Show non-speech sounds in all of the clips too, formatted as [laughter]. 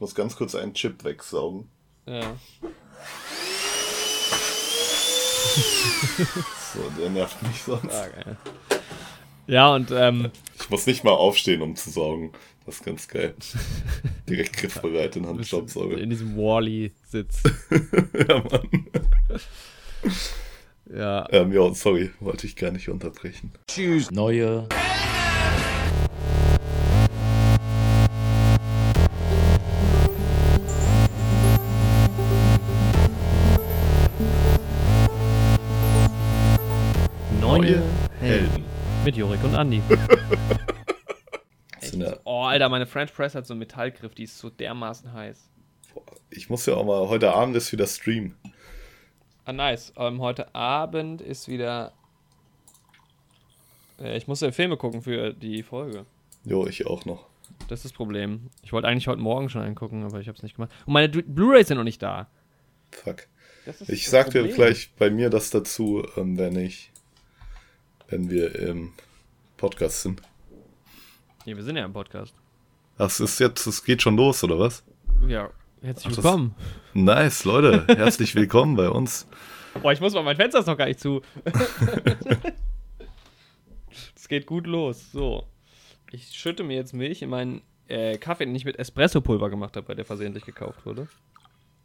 Ich muss ganz kurz einen Chip wegsaugen. Ja. [laughs] so, der nervt mich sonst. Ah, geil. Ja, und ähm, Ich muss nicht mal aufstehen, um zu saugen. Das ist ganz geil. [laughs] Direkt griffbereit in Handstaubsauger. in diesem Wally-Sitz. [laughs] ja, Mann. Ja. Ähm, ja, sorry, wollte ich gar nicht unterbrechen. Neue Neue Jorik und Andi. [laughs] Ja- Oh, Alter, meine French Press hat so einen Metallgriff, die ist so dermaßen heiß. Ich muss ja auch mal, heute Abend ist wieder Stream. Ah, nice. Ähm, heute Abend ist wieder. Äh, ich muss ja Filme gucken für die Folge. Jo, ich auch noch. Das ist das Problem. Ich wollte eigentlich heute Morgen schon eingucken, aber ich habe es nicht gemacht. Und meine Blu-rays sind noch nicht da. Fuck. Ich sag dir Problem. gleich bei mir das dazu, ähm, wenn ich, wenn wir im Podcast sind. Nee, wir sind ja im Podcast. Das ist jetzt, es geht schon los, oder was? Ja, herzlich Ach, willkommen. Nice, Leute, herzlich willkommen bei uns. [laughs] Boah, ich muss mal, mein Fenster ist noch gar nicht zu. [laughs] Es geht gut los. So. Ich schütte mir jetzt Milch in meinen äh, Kaffee, den ich mit Espresso-Pulver gemacht habe, weil der versehentlich gekauft wurde.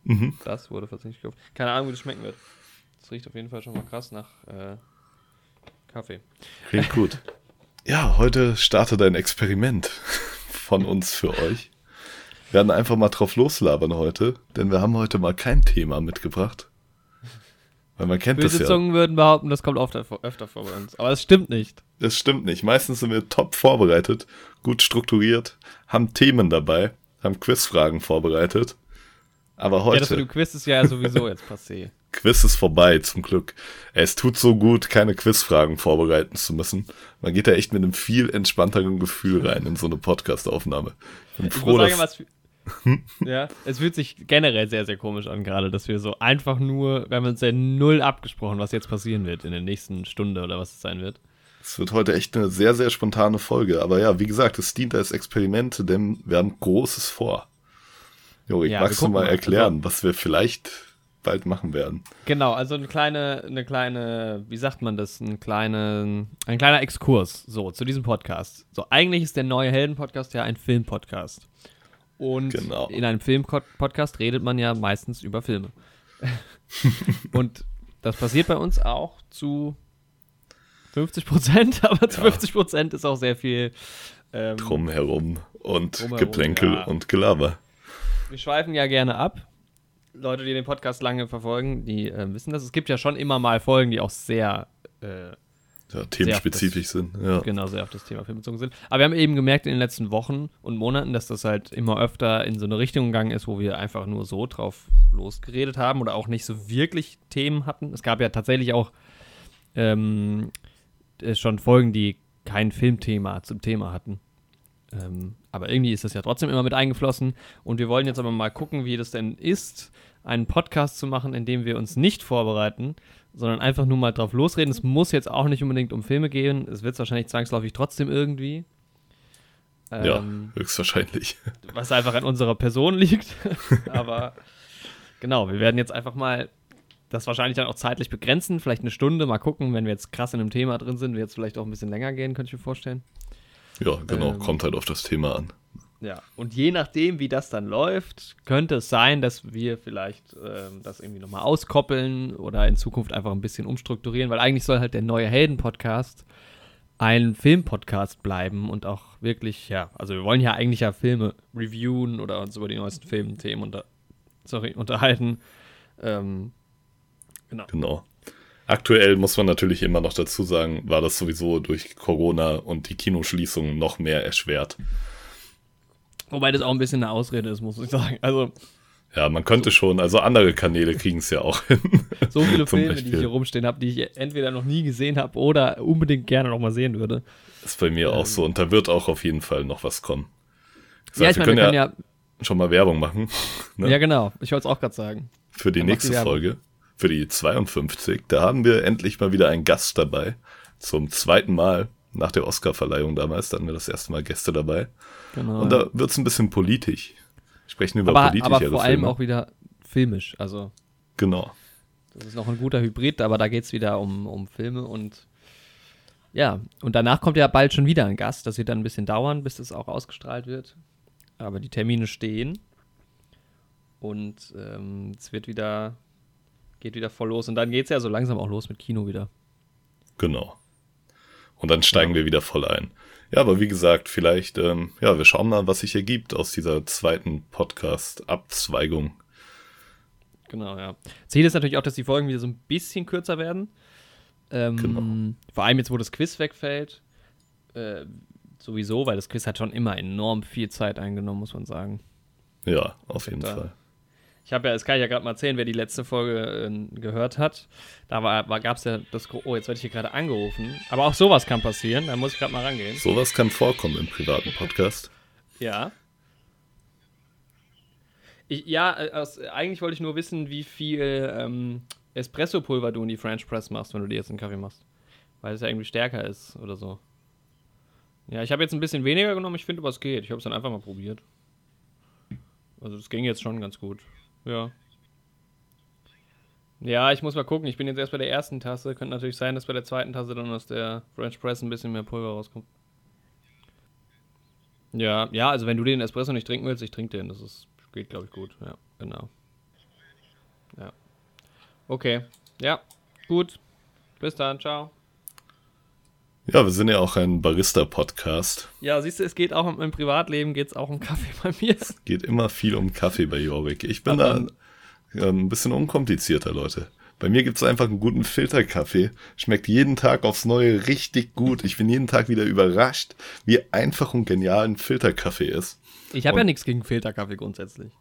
Mhm. Das wurde versehentlich gekauft. Keine Ahnung, wie das schmecken wird. Das riecht auf jeden Fall schon mal krass nach äh, Kaffee. Klingt gut. [laughs] Ja, heute startet ein Experiment [laughs] von uns für euch. Wir werden einfach mal drauf loslabern heute, denn wir haben heute mal kein Thema mitgebracht. Weil man kennt das ja. Zungen würden behaupten, das kommt öfter, vor- öfter vor bei uns. Aber es stimmt nicht. Das stimmt nicht. Meistens sind wir top vorbereitet, gut strukturiert, haben Themen dabei, haben Quizfragen vorbereitet. Aber Ja, das mit heute, dem Quiz ist ja sowieso jetzt passé. [laughs] Quiz ist vorbei, zum Glück. Es tut so gut, keine Quizfragen vorbereiten zu müssen. Man geht da echt mit einem viel entspannteren Gefühl rein in so eine Podcast-Aufnahme. Ich bin Ich froh, sagen, dass, [laughs] ja, es fühlt sich generell sehr, sehr komisch an, gerade, dass wir so einfach nur, wir haben uns ja null abgesprochen, was jetzt passieren wird in der nächsten Stunde oder was es sein wird. es wird heute echt eine sehr, sehr spontane Folge. Aber ja, wie gesagt, es dient als Experiment, denn wir haben Großes vor. Jorik, Ja, wir magst du mal mal. erklären, was wir vielleicht bald machen werden? Genau, also eine kleine, eine kleine, wie sagt man das, ein, kleine, ein kleiner Exkurs so zu diesem Podcast. So, eigentlich ist der neue Helden-Podcast ja ein Film-Podcast. Und Genau. in einem Film-Podcast redet man ja meistens über Filme. [laughs] Und das passiert bei uns auch zu 50 Prozent, [laughs] aber zu Ja. 50 Prozent ist auch sehr viel. Ähm, Drumherum und Drumherum, Geplänkel ja. und Gelaber. wir schweifen ja gerne ab. Leute, die den Podcast lange verfolgen, die äh, wissen das. Es gibt ja schon immer mal Folgen, die auch sehr äh, Ja, themenspezifisch sind. Ja. genau sehr auf das Thema Film bezogen sind. Aber wir haben eben gemerkt in den letzten Wochen und Monaten, dass das halt immer öfter in so eine Richtung gegangen ist, wo wir einfach nur so drauf losgeredet haben oder auch nicht so wirklich Themen hatten. Es gab ja tatsächlich auch ähm, äh, schon Folgen, die kein Filmthema zum Thema hatten. Ähm, aber irgendwie ist das ja trotzdem immer mit eingeflossen. Und wir wollen jetzt aber mal gucken, wie das denn ist, einen Podcast zu machen, in dem wir uns nicht vorbereiten, sondern einfach nur mal drauf losreden. Es muss jetzt auch nicht unbedingt um Filme gehen. Es wird es wahrscheinlich zwangsläufig trotzdem irgendwie. ja, Ähm, höchstwahrscheinlich. was einfach an unserer Person liegt. [laughs] Aber genau, wir werden jetzt einfach mal das wahrscheinlich dann auch zeitlich begrenzen. Vielleicht eine Stunde, mal gucken, wenn wir jetzt krass in einem Thema drin sind, wird es vielleicht auch ein bisschen länger gehen, könnte ich mir vorstellen. Ja, genau, Ähm, kommt halt auf das Thema an. Ja, und je nachdem, wie das dann läuft, könnte es sein, dass wir vielleicht ähm, das irgendwie nochmal auskoppeln oder in Zukunft einfach ein bisschen umstrukturieren, weil eigentlich soll halt der neue Helden-Podcast ein Film-Podcast bleiben und auch wirklich, ja, also wir wollen ja eigentlich ja Filme reviewen oder uns über die neuesten Filmthemen unter, sorry, [laughs] unterhalten. Ähm, genau. Genau. Aktuell muss man natürlich immer noch dazu sagen, war das sowieso durch Corona und die Kinoschließungen noch mehr erschwert. Wobei das auch ein bisschen eine Ausrede ist, muss ich sagen. Also, Ja, man könnte schon, also andere Kanäle kriegen es ja auch hin. so viele [laughs] Filme, die ich Beispiel. hier rumstehen habe, die ich entweder noch nie gesehen habe oder unbedingt gerne nochmal sehen würde. Ist bei mir auch so und da wird auch auf jeden Fall noch was kommen. Das ja, heißt, ich meine, wir können ja, schon mal Werbung machen [laughs] ne? ja genau, ich wollte es auch gerade sagen. für die Dann nächste die. Folge, für die 52. Da haben wir endlich mal wieder einen Gast dabei. Zum zweiten Mal nach der Oscarverleihung damals, da hatten wir das erste Mal Gäste dabei. Genau. Und da wird's ein bisschen politisch. Sprechen über aber, politischere aber vor allem Filme. auch wieder filmisch. Also, Genau. das ist noch ein guter Hybrid, aber da geht es wieder um, um Filme und ja, und danach kommt ja bald schon wieder ein Gast. Das wird dann ein bisschen dauern, bis das auch ausgestrahlt wird. Aber die Termine stehen. Und ähm, es wird wieder, geht wieder voll los. Und dann geht es ja so langsam auch los mit Kino wieder. Genau. Und dann steigen wir wieder voll ein. Ja, aber wie gesagt, vielleicht, ähm, ja, wir schauen mal, was sich ergibt aus dieser zweiten Podcast-Abzweigung. Genau, ja. Ziel ist natürlich auch, dass die Folgen wieder so ein bisschen kürzer werden. Ähm, Genau. Vor allem jetzt, wo das Quiz wegfällt. Äh, sowieso, weil das Quiz hat schon immer enorm viel Zeit eingenommen, muss man sagen. Ja, auf jeden Da- Fall. Ich habe ja, das kann ich ja gerade mal erzählen, wer die letzte Folge äh, gehört hat. Da war, war, gab es ja das. Oh, jetzt werde ich hier gerade angerufen. Aber auch sowas kann passieren. Da muss ich gerade mal rangehen. Sowas kann vorkommen im privaten Podcast. Ja. Ich, ja, aus, eigentlich wollte ich nur wissen, wie viel ähm, Espresso-Pulver du in die French Press machst, wenn du dir jetzt einen Kaffee machst. Weil es ja irgendwie stärker ist oder so. Ja, ich habe jetzt ein bisschen weniger genommen, ich finde, aber es geht. Ich habe es dann einfach mal probiert. Also, das ging jetzt schon ganz gut. Ja. Ja, ich muss mal gucken. Ich bin jetzt erst bei der ersten Tasse. Könnte natürlich sein, dass bei der zweiten Tasse dann aus der French Press ein bisschen mehr Pulver rauskommt. Ja, ja, also wenn du den Espresso nicht trinken willst, ich trinke den. Das ist, geht, glaube ich, gut. Ja, genau. Ja. Okay. Ja, gut. Bis dann. Ciao. Ja, wir sind ja auch ein Barista-Podcast. Ja, siehst du, es geht auch im, im Privatleben, geht es auch um Kaffee bei mir. Geht immer viel um Kaffee bei Jorvik. Ich bin Aber- da ähm, ein bisschen unkomplizierter, Leute. Bei mir gibt's einfach einen guten Filterkaffee. Schmeckt jeden Tag aufs Neue richtig gut. Ich bin jeden Tag wieder überrascht, wie einfach und genial ein Filterkaffee ist. Ich habe ja nichts gegen Filterkaffee grundsätzlich.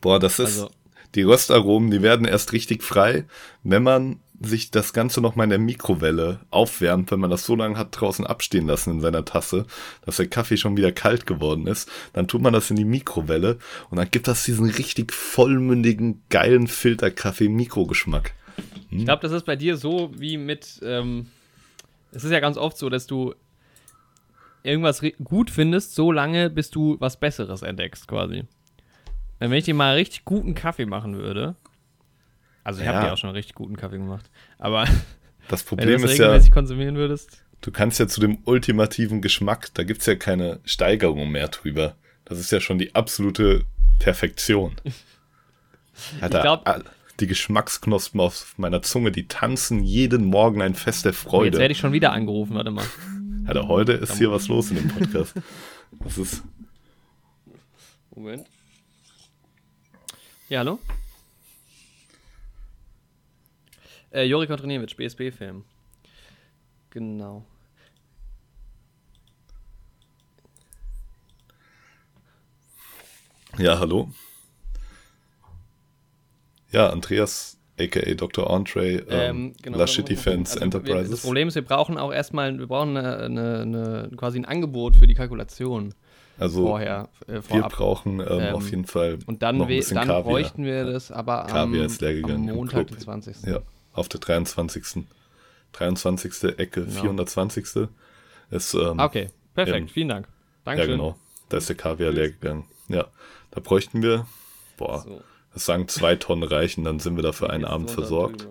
Boah, das ist. Also- die Röstaromen, die werden erst richtig frei, wenn man sich das Ganze noch mal in der Mikrowelle aufwärmt, wenn man das so lange hat draußen abstehen lassen in seiner Tasse, dass der Kaffee schon wieder kalt geworden ist. Dann tut man das in die Mikrowelle und dann gibt das diesen richtig vollmündigen, geilen Filterkaffee-Mikrogeschmack. Ich glaube, das ist bei dir so wie mit. Ähm, es ist ja ganz oft so, dass du irgendwas gut findest, so lange, bis du was Besseres entdeckst, quasi. Wenn ich dir mal richtig guten Kaffee machen würde. Also, ich habe Ja. dir auch schon einen richtig guten Kaffee gemacht. Aber [laughs] Das [laughs] wenn du Problem das ist ja, regelmäßig konsumieren würdest. du kannst ja zu dem ultimativen Geschmack, da gibt's ja keine Steigerung mehr drüber. Das ist ja schon die absolute Perfektion. [laughs] Alter, glaub- all- die Geschmacksknospen auf meiner Zunge, die tanzen jeden Morgen ein Fest der Oh, jetzt Freude. werde ich schon wieder angerufen, warte mal. Alter, heute ist hier was los in dem Podcast. Das ist, Moment. Ja, hallo? Äh, Jori Kontraniewicz, BSB-Film. Genau. ja, hallo. Ja, Andreas, aka Dr. Entree, ähm, genau, La Shitty Fans also Wir, Enterprises. das Problem ist, wir brauchen auch erstmal, wir brauchen eine, eine, eine, quasi ein Angebot für die Kalkulation also, vorher, äh, wir brauchen ähm, Ähm, auf jeden Fall Und dann, noch ein bisschen dann Kaviar. bräuchten wir das aber am, Kaviar ist leer am gegangen Montag, den 20. Ja, auf der 23. 23. Ecke, Genau. 420. ist, ähm, Ah, Okay, perfekt, Ähm, vielen Dank. ja Dankeschön. genau, da ist der Kaviar leer gegangen. Ja, da bräuchten wir, boah, So. das sagen zwei Tonnen reichen, dann sind wir da für einen Abend versorgt.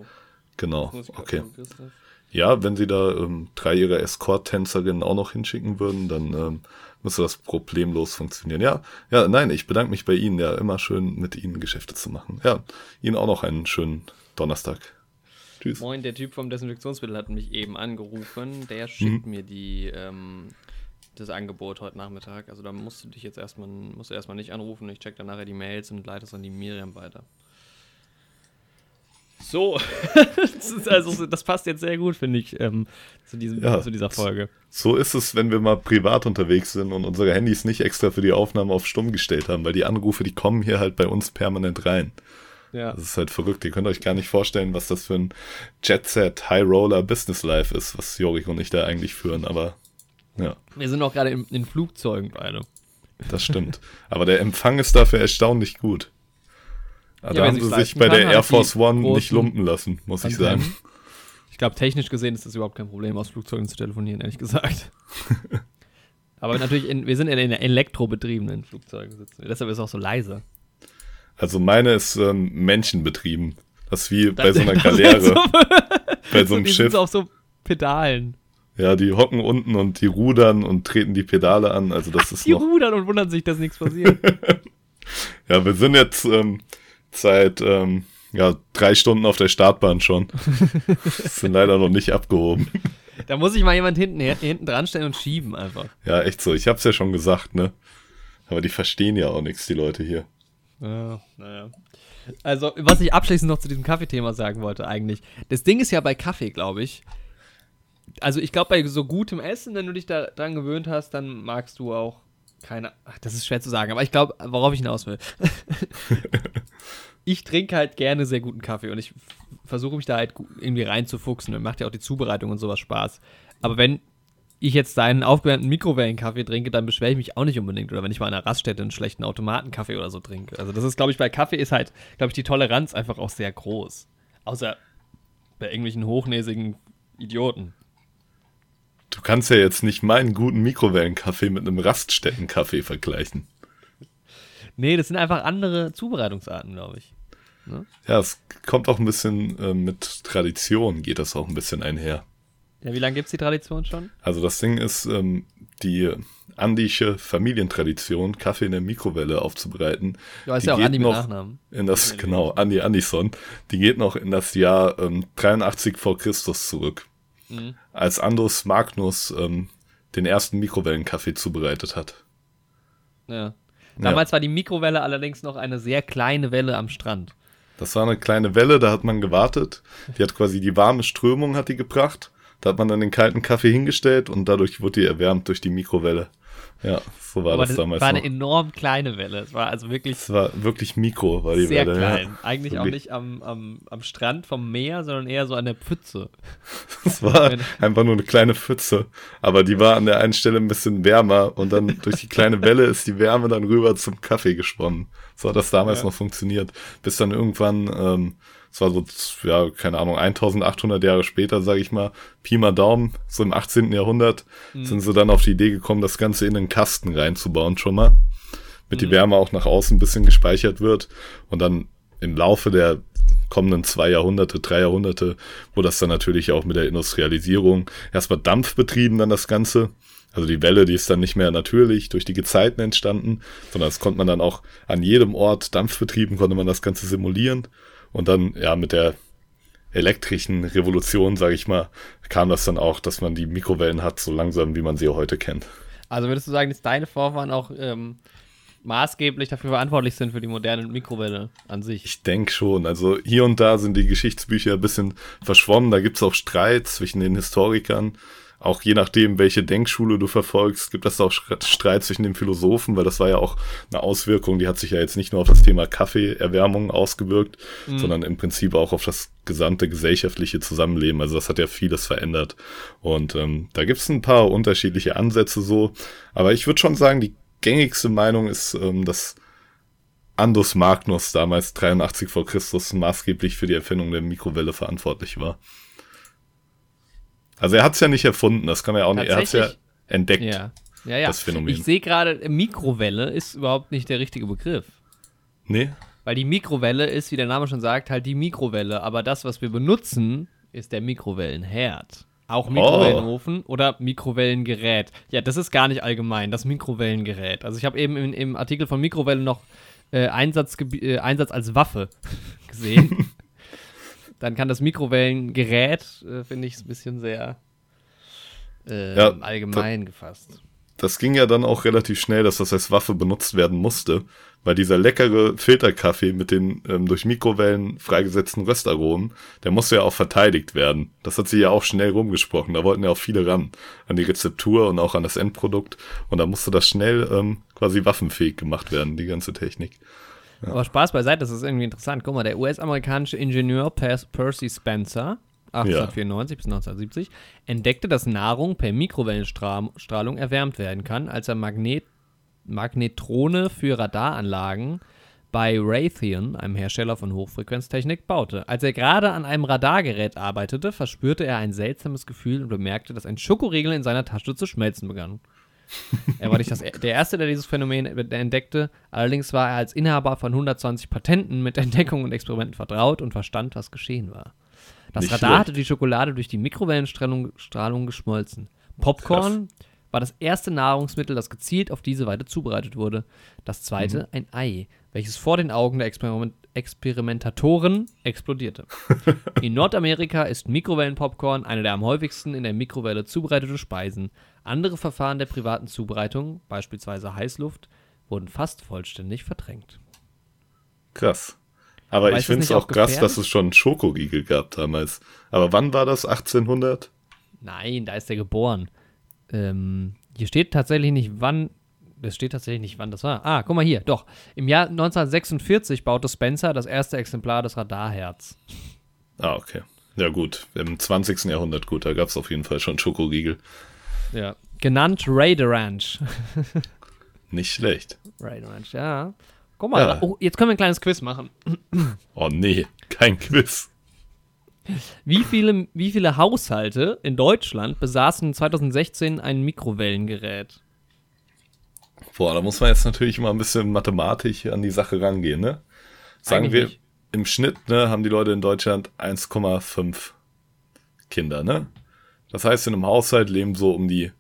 Genau, okay. Ja, wenn sie da ähm, drei ihrer Escort-Tänzerinnen auch noch hinschicken würden, dann ähm, müsste das problemlos funktionieren. Ja, ja, nein, ich bedanke mich bei Ihnen. Ja, immer schön mit Ihnen Geschäfte zu machen. Ja, Ihnen auch noch einen schönen Donnerstag. Tschüss. Moin, der Typ vom Desinfektionsmittel hat mich eben angerufen. Mhm. Der schickt mir die, ähm, das Angebot heute Nachmittag. Also da musst du dich jetzt erstmal, musst du erstmal nicht anrufen. Ich check dann nachher die Mails und leite es an die Miriam weiter. So, [laughs] das, also, das passt jetzt sehr gut, finde ich, ähm, zu, diesem, Ja. zu dieser Folge. So ist es, wenn wir mal privat unterwegs sind und unsere Handys nicht extra für die Aufnahme auf stumm gestellt haben, weil die Anrufe, die kommen hier halt bei uns permanent rein. Ja. Das ist halt verrückt. Ihr könnt euch gar nicht vorstellen, was das für ein Jet-Set, High-Roller Business Life ist, was Jorik und ich da eigentlich führen, aber ja. Wir sind auch gerade in, in Flugzeugen beide. Das stimmt. Aber der Empfang ist dafür erstaunlich gut. Ja, wenn haben sie sich bei kann, der Air Force One nicht lumpen lassen, muss ich sagen. Ich glaube, technisch gesehen ist das überhaupt kein Problem, aus Flugzeugen zu telefonieren, ehrlich gesagt. [laughs] Aber natürlich, in, wir sind in elektrobetriebenen Flugzeugen sitzen. Deshalb ist es auch so leise. Also meine ist ähm, menschenbetrieben. Das ist wie bei so einer [laughs] Galeere. [laughs] Bei so einem [laughs] die Schiff. Sind auf so Pedalen. Ja, die hocken unten und die rudern und treten die Pedale an. Also das Ach, ist die noch. rudern und wundern sich, dass nichts passiert. ja, wir sind jetzt ähm, seit ähm, ja, drei Stunden auf der Startbahn schon. sind leider noch nicht abgehoben. Da muss sich mal jemand hinten, hinten dran stellen und schieben einfach. Ja, echt so. Ich hab's ja schon gesagt, ne? Aber die verstehen ja auch nichts, die Leute hier. Ja, naja. Also, was ich abschließend noch zu diesem Kaffeethema sagen wollte, eigentlich. Das Ding ist ja bei Kaffee, glaube ich. Also, ich glaube, bei so gutem Essen, wenn du dich da dran gewöhnt hast, dann magst du auch keine. Ach, das ist schwer zu sagen, aber ich glaube, worauf ich hinaus will. [laughs] ich trinke halt gerne sehr guten Kaffee und ich versuche mich da halt irgendwie reinzufuchsen. Und macht ja auch die Zubereitung und sowas Spaß. Aber wenn ich jetzt deinen aufgewärmten Mikrowellenkaffee trinke, dann beschwere ich mich auch nicht unbedingt. Oder wenn ich mal an einer Raststätte einen schlechten Automatenkaffee oder so trinke. Also das ist, glaube ich, bei Kaffee ist halt, glaube ich, die Toleranz einfach auch sehr groß. Außer bei irgendwelchen hochnäsigen Idioten. Du kannst ja jetzt nicht meinen guten Mikrowellenkaffee mit einem Raststättenkaffee vergleichen. Nee, das sind einfach andere Zubereitungsarten, glaube ich. Ne? Ja, es kommt auch ein bisschen äh, mit Tradition, geht das auch ein bisschen einher. Ja, wie lange gibt es die Tradition schon? Also das Ding ist, ähm, die andische Familientradition, Kaffee in der Mikrowelle aufzubereiten. Ja, ist ja auch Andi mit Nachnamen. In das, genau, Andi Andison. Die geht noch in das Jahr ähm, 83 vor Christus zurück. Mhm. Als Andros Magnus ähm, den ersten Mikrowellenkaffee zubereitet hat. Ja. Damals ja. war die Mikrowelle allerdings noch eine sehr kleine Welle am Strand. Das war eine kleine Welle, da hat man gewartet. Die hat quasi die warme Strömung hat die gebracht. Da hat man dann den kalten Kaffee hingestellt und dadurch wurde die erwärmt durch die Mikrowelle. Ja, so war Aber das damals. Es war eine noch. enorm kleine Welle. Es war also wirklich. Es war wirklich Mikro, war die sehr Welle. Sehr klein. Ja. Eigentlich wirklich. auch nicht am, am, am Strand vom Meer, sondern eher so an der Pfütze. [laughs] Es war einfach nur eine kleine Pfütze. Aber die war an der einen Stelle ein bisschen wärmer und dann durch die kleine Welle ist die Wärme dann rüber zum Kaffee geschwommen. So hat das damals ja. noch funktioniert. Bis dann irgendwann. Ähm, es war so, ja, keine Ahnung, 1800 Jahre später, sage ich mal, Pi mal Daumen, so im 18. Jahrhundert, mhm. sind sie dann auf die Idee gekommen, das Ganze in einen Kasten reinzubauen schon mal. Mit mhm. die Wärme auch nach außen ein bisschen gespeichert wird. Und dann im Laufe der kommenden zwei Jahrhunderte, drei Jahrhunderte, wo das dann natürlich auch mit der Industrialisierung erstmal dampfbetrieben dann das Ganze. Also die Welle, die ist dann nicht mehr natürlich durch die Gezeiten entstanden, sondern das konnte man dann auch an jedem Ort dampfbetrieben, konnte man das Ganze simulieren. Und dann, ja, mit der elektrischen Revolution, sage ich mal, kam das dann auch, dass man die Mikrowellen hat, so langsam, wie man sie heute kennt. Also würdest du sagen, dass deine Vorfahren auch ähm, maßgeblich dafür verantwortlich sind für die moderne Mikrowelle an sich? Ich denke schon. Also hier und da sind die Geschichtsbücher ein bisschen verschwommen. Da gibt es auch Streit zwischen den Historikern auch je nachdem, welche Denkschule du verfolgst, gibt es auch Streit zwischen den Philosophen, weil das war ja auch eine Auswirkung, die hat sich ja jetzt nicht nur auf das Thema Kaffeeerwärmung ausgewirkt, mhm. sondern im Prinzip auch auf das gesamte gesellschaftliche Zusammenleben. Also das hat ja vieles verändert. Und ähm, da gibt es ein paar unterschiedliche Ansätze so. Aber ich würde schon sagen, die gängigste Meinung ist, ähm, dass Andus Magnus damals 83 vor Christus maßgeblich für die Erfindung der Mikrowelle verantwortlich war. Also er hat es ja nicht erfunden, das kann man ja auch nicht. Er hat es ja entdeckt. Ja. Ja, ja. Das Phänomen. Ich sehe gerade, Mikrowelle ist überhaupt nicht der richtige Begriff. Nee. Weil die Mikrowelle ist, wie der Name schon sagt, halt die Mikrowelle. Aber das, was wir benutzen, ist der Mikrowellenherd. Auch Mikrowellenofen oh. oder Mikrowellengerät. Ja, das ist gar nicht allgemein, das Mikrowellengerät. Also ich habe eben im, im, Artikel von Mikrowelle noch äh, Einsatz, äh, Einsatz als Waffe [laughs] gesehen. [laughs] dann kann das Mikrowellengerät, äh, finde ich, ein bisschen sehr äh, ja, allgemein da, gefasst. Das ging ja dann auch relativ schnell, dass das als Waffe benutzt werden musste, weil dieser leckere Filterkaffee mit den ähm, durch Mikrowellen freigesetzten Röstaromen, der musste ja auch verteidigt werden. Das hat sich ja auch schnell rumgesprochen. Da wollten ja auch viele ran an die Rezeptur und auch an das Endprodukt. Und da musste das schnell ähm, quasi waffenfähig gemacht werden, die ganze Technik. Ja. Aber Spaß beiseite, das ist irgendwie interessant. Guck mal, der US-amerikanische Ingenieur Percy Spencer 1894 ja. bis 1970, entdeckte, dass Nahrung per Mikrowellenstrahlung erwärmt werden kann, als er Magnet Magnetrone für Radaranlagen bei Raytheon, einem Hersteller von Hochfrequenztechnik, baute. Als er gerade an einem Radargerät arbeitete, verspürte er ein seltsames Gefühl und bemerkte, dass ein Schokoriegel in seiner Tasche zu schmelzen begann. Er war nicht das, der Erste, der dieses Phänomen entdeckte. Allerdings war er als Inhaber von 120 Patenten mit Entdeckungen und Experimenten vertraut und verstand, was geschehen war. Das Nicht Radar schlecht. hatte die Schokolade durch die Mikrowellenstrahlung Strahlung geschmolzen. Popcorn war das erste Nahrungsmittel, das gezielt auf diese Weise zubereitet wurde. Das zweite Mhm. ein Ei, welches vor den Augen der Experiment Experimentatoren explodierte. [laughs] In Nordamerika ist Mikrowellenpopcorn eine der am häufigsten in der Mikrowelle zubereitete Speisen. Andere Verfahren der privaten Zubereitung, beispielsweise Heißluft, wurden fast vollständig verdrängt. Krass. Aber Aber ich finde es auch krass, dass es schon Schokoriegel gab damals. Aber wann war das? 1800? Nein, da ist er geboren. Ähm, hier steht tatsächlich nicht, wann. Es steht tatsächlich nicht, wann das war. Ah, guck mal hier, doch. Im Jahr 1946 baute Spencer das erste Exemplar des Radarherz. Ah, okay. Ja, gut. Im 20. Jahrhundert, gut, da gab es auf jeden Fall schon Schokoriegel. Ja. Genannt Raider Ranch. [laughs] Nicht schlecht. Raider Ranch, ja. Guck mal, Ja. oh, jetzt können wir ein kleines Quiz machen. [clears throat] Oh nee, kein Quiz. Wie viele, wie viele Haushalte in Deutschland besaßen 2016 ein Mikrowellengerät? Boah, da muss man jetzt natürlich mal ein bisschen mathematisch an die Sache rangehen, ne? Sagen Eigentlich wir, nicht. im Schnitt ne, haben die Leute in Deutschland 1,5 Kinder, ne? Das heißt, in einem Haushalt leben so um die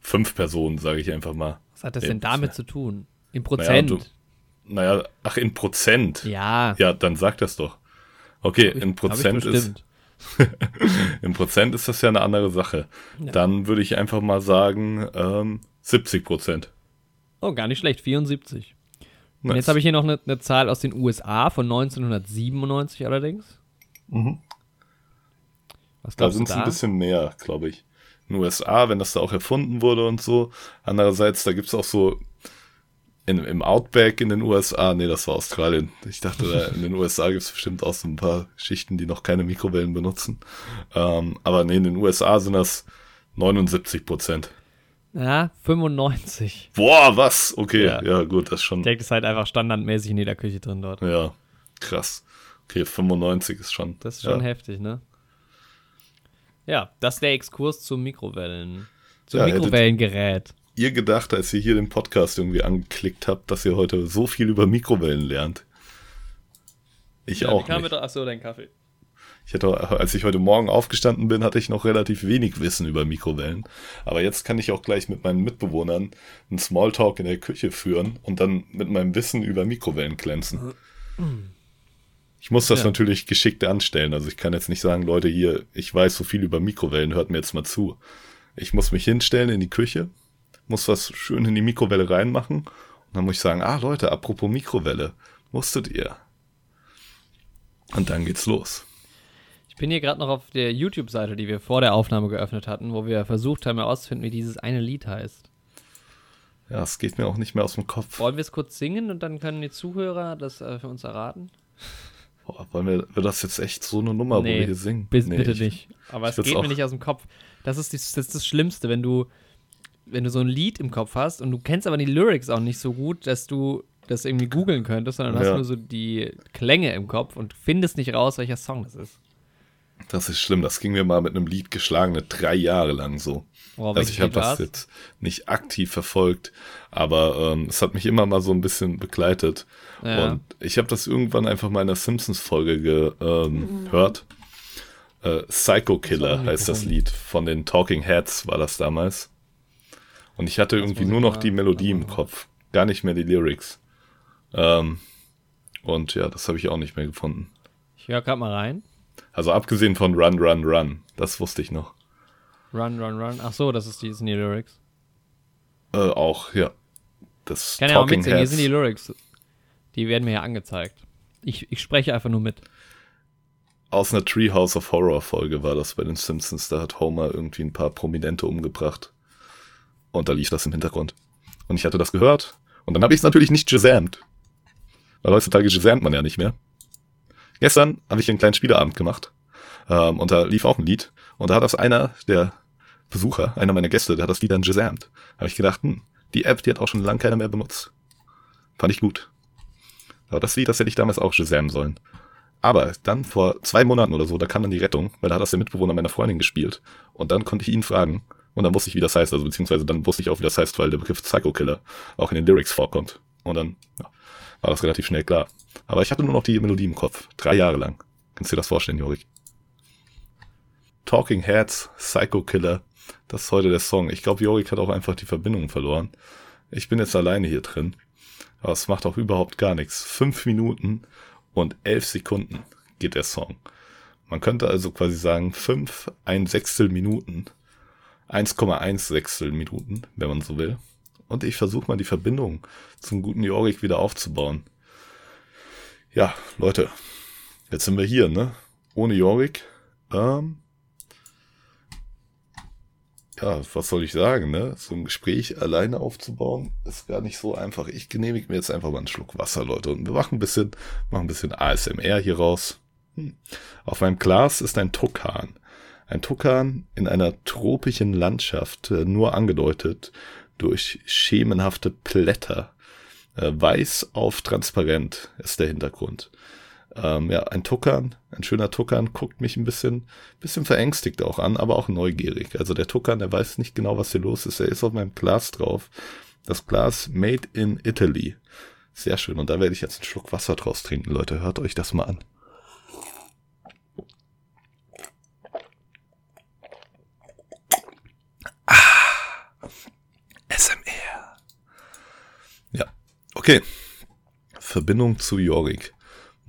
fünf Personen, sage ich einfach mal. Was hat das denn damit zu tun? Im Prozent? du- Naja, ach, in Prozent. ja. Ja, dann sag das doch. Okay, ich- in Prozent ist, im [laughs] Prozent ist das ja eine andere Sache. Ja. Dann würde ich einfach mal sagen, ähm, 70 Prozent. Oh, gar nicht schlecht, 74. Und Nice. jetzt habe ich hier noch eine, eine Zahl aus den USA von 1997 allerdings. Was Da sind es ein bisschen mehr, glaube ich. In den USA, wenn das da auch erfunden wurde und so. Andererseits, da gibt es auch so in, im Outback in den USA, nee, das war Australien. Ich dachte, da in den USA gibt es bestimmt auch so ein paar Schichten, die noch keine Mikrowellen benutzen. Ähm, aber nee, in den USA sind das 79 Prozent. Ja, 95. Boah, was? Okay, Ja. ja, gut, das ist schon. Ich denke, das ist halt einfach standardmäßig in jeder Küche drin dort. Ja, krass. Okay, 95 ist schon. Das ist schon ja. heftig, ne? Ja, das ist der Exkurs zu Mikrowellen. Zum Ja, Mikrowellengerät. Ihr gedacht, als ihr hier den Podcast irgendwie angeklickt habt, dass ihr heute so viel über Mikrowellen lernt? Ich auch nicht. Achso, dein Kaffee. Ich hatte, als ich heute Morgen aufgestanden bin, hatte ich noch relativ wenig Wissen über Mikrowellen. Aber jetzt kann ich auch gleich mit meinen Mitbewohnern einen Smalltalk in der Küche führen und dann mit meinem Wissen über Mikrowellen glänzen. Ich muss das Ja. natürlich geschickt anstellen. Also ich kann jetzt nicht sagen, Leute, hier, ich weiß so viel über Mikrowellen, hört mir jetzt mal zu. Ich muss mich hinstellen in die Küche, muss was schön in die Mikrowelle reinmachen und dann muss ich sagen, ah Leute, apropos Mikrowelle, wusstet ihr? Und dann geht's los. Ich bin hier gerade noch auf der YouTube-Seite, die wir vor der Aufnahme geöffnet hatten, wo wir versucht haben herauszufinden, wie dieses eine Lied heißt. Ja, es geht mir auch nicht mehr aus dem Kopf. Wollen wir es kurz singen und dann können die Zuhörer das äh, für uns erraten? Boah, wollen wir, wird das jetzt echt so eine Nummer, wo wir hier singen? bis, Nee, bitte ich- nicht. Aber es geht mir nicht aus dem Kopf. Das ist, die, das ist das Schlimmste, wenn du, wenn du so ein Lied im Kopf hast und du kennst aber die Lyrics auch nicht so gut, dass du das irgendwie googeln könntest, sondern hast Ja. nur so die Klänge im Kopf und findest nicht raus, welcher Song das ist. Das ist schlimm. Das ging mir mal mit einem Lied geschlagene drei Jahre lang so. Boah, also ich habe das jetzt nicht aktiv verfolgt, aber ähm, es hat mich immer mal so ein bisschen begleitet. Ja. Und ich habe das irgendwann einfach mal in der Simpsons-Folge ge, ähm, gehört. Äh, Psycho Killer Das heißt das. Lied. Von den Talking Heads war das damals. Und ich hatte irgendwie nur noch die Melodie im Kopf. Gar nicht mehr die Lyrics. Ähm, und ja, das habe ich auch nicht mehr gefunden. Ich höre gerade mal rein. Also abgesehen von Run, Run, Run. Das wusste ich noch. Run, run, run. Ach so, das ist die, sind die Lyrics. Äh, auch, ja. Das kann ja auch mitsingen, hier sind die Lyrics. Die werden mir ja angezeigt. Ich, ich spreche einfach nur mit. Aus einer Treehouse of Horror Folge war das bei den Simpsons. Da hat Homer irgendwie ein paar Prominente umgebracht. Und da lief das im Hintergrund. Und ich hatte das gehört. Und dann habe ich es natürlich nicht gesamt. Weil heutzutage gesamt man ja nicht mehr. Gestern habe ich einen kleinen Spieleabend gemacht. Ähm, und da lief auch ein Lied. Und da hat das einer der Besucher, einer meiner Gäste, der hat das Lied dann gesamt. habe ich gedacht, hm, die App, die hat auch schon lange keiner mehr benutzt. Fand ich gut. Aber das Lied, das hätte ich damals auch gesamen sollen. Aber dann vor zwei Monaten oder so, da kam dann die Rettung, weil da hat das der Mitbewohner meiner Freundin gespielt. Und dann konnte ich ihn fragen, Und dann wusste ich, wie das heißt, also beziehungsweise dann wusste ich auch, wie das heißt, weil der Begriff Psycho Killer auch in den Lyrics vorkommt. Und dann ja, war das relativ schnell klar. Aber ich hatte nur noch die Melodie im Kopf. Drei Jahre lang. Kannst du dir das vorstellen, Jorik? Talking Heads, Psycho Killer. Das ist heute der Song. Ich glaube, Jorik hat auch einfach die Verbindung verloren. Ich bin jetzt alleine hier drin. Aber es macht auch überhaupt gar nichts. Fünf Minuten und elf Sekunden geht der Song. Man könnte also quasi sagen, fünf, ein Sechstel Minuten. 1,1 Sechstel Minuten, wenn man so will. Und ich versuche mal die Verbindung zum guten Jorik wieder aufzubauen. Ja, Leute, jetzt sind wir hier, ne? Ohne Jorik. Ähm, ja, was soll ich sagen, ne? So ein Gespräch alleine aufzubauen, ist gar nicht so einfach. Ich genehmige mir jetzt einfach mal einen Schluck Wasser, Leute. Und wir machen ein bisschen, machen ein bisschen ASMR hier raus. Hm. Auf meinem Glas ist ein Tukan. Ein Tukan in einer tropischen Landschaft, äh, nur angedeutet durch schemenhafte Blätter. Äh, weiß auf transparent ist der Hintergrund. Ähm, ja, ein Tuckern, ein schöner Tuckern, guckt mich ein bisschen, bisschen verängstigt auch an, aber auch neugierig. Also der Tuckern, der weiß nicht genau, was hier los ist. Er ist auf meinem Glas drauf. Das Glas Made in Italy. Sehr schön. Und da werde ich jetzt einen Schluck Wasser draus trinken. Leute, hört euch das mal an. Ah, SMR. Ja, okay. Verbindung zu Jorik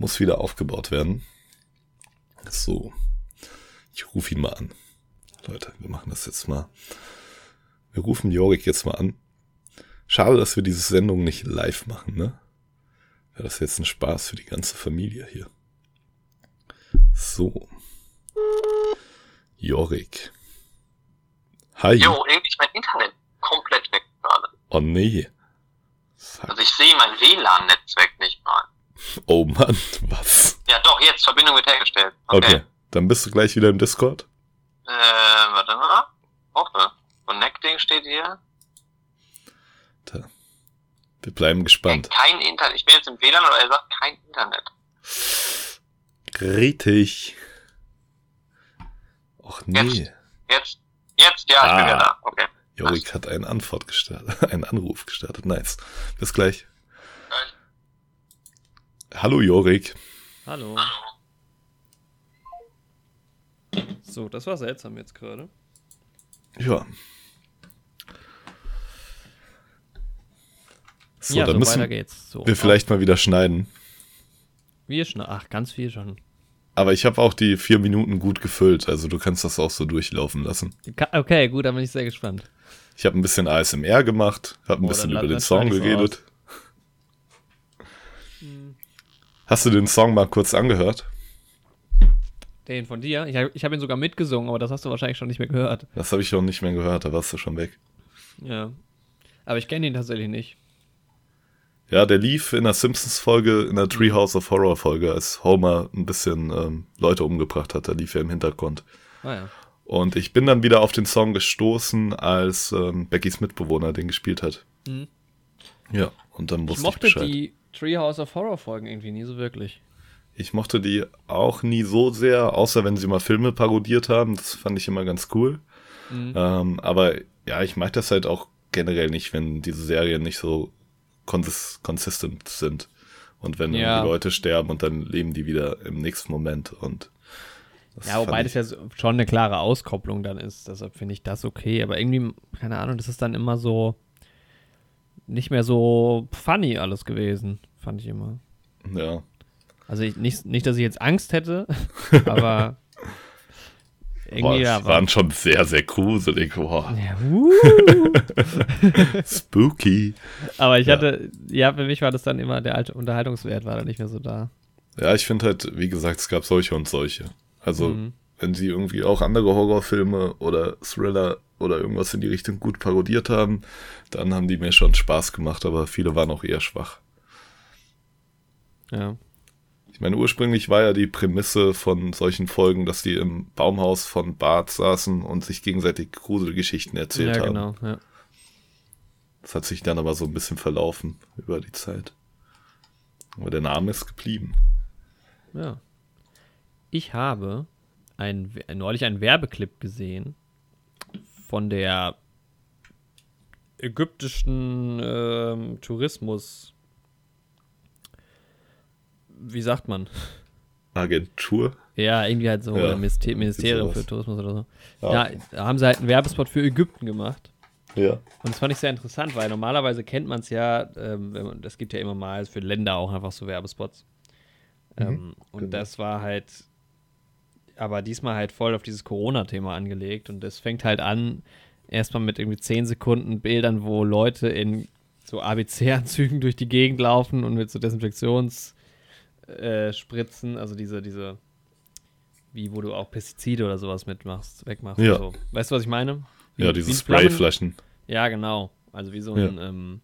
muss wieder aufgebaut werden. So. Ich rufe ihn mal an. Leute, wir machen das jetzt mal. Wir rufen Jorik jetzt mal an. Schade, dass wir diese Sendung nicht live machen, ne? Wäre das jetzt ein Spaß für die ganze Familie hier. So. Jorik. Hi. Jo, irgendwie ist mein Internet komplett weg gerade. Oh nee. Sag. Also ich sehe mein WLAN-Netzwerk nicht mal. Oh Mann, was? Ja, doch, jetzt Verbindung wird hergestellt. Okay. okay. Dann bist du gleich wieder im Discord? Äh, warte mal. Hoffe. Connecting steht hier. Da. Wir bleiben gespannt. Kein Internet. Ich bin jetzt im WLAN, aber er sagt kein Internet. Kritisch. Och nee. Jetzt, jetzt, jetzt ja, ah. ich bin wieder da. Okay. Jorik hat einen Antwort gestartet, [laughs] einen Anruf gestartet. Nice. Bis gleich. Hallo Jorik. Hallo. So, das war seltsam jetzt gerade. Ja. So, ja, dann so müssen weiter geht's. So, wir vielleicht mal wieder schneiden. Wir schneiden. Ach, ganz viel schon. Aber ich habe auch die vier Minuten gut gefüllt, also du kannst das auch so durchlaufen lassen. Okay, gut, dann bin ich sehr gespannt. Ich habe ein bisschen ASMR gemacht, habe ein oh, bisschen über den Song geredet. So Hast du den Song mal kurz angehört? Den von dir? Ich habe hab ihn sogar mitgesungen, aber das hast du wahrscheinlich schon nicht mehr gehört. Das habe ich schon nicht mehr gehört, da warst du schon weg. Ja. Aber ich kenne ihn tatsächlich nicht. Ja, der lief in der Simpsons-Folge, in der Treehouse of Horror-Folge, als Homer ein bisschen ähm, Leute umgebracht hat. Da lief er im Hintergrund. Ah ja. Und ich bin dann wieder auf den Song gestoßen, als ähm, Beckys Mitbewohner den gespielt hat. Mhm. Ja, und dann wusste ich, mochte ich Bescheid. die Treehouse of Horror Folgen irgendwie nie so wirklich. Ich mochte die auch nie so sehr, außer wenn sie mal Filme parodiert haben. Das fand ich immer ganz cool. Mhm. Ähm, aber ja, ich mag das halt auch generell nicht, wenn diese Serien nicht so konsist consistent sind. Und wenn ja. die Leute sterben und dann leben die wieder im nächsten Moment. Und ja, wobei das ja schon eine klare Auskopplung dann ist. Deshalb finde ich das okay. Aber irgendwie, keine Ahnung, das ist dann immer so nicht mehr so funny alles gewesen, fand ich immer. Ja. Also ich, nicht, nicht, dass ich jetzt Angst hätte, [laughs] aber irgendwie Boah, ja, waren schon sehr, sehr gruselig. Boah. Ja, uh. [laughs] Spooky. Aber ich ja. hatte, ja, für mich war das dann immer, der alte Unterhaltungswert war da nicht mehr so da. Ja, ich finde halt, wie gesagt, es gab solche und solche. Also, mhm. Wenn sie irgendwie auch andere Horrorfilme oder Thriller oder irgendwas in die Richtung gut parodiert haben, dann haben die mir schon Spaß gemacht, aber viele waren auch eher schwach. Ja. Ich meine, ursprünglich war ja die Prämisse von solchen Folgen, dass die im Baumhaus von Bart saßen und sich gegenseitig Gruselgeschichten erzählt ja, haben. Genau, ja. Das hat sich dann aber so ein bisschen verlaufen über die Zeit. Aber der Name ist geblieben. Ja. Ich habe ein, neulich einen Werbeclip gesehen von der ägyptischen ähm, Tourismus. Wie sagt man? Agentur? Ja, irgendwie halt so, Ja, Minister Ministerium für Tourismus oder so. Ja. Ja, da haben sie halt einen Werbespot für Ägypten gemacht. Ja. Und das fand ich sehr interessant, weil normalerweise kennt man es ja, ähm, das gibt ja immer mal für Länder auch einfach so Werbespots. Ähm, und genau. das war halt, aber diesmal halt voll auf dieses Corona-Thema angelegt. Und das fängt halt an, erstmal mit irgendwie 10 Sekunden Bildern, wo Leute in so ABC-Anzügen [laughs] durch die Gegend laufen und mit so Desinfektionsspritzen, äh, also diese, diese, wie wo du auch Pestizide oder sowas mitmachst, wegmachst. Ja. So. Weißt du, was ich meine? Wie- Ja, diese Sprayflaschen. ja, genau. Also wie so Ja. ein ähm,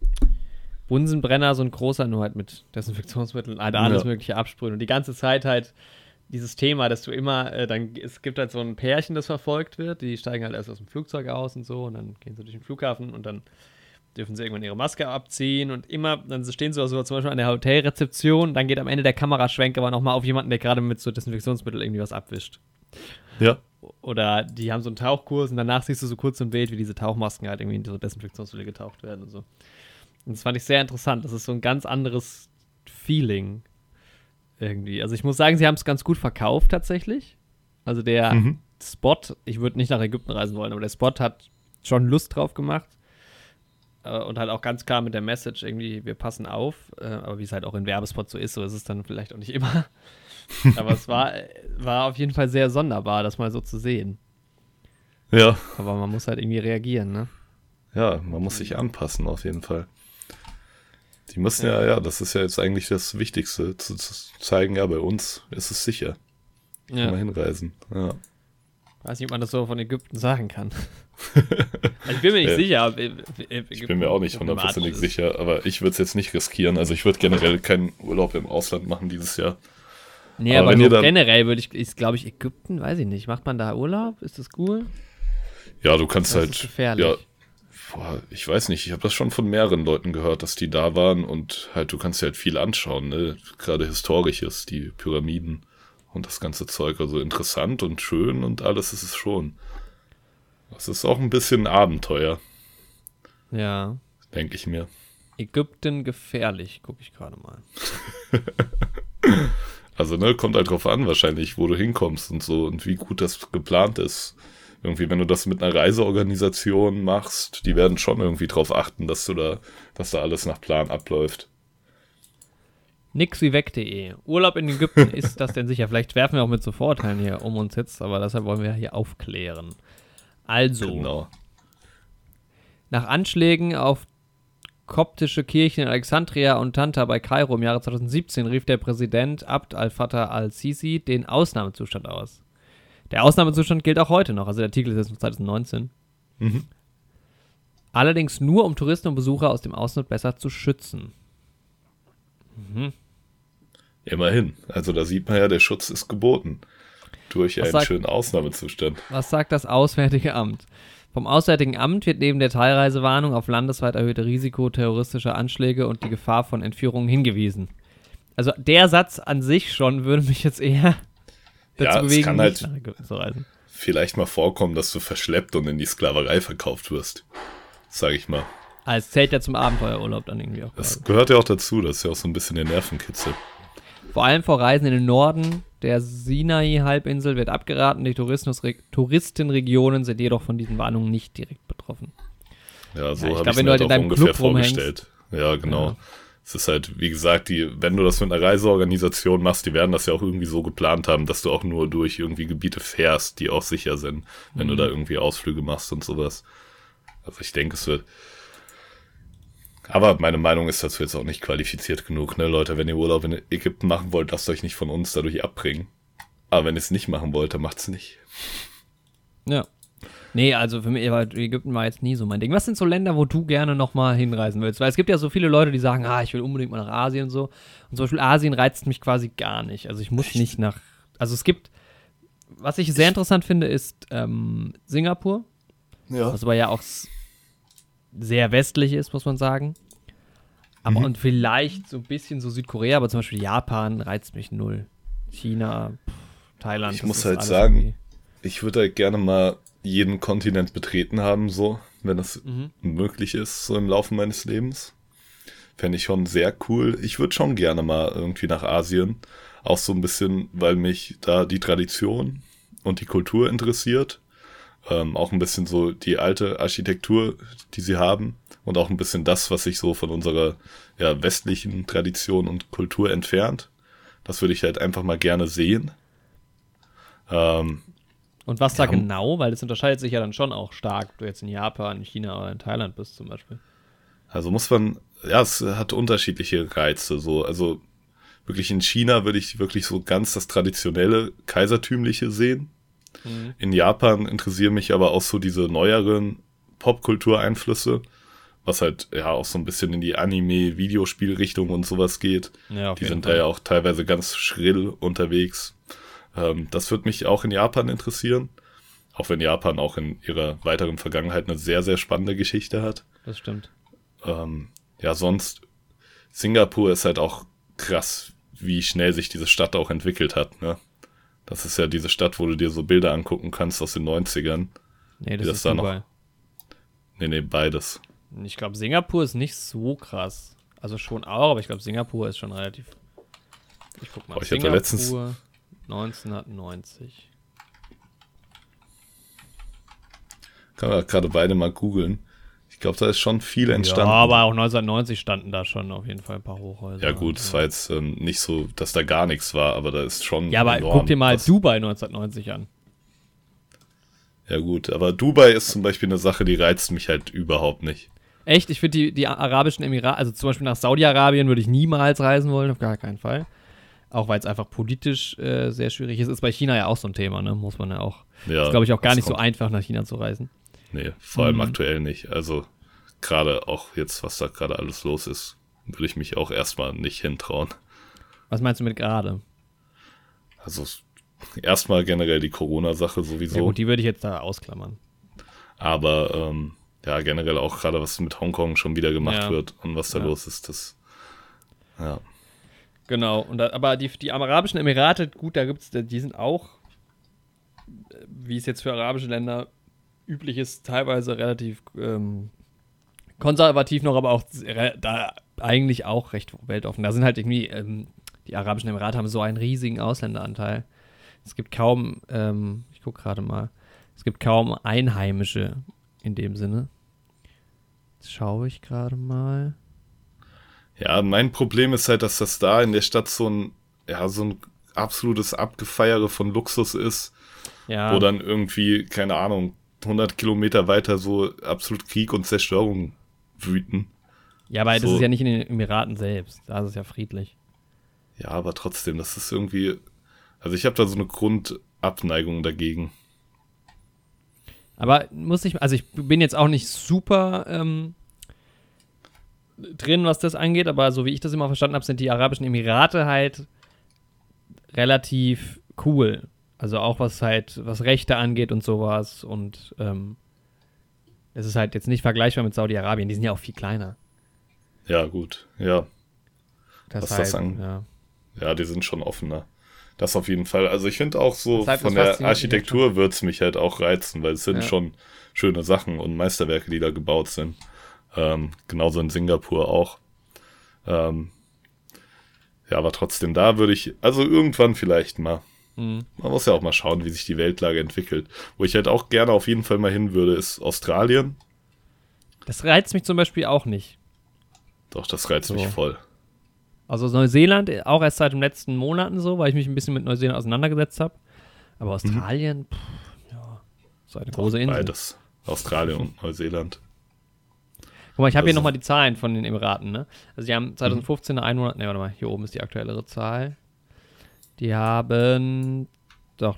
Bunsenbrenner, so ein großer, nur halt mit Desinfektionsmitteln, halt alles Ja. mögliche absprühen. Und die ganze Zeit halt dieses Thema, dass du immer, äh, dann, es gibt halt so ein Pärchen, das verfolgt wird, die steigen halt erst aus dem Flugzeug aus und so und dann gehen sie durch den Flughafen und dann dürfen sie irgendwann ihre Maske abziehen und immer, dann stehen sie also zum Beispiel an der Hotelrezeption, dann geht am Ende der Kameraschwenk aber nochmal auf jemanden, der gerade mit so Desinfektionsmittel irgendwie was abwischt. Ja. Oder die haben so einen Tauchkurs und danach siehst du so kurz im Bild, wie diese Tauchmasken halt irgendwie in so Desinfektionsmittel getaucht werden und so. Und das fand ich sehr interessant. Das ist so ein ganz anderes Feeling irgendwie. Also ich muss sagen, sie haben es ganz gut verkauft tatsächlich. Also der Mhm. Spot, ich würde nicht nach Ägypten reisen wollen, aber der Spot hat schon Lust drauf gemacht. Äh, Und halt auch ganz klar mit der Message irgendwie, wir passen auf. Äh, Aber wie es halt auch in Werbespots so ist, so ist es dann vielleicht auch nicht immer. [laughs] Aber es war, war auf jeden Fall sehr sonderbar, das mal so zu sehen. Ja. Aber man muss halt irgendwie reagieren, ne? Ja, man muss sich anpassen auf jeden Fall. Die müssen ja, ja, das ist ja jetzt eigentlich das Wichtigste, zu, zu zeigen, ja, bei uns ist es sicher. Kann man Ja. hinreisen. Ja. Weiß nicht, ob man das so von Ägypten sagen kann. [laughs] also ich bin mir nicht Äh, sicher. ob Ä- Ä- Ich bin mir auch nicht hundertprozentig sicher, aber ich würde es jetzt nicht riskieren. Also ich würde generell keinen Urlaub im Ausland machen dieses Jahr. Nee, Aber aber, dann- generell würde ich, ist glaube ich Ägypten, weiß ich nicht. Macht man da Urlaub? Ist das cool? Ja, du kannst Das halt. ist gefährlich. Ja, boah, ich weiß nicht, ich habe das schon von mehreren Leuten gehört, dass die da waren und halt, du kannst dir halt viel anschauen, ne? Gerade Historisches, die Pyramiden und das ganze Zeug. Also interessant und schön und alles ist es schon. Das ist auch ein bisschen Abenteuer, Ja. denke ich mir. Ägypten gefährlich, gucke ich gerade mal. [laughs] Also, ne, kommt halt drauf an, wahrscheinlich, wo du hinkommst und so und wie gut das geplant ist. Irgendwie, wenn du das mit einer Reiseorganisation machst, die werden schon irgendwie drauf achten, dass du da, dass da alles nach Plan abläuft. Nixwieweg.de. Urlaub in Ägypten, [laughs] ist das denn sicher? Vielleicht werfen wir auch mit so Vorurteilen hier um uns jetzt, aber deshalb wollen wir hier aufklären. Also, Genau. Nach Anschlägen auf koptische Kirchen in Alexandria und Tanta bei Kairo im Jahre 2017 rief der Präsident Abd al-Fattah al-Sisi den Ausnahmezustand aus. Der Ausnahmezustand gilt auch heute noch, also der Artikel ist jetzt von 2019. Mhm. Allerdings nur, um Touristen und Besucher aus dem Ausland besser zu schützen. Immerhin. Also da sieht man ja, der Schutz ist geboten. Durch Was einen sagt- schönen Ausnahmezustand. Was sagt das Auswärtige Amt? Vom Auswärtigen Amt wird neben der Teilreisewarnung auf landesweit erhöhte Risiko terroristischer Anschläge und die Gefahr von Entführungen hingewiesen. Also der Satz an sich schon würde mich jetzt eher dazu Ja, es bewegen, kann halt- zu reisen. Vielleicht mal vorkommen, dass du verschleppt und in die Sklaverei verkauft wirst. Sag ich mal. Ah, es zählt ja zum Abenteuerurlaub dann irgendwie auch. Das quasi. gehört ja auch dazu, das ist ja auch so ein bisschen der Nervenkitzel. Vor allem vor Reisen in den Norden der Sinai-Halbinsel wird abgeraten. Die Touristenregionen sind jedoch von diesen Warnungen nicht direkt betroffen. Ja, so Ja, ich habe glaub, ich wenn mir du halt halt in deinem ungefähr Club rumhängst- vorgestellt. Ja, genau. Ja. Es ist halt, wie gesagt, die, wenn du das mit einer Reiseorganisation machst, die werden das ja auch irgendwie so geplant haben, dass du auch nur durch irgendwie Gebiete fährst, die auch sicher sind, wenn Mhm. du da irgendwie Ausflüge machst und sowas. Also ich denke, es wird. Aber meine Meinung ist dazu jetzt auch nicht qualifiziert genug, ne, Leute. Wenn ihr Urlaub in Ägypten machen wollt, lasst euch nicht von uns dadurch abbringen. Aber wenn ihr es nicht machen wollt, dann macht's nicht. Ja. Nee, also für mich war Ägypten war jetzt nie so mein Ding. Was sind so Länder, wo du gerne nochmal hinreisen willst? Weil es gibt ja so viele Leute, die sagen, ah, ich will unbedingt mal nach Asien und so. Und zum Beispiel Asien reizt mich quasi gar nicht. Also ich muss nicht nach. Also es gibt, was ich sehr interessant finde, ist ähm, Singapur, Ja. was aber ja auch sehr westlich ist, muss man sagen. Aber Mhm. und vielleicht so ein bisschen so Südkorea, aber zum Beispiel Japan reizt mich null. China, pff, Thailand. Ich muss halt sagen, irgendwie- Ich würde halt gerne mal jeden Kontinent betreten haben, so, wenn das Mhm. möglich ist, so im Laufe meines Lebens. Fände ich schon sehr cool. Ich würde schon gerne mal irgendwie nach Asien. Auch so ein bisschen, weil mich da die Tradition und die Kultur interessiert. Ähm, auch ein bisschen so die alte Architektur, die sie haben. Und auch ein bisschen das, was sich so von unserer ja, westlichen Tradition und Kultur entfernt. Das würde ich halt einfach mal gerne sehen. Ähm, Und was da Ja. genau? Weil das unterscheidet sich ja dann schon auch stark, ob du jetzt in Japan, in China oder in Thailand bist zum Beispiel. Also muss man, ja, es hat unterschiedliche Reize. So, also wirklich in China würde ich wirklich so ganz das traditionelle Kaisertümliche sehen. Mhm. In Japan interessieren mich aber auch so diese neueren Popkultureinflüsse, was halt ja auch so ein bisschen in die Anime-Videospielrichtung und sowas geht. Ja, Die sind Fall. da ja auch teilweise ganz schrill unterwegs. Ähm, das würde mich auch in Japan interessieren. Auch wenn Japan auch in ihrer weiteren Vergangenheit eine sehr, sehr spannende Geschichte hat. Das stimmt. Ähm, ja, sonst, Singapur ist halt auch krass, wie schnell sich diese Stadt auch entwickelt hat, ne? Das ist ja diese Stadt, wo du dir so Bilder angucken kannst aus den 90ern. Nee, das, das ist da noch- Dubai. Nee, nee, beides. Ich glaube, Singapur ist nicht so krass. Also schon auch, aber ich glaube, Singapur ist schon relativ. Ich guck mal. Boah, ich hab da letztens- Singapur 1990. Kann man gerade beide mal googeln. Ich glaube, da ist schon viel Ja, entstanden. aber auch 1990 standen da schon auf jeden Fall ein paar Hochhäuser. Ja, gut, es war jetzt ähm, nicht so, dass da gar nichts war, aber da ist schon. Ja, aber enorm guck dir mal Dubai 1990 an. Ja, gut, aber Dubai ist zum Beispiel eine Sache, die reizt mich halt überhaupt nicht. Echt, ich finde die, die arabischen Emirate, also zum Beispiel nach Saudi-Arabien würde ich niemals reisen wollen, auf gar keinen Fall. Auch weil es einfach politisch äh, sehr schwierig ist. Ist bei China ja auch so ein Thema, ne? Muss man ja auch. Ja, ist, glaube ich, auch gar nicht so kommt- einfach, nach China zu reisen. Nee, vor allem Mhm. aktuell nicht. Also, gerade auch jetzt, was da gerade alles los ist, würde ich mich auch erstmal nicht hintrauen. Was meinst du mit gerade? Also, erstmal generell die Corona-Sache Ja, sowieso. gut, die würde ich jetzt da ausklammern. aber, ähm, ja, generell auch gerade, was mit Hongkong schon wieder gemacht Ja. wird und was da Ja. los ist, das. Ja. Genau, und da, aber die, die Arabischen Emirate, gut, da gibt's, die sind auch, äh, wie es jetzt für arabische Länder üblich ist, teilweise relativ ähm, konservativ noch, aber auch da eigentlich auch recht weltoffen. Da sind halt irgendwie, ähm, die Arabischen Emirate haben so einen riesigen Ausländeranteil. Es gibt kaum, ähm, ich gucke gerade mal, es gibt kaum Einheimische in dem Sinne. Jetzt schaue ich gerade mal. Ja, mein Problem ist halt, dass das da in der Stadt so ein, ja, so ein absolutes Abgefeiere von Luxus ist, Ja. wo dann irgendwie, keine Ahnung, 100 Kilometer weiter so absolut Krieg und Zerstörung wüten. Ja, aber das So. ist ja nicht in den Emiraten selbst. Da ist es ja friedlich. Ja, aber trotzdem, das ist irgendwie, also ich habe da so eine Grundabneigung dagegen. Aber muss ich, also ich bin jetzt auch nicht super ähm, drin, was das angeht, aber so wie ich das immer verstanden habe, sind die Arabischen Emirate halt relativ cool. Also auch was halt, was Rechte angeht und sowas. Und ähm, es ist halt jetzt nicht vergleichbar mit Saudi-Arabien. Die sind ja auch viel kleiner. Ja, gut, ja. Das Was das heißt, an- ja. Ja, die sind schon offener. Das auf jeden Fall. Also ich finde auch so Das halt von der Architektur wird es mich halt auch reizen, weil es sind Ja. schon schöne Sachen und Meisterwerke, die da gebaut sind. Ähm, genauso in Singapur auch. Ähm, ja, aber trotzdem, da würde ich, also irgendwann vielleicht mal. Mhm. Man muss ja auch mal schauen, wie sich die Weltlage entwickelt. Wo ich halt auch gerne auf jeden Fall mal hin würde, ist Australien. Das reizt mich zum Beispiel auch nicht. Doch, das reizt So. mich voll. Also Neuseeland auch erst seit den letzten Monaten so, weil ich mich ein bisschen mit Neuseeland auseinandergesetzt habe. Aber Australien, pff, ja, so eine große Insel. Beides. Australien und Neuseeland. Guck mal, ich habe hier nochmal die Zahlen von den Emiraten, ne? Also die haben 2015 eine Einwohner, ne, warte mal, hier oben ist die aktuellere Zahl. Die haben, doch,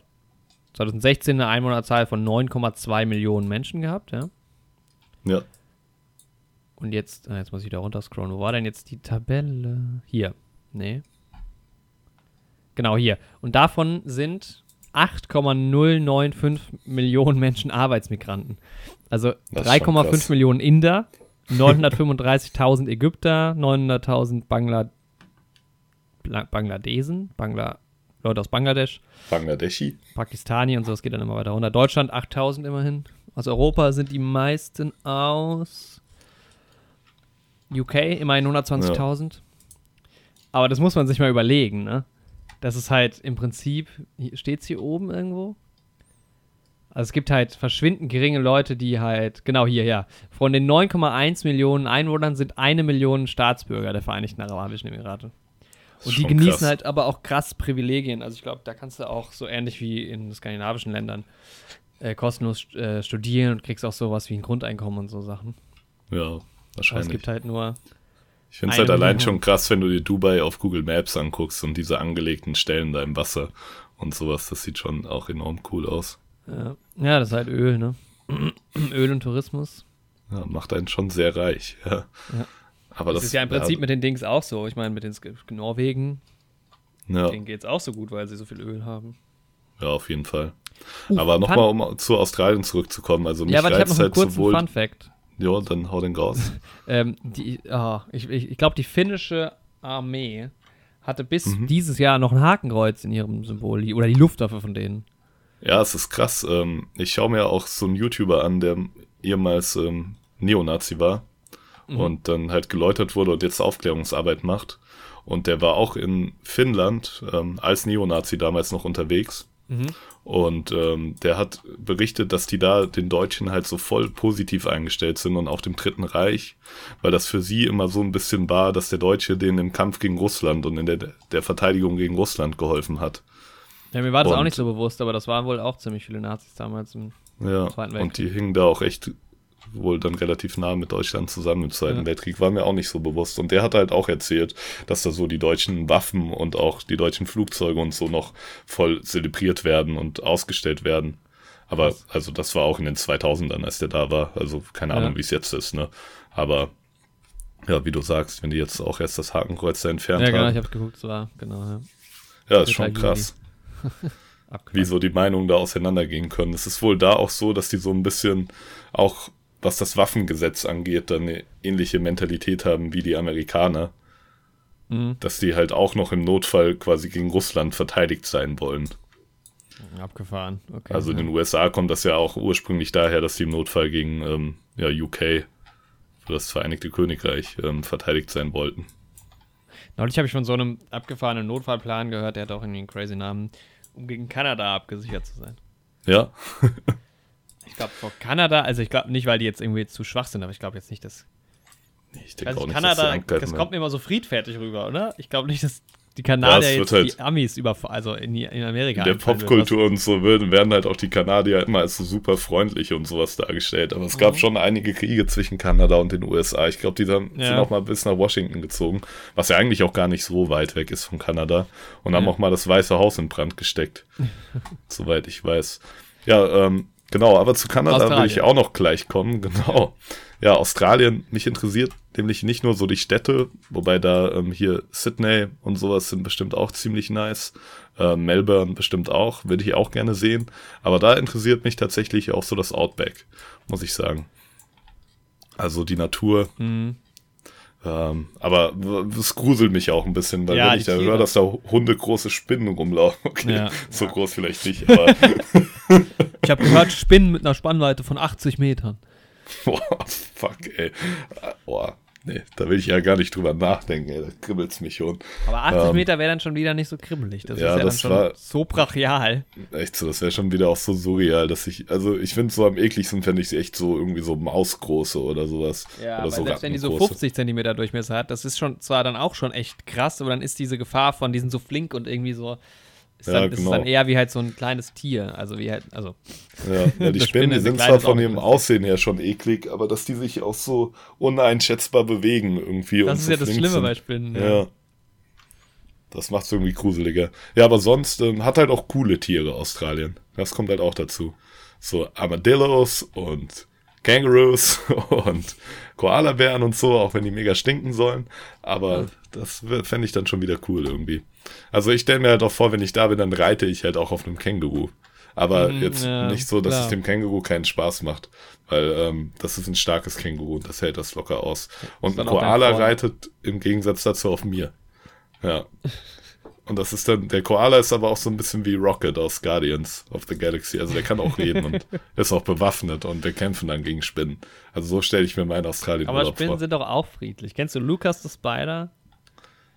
2016 eine Einwohnerzahl von 9,2 Millionen Menschen gehabt, ja? Ja. Und jetzt, ah, jetzt muss ich da runterscrollen. Wo war denn jetzt die Tabelle? Hier. Nee. Genau, hier. Und davon sind 8,095 Millionen Menschen Arbeitsmigranten. Also Das ist schon 3,5 krass. Millionen Inder, 935.000 Ägypter, 900.000 Bangla Bangladesen, Bangla Leute aus Bangladesch. Bangladeschi. Pakistani und so, das geht dann immer weiter runter. Deutschland 8000 immerhin. Aus Europa sind die meisten aus UK, immerhin 120.000. Aber das muss man sich mal überlegen, ne? Das ist halt im Prinzip, steht es hier oben irgendwo? Also es gibt halt verschwindend geringe Leute, die halt, genau hier, ja. Von den 9,1 Millionen Einwohnern sind eine Million Staatsbürger der Vereinigten Arabischen Emirate. Und die genießen krass. halt aber auch krass Privilegien. Also ich glaube, da kannst du auch so ähnlich wie in skandinavischen Ländern äh, kostenlos äh, studieren und kriegst auch sowas wie ein Grundeinkommen und so Sachen. Ja, wahrscheinlich. Aber es gibt halt nur. Ich finde es halt allein schon krass, wenn du dir Dubai auf Google Maps anguckst und diese angelegten Stellen da im Wasser und sowas. Das sieht schon auch enorm cool aus. Ja, ja das ist halt Öl, ne? [clears throat] Öl und Tourismus. Ja, macht einen schon sehr reich, ja. ja. Aber das, das ist ja im Prinzip mit den Dings auch so. Ich meine, mit den Norwegen, ja. denen geht es auch so gut, weil sie so viel Öl haben. Ja, auf jeden Fall. Uh, Aber nochmal, um zu Australien zurückzukommen. Also mich ja, aber ich habe noch einen halt kurzen sowohl, Fun Fact. Ja, dann hau den raus. [laughs] ähm, die, oh, ich ich, ich glaube, die finnische Armee hatte bis mhm. dieses Jahr noch ein Hakenkreuz in ihrem Symbol. Oder die Luftwaffe von denen. Ja, es ist krass. Ähm, ich schaue mir auch so einen YouTuber an, der ehemals ähm, Neonazi war mhm. und dann halt geläutert wurde und jetzt Aufklärungsarbeit macht. Und der war auch in Finnland ähm, als Neonazi damals noch unterwegs. Mhm. Und ähm, der hat berichtet, dass die da den Deutschen halt so voll positiv eingestellt sind und auch dem Dritten Reich, weil das für sie immer so ein bisschen war, dass der Deutsche denen im Kampf gegen Russland und in der, der Verteidigung gegen Russland geholfen hat. Ja, mir war das und, auch nicht so bewusst, aber das waren wohl auch ziemlich viele Nazis damals im ja, Zweiten Weltkrieg. Und die hingen da auch echt wohl dann relativ nah mit Deutschland zusammen im Zweiten ja. Weltkrieg, war mir auch nicht so bewusst. Und der hat halt auch erzählt, dass da so die deutschen Waffen und auch die deutschen Flugzeuge und so noch voll zelebriert werden und ausgestellt werden. Aber also das war auch in den 2000ern, als der da war. Also keine Ahnung, ja. wie es jetzt ist, ne? Aber ja, wie du sagst, wenn die jetzt auch erst das Hakenkreuz da entfernt haben. Ja, genau, haben. ich habe geguckt, es war, genau, ja. Ja, ist schon krass. [laughs] wie so die Meinungen da auseinandergehen können. Es ist wohl da auch so, dass die so ein bisschen auch was das Waffengesetz angeht, dann eine ähnliche Mentalität haben wie die Amerikaner. Mhm. Dass die halt auch noch im Notfall quasi gegen Russland verteidigt sein wollen. Abgefahren, okay. Also in den USA kommt das ja auch ursprünglich daher, dass die im Notfall gegen ähm, ja, UK, für das Vereinigte Königreich, ähm, verteidigt sein wollten. Neulich habe ich von so einem abgefahrenen Notfallplan gehört, der hat auch irgendwie einen crazy Namen, um gegen Kanada abgesichert zu sein. Ja. [laughs] Ich glaube, vor Kanada, also ich glaube nicht, weil die jetzt irgendwie zu schwach sind, aber ich glaube jetzt nicht, dass. Ich denke also auch nicht, Kanada, das, das kommt mir immer so friedfertig rüber, oder? Ich glaube nicht, dass die Kanadier ja, jetzt halt die Amis über, also in, in Amerika. In der Popkultur und so werden, werden halt auch die Kanadier immer als so super freundlich und sowas dargestellt. Aber es gab mhm. schon einige Kriege zwischen Kanada und den USA. Ich glaube, die dann, ja. sind auch mal bis nach Washington gezogen, was ja eigentlich auch gar nicht so weit weg ist von Kanada. Und ja. haben auch mal das Weiße Haus in Brand gesteckt. [laughs] soweit ich weiß. Ja, ähm, Genau, aber zu Kanada Australien. will ich auch noch gleich kommen. [laughs] Genau. Ja, Australien, mich interessiert nämlich nicht nur so die Städte, wobei da ähm, hier Sydney und sowas sind bestimmt auch ziemlich nice. Äh, Melbourne bestimmt auch, würde ich auch gerne sehen. Aber da interessiert mich tatsächlich auch so das Outback, muss ich sagen. Also die Natur. Mhm. Ähm, aber es gruselt mich auch ein bisschen, weil ja, wenn ich da höre, dass da Hunde große Spinnen rumlaufen. [laughs] Okay, ja. so groß vielleicht nicht, aber. [laughs] ich habe gehört, Spinnen mit einer Spannweite von 80 Metern. Boah, fuck, ey. Boah, nee, da will ich ja gar nicht drüber nachdenken, ey. Da kribbelt es mich schon. Aber 80 ähm, Meter wäre dann schon wieder nicht so kribbelig. Das ja, ist ja das dann schon war, so brachial. Echt so, das wäre schon wieder auch so surreal, dass ich, also ich finde so am ekligsten fände ich sie echt so irgendwie so Mausgroße oder sowas. Ja, oder so selbst wenn die so 50 Zentimeter Durchmesser hat, das ist schon zwar dann auch schon echt krass, aber dann ist diese Gefahr von diesen so flink und irgendwie so ist, ja, dann, genau. ist dann eher wie halt so ein kleines Tier. Also wie halt, also. Ja, ja [laughs] die Spinnen, sind zwar von ihrem Aussehen her schon eklig, aber dass die sich auch so uneinschätzbar bewegen irgendwie. Das ist so ja das Schlimme sind. bei Spinnen. Ja. ja. Das macht es irgendwie gruseliger. Ja, aber sonst ähm, hat halt auch coole Tiere Australien. Das kommt halt auch dazu. So Armadillos und Kangaroos [laughs] und Koalabären und so, auch wenn die mega stinken sollen. Aber das fände ich dann schon wieder cool irgendwie. Also ich stelle mir halt auch vor, wenn ich da bin, dann reite ich halt auch auf einem Känguru. Aber mm, jetzt ja, nicht so, dass klar. es dem Känguru keinen Spaß macht. Weil ähm, das ist ein starkes Känguru und das hält das locker aus. Und ein Koala reitet im Gegensatz dazu auf mir. Ja. Und das ist dann, der Koala ist aber auch so ein bisschen wie Rocket aus Guardians of the Galaxy. Also der kann auch reden und [laughs] ist auch bewaffnet und wir kämpfen dann gegen Spinnen. Also so stelle ich mir meinen Australien Aber Spinnen vor. sind doch auch friedlich. Kennst du Lucas the Spider?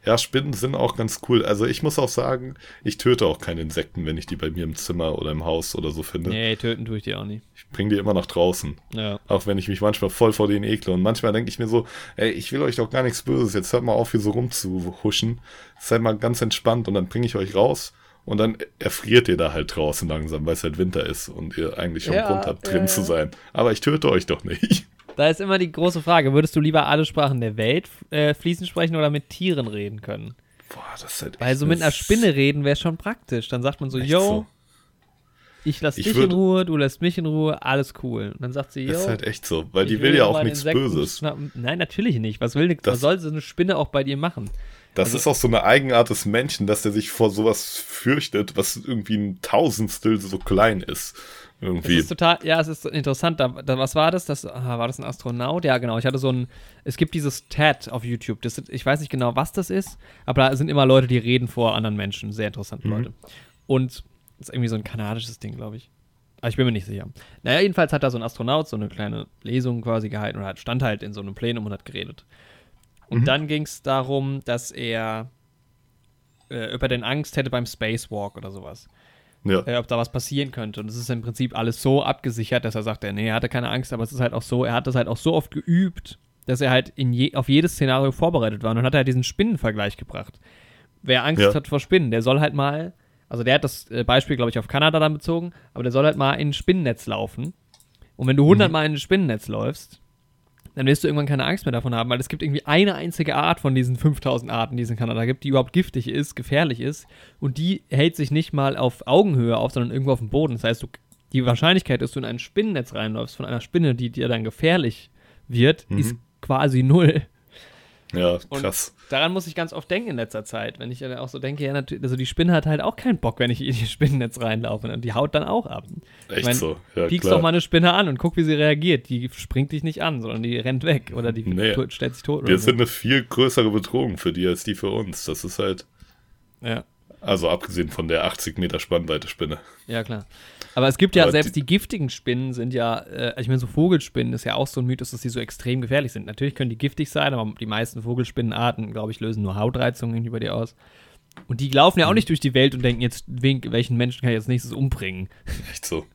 Ja, Spinnen sind auch ganz cool. Also ich muss auch sagen, ich töte auch keine Insekten, wenn ich die bei mir im Zimmer oder im Haus oder so finde. Nee, töten tue ich die auch nicht. Ich bringe die immer nach draußen. Ja. Auch wenn ich mich manchmal voll vor denen ekle. Und manchmal denke ich mir so, ey, ich will euch doch gar nichts Böses. Jetzt hört mal auf, hier so rumzuhuschen. Seid mal ganz entspannt und dann bringe ich euch raus. Und dann erfriert ihr da halt draußen langsam, weil es halt Winter ist und ihr eigentlich schon ja, Grund habt, drin ja, zu sein. Aber ich töte euch doch nicht. Da ist immer die große Frage: Würdest du lieber alle Sprachen der Welt äh, fließend sprechen oder mit Tieren reden können? Boah, das ist halt Weil so mit einer Spinne reden wäre schon praktisch. Dann sagt man so: Yo, so. ich lass ich dich in Ruhe, du lässt mich in Ruhe, alles cool. Und dann sagt sie: Yo. Das ist halt echt so, weil die will, will ja auch nichts Böses. Schnappen. Nein, natürlich nicht. Was, will, was soll so eine Spinne auch bei dir machen? Das also, ist auch so eine Eigenart des Menschen, dass der sich vor sowas fürchtet, was irgendwie ein Tausendstel so klein ist. Irgendwie. Das ist total, ja, es ist interessant. Da, da, was war das? das ah, war das ein Astronaut? Ja, genau. Ich hatte so ein, es gibt dieses TED auf YouTube. Das, ich weiß nicht genau, was das ist, aber da sind immer Leute, die reden vor anderen Menschen. Sehr interessante mhm. Leute. Und das ist irgendwie so ein kanadisches Ding, glaube ich. Aber ich bin mir nicht sicher. Naja, jedenfalls hat da so ein Astronaut so eine kleine Lesung quasi gehalten und stand halt in so einem Plenum und hat geredet. Und mhm. dann ging es darum, dass er äh, über den Angst hätte beim Spacewalk oder sowas ja. äh, ob da was passieren könnte. Und es ist im Prinzip alles so abgesichert, dass er sagt, nee, er hatte keine Angst, aber es ist halt auch so, er hat das halt auch so oft geübt, dass er halt je, auf jedes Szenario vorbereitet war. Und dann hat er halt diesen Spinnenvergleich gebracht. Wer Angst ja. hat vor Spinnen, der soll halt mal, also der hat das äh, Beispiel, glaube ich, auf Kanada dann bezogen, aber der soll halt mal in ein Spinnennetz laufen. Und wenn du 100 mhm. Mal in ein Spinnennetz läufst, dann wirst du irgendwann keine Angst mehr davon haben, weil es gibt irgendwie eine einzige Art von diesen 5000 Arten, die es in Kanada gibt, die überhaupt giftig ist, gefährlich ist und die hält sich nicht mal auf Augenhöhe auf, sondern irgendwo auf dem Boden. Das heißt, du, die Wahrscheinlichkeit, dass du in ein Spinnennetz reinläufst von einer Spinne, die dir dann gefährlich wird, mhm. ist quasi null. Ja, krass. Und daran muss ich ganz oft denken in letzter Zeit, wenn ich dann auch so denke, ja, natürlich, also die Spinne hat halt auch keinen Bock, wenn ich in ihr [laughs] Spinnennetz reinlaufe und die haut dann auch ab. Echt ich mein, so, ja, Piekst doch mal eine Spinne an und guck, wie sie reagiert. Die springt dich nicht an, sondern die rennt weg oder die nee. stellt sich tot. Wir sind eine viel größere Bedrohung für die als die für uns. Das ist halt. Ja. Also abgesehen von der 80 Meter Spannweite Spinne. Ja, klar. Aber es gibt ja, Aber selbst die, die, giftigen Spinnen sind ja, äh, ich meine, so Vogelspinnen ist ja auch so ein Mythos, dass sie so extrem gefährlich sind. Natürlich können die giftig sein, aber die meisten Vogelspinnenarten, glaube ich, lösen nur Hautreizungen über die aus. Und die laufen ja auch mhm. nicht durch die Welt und denken jetzt, welchen Menschen kann ich jetzt nächstes umbringen. [laughs] Echt so.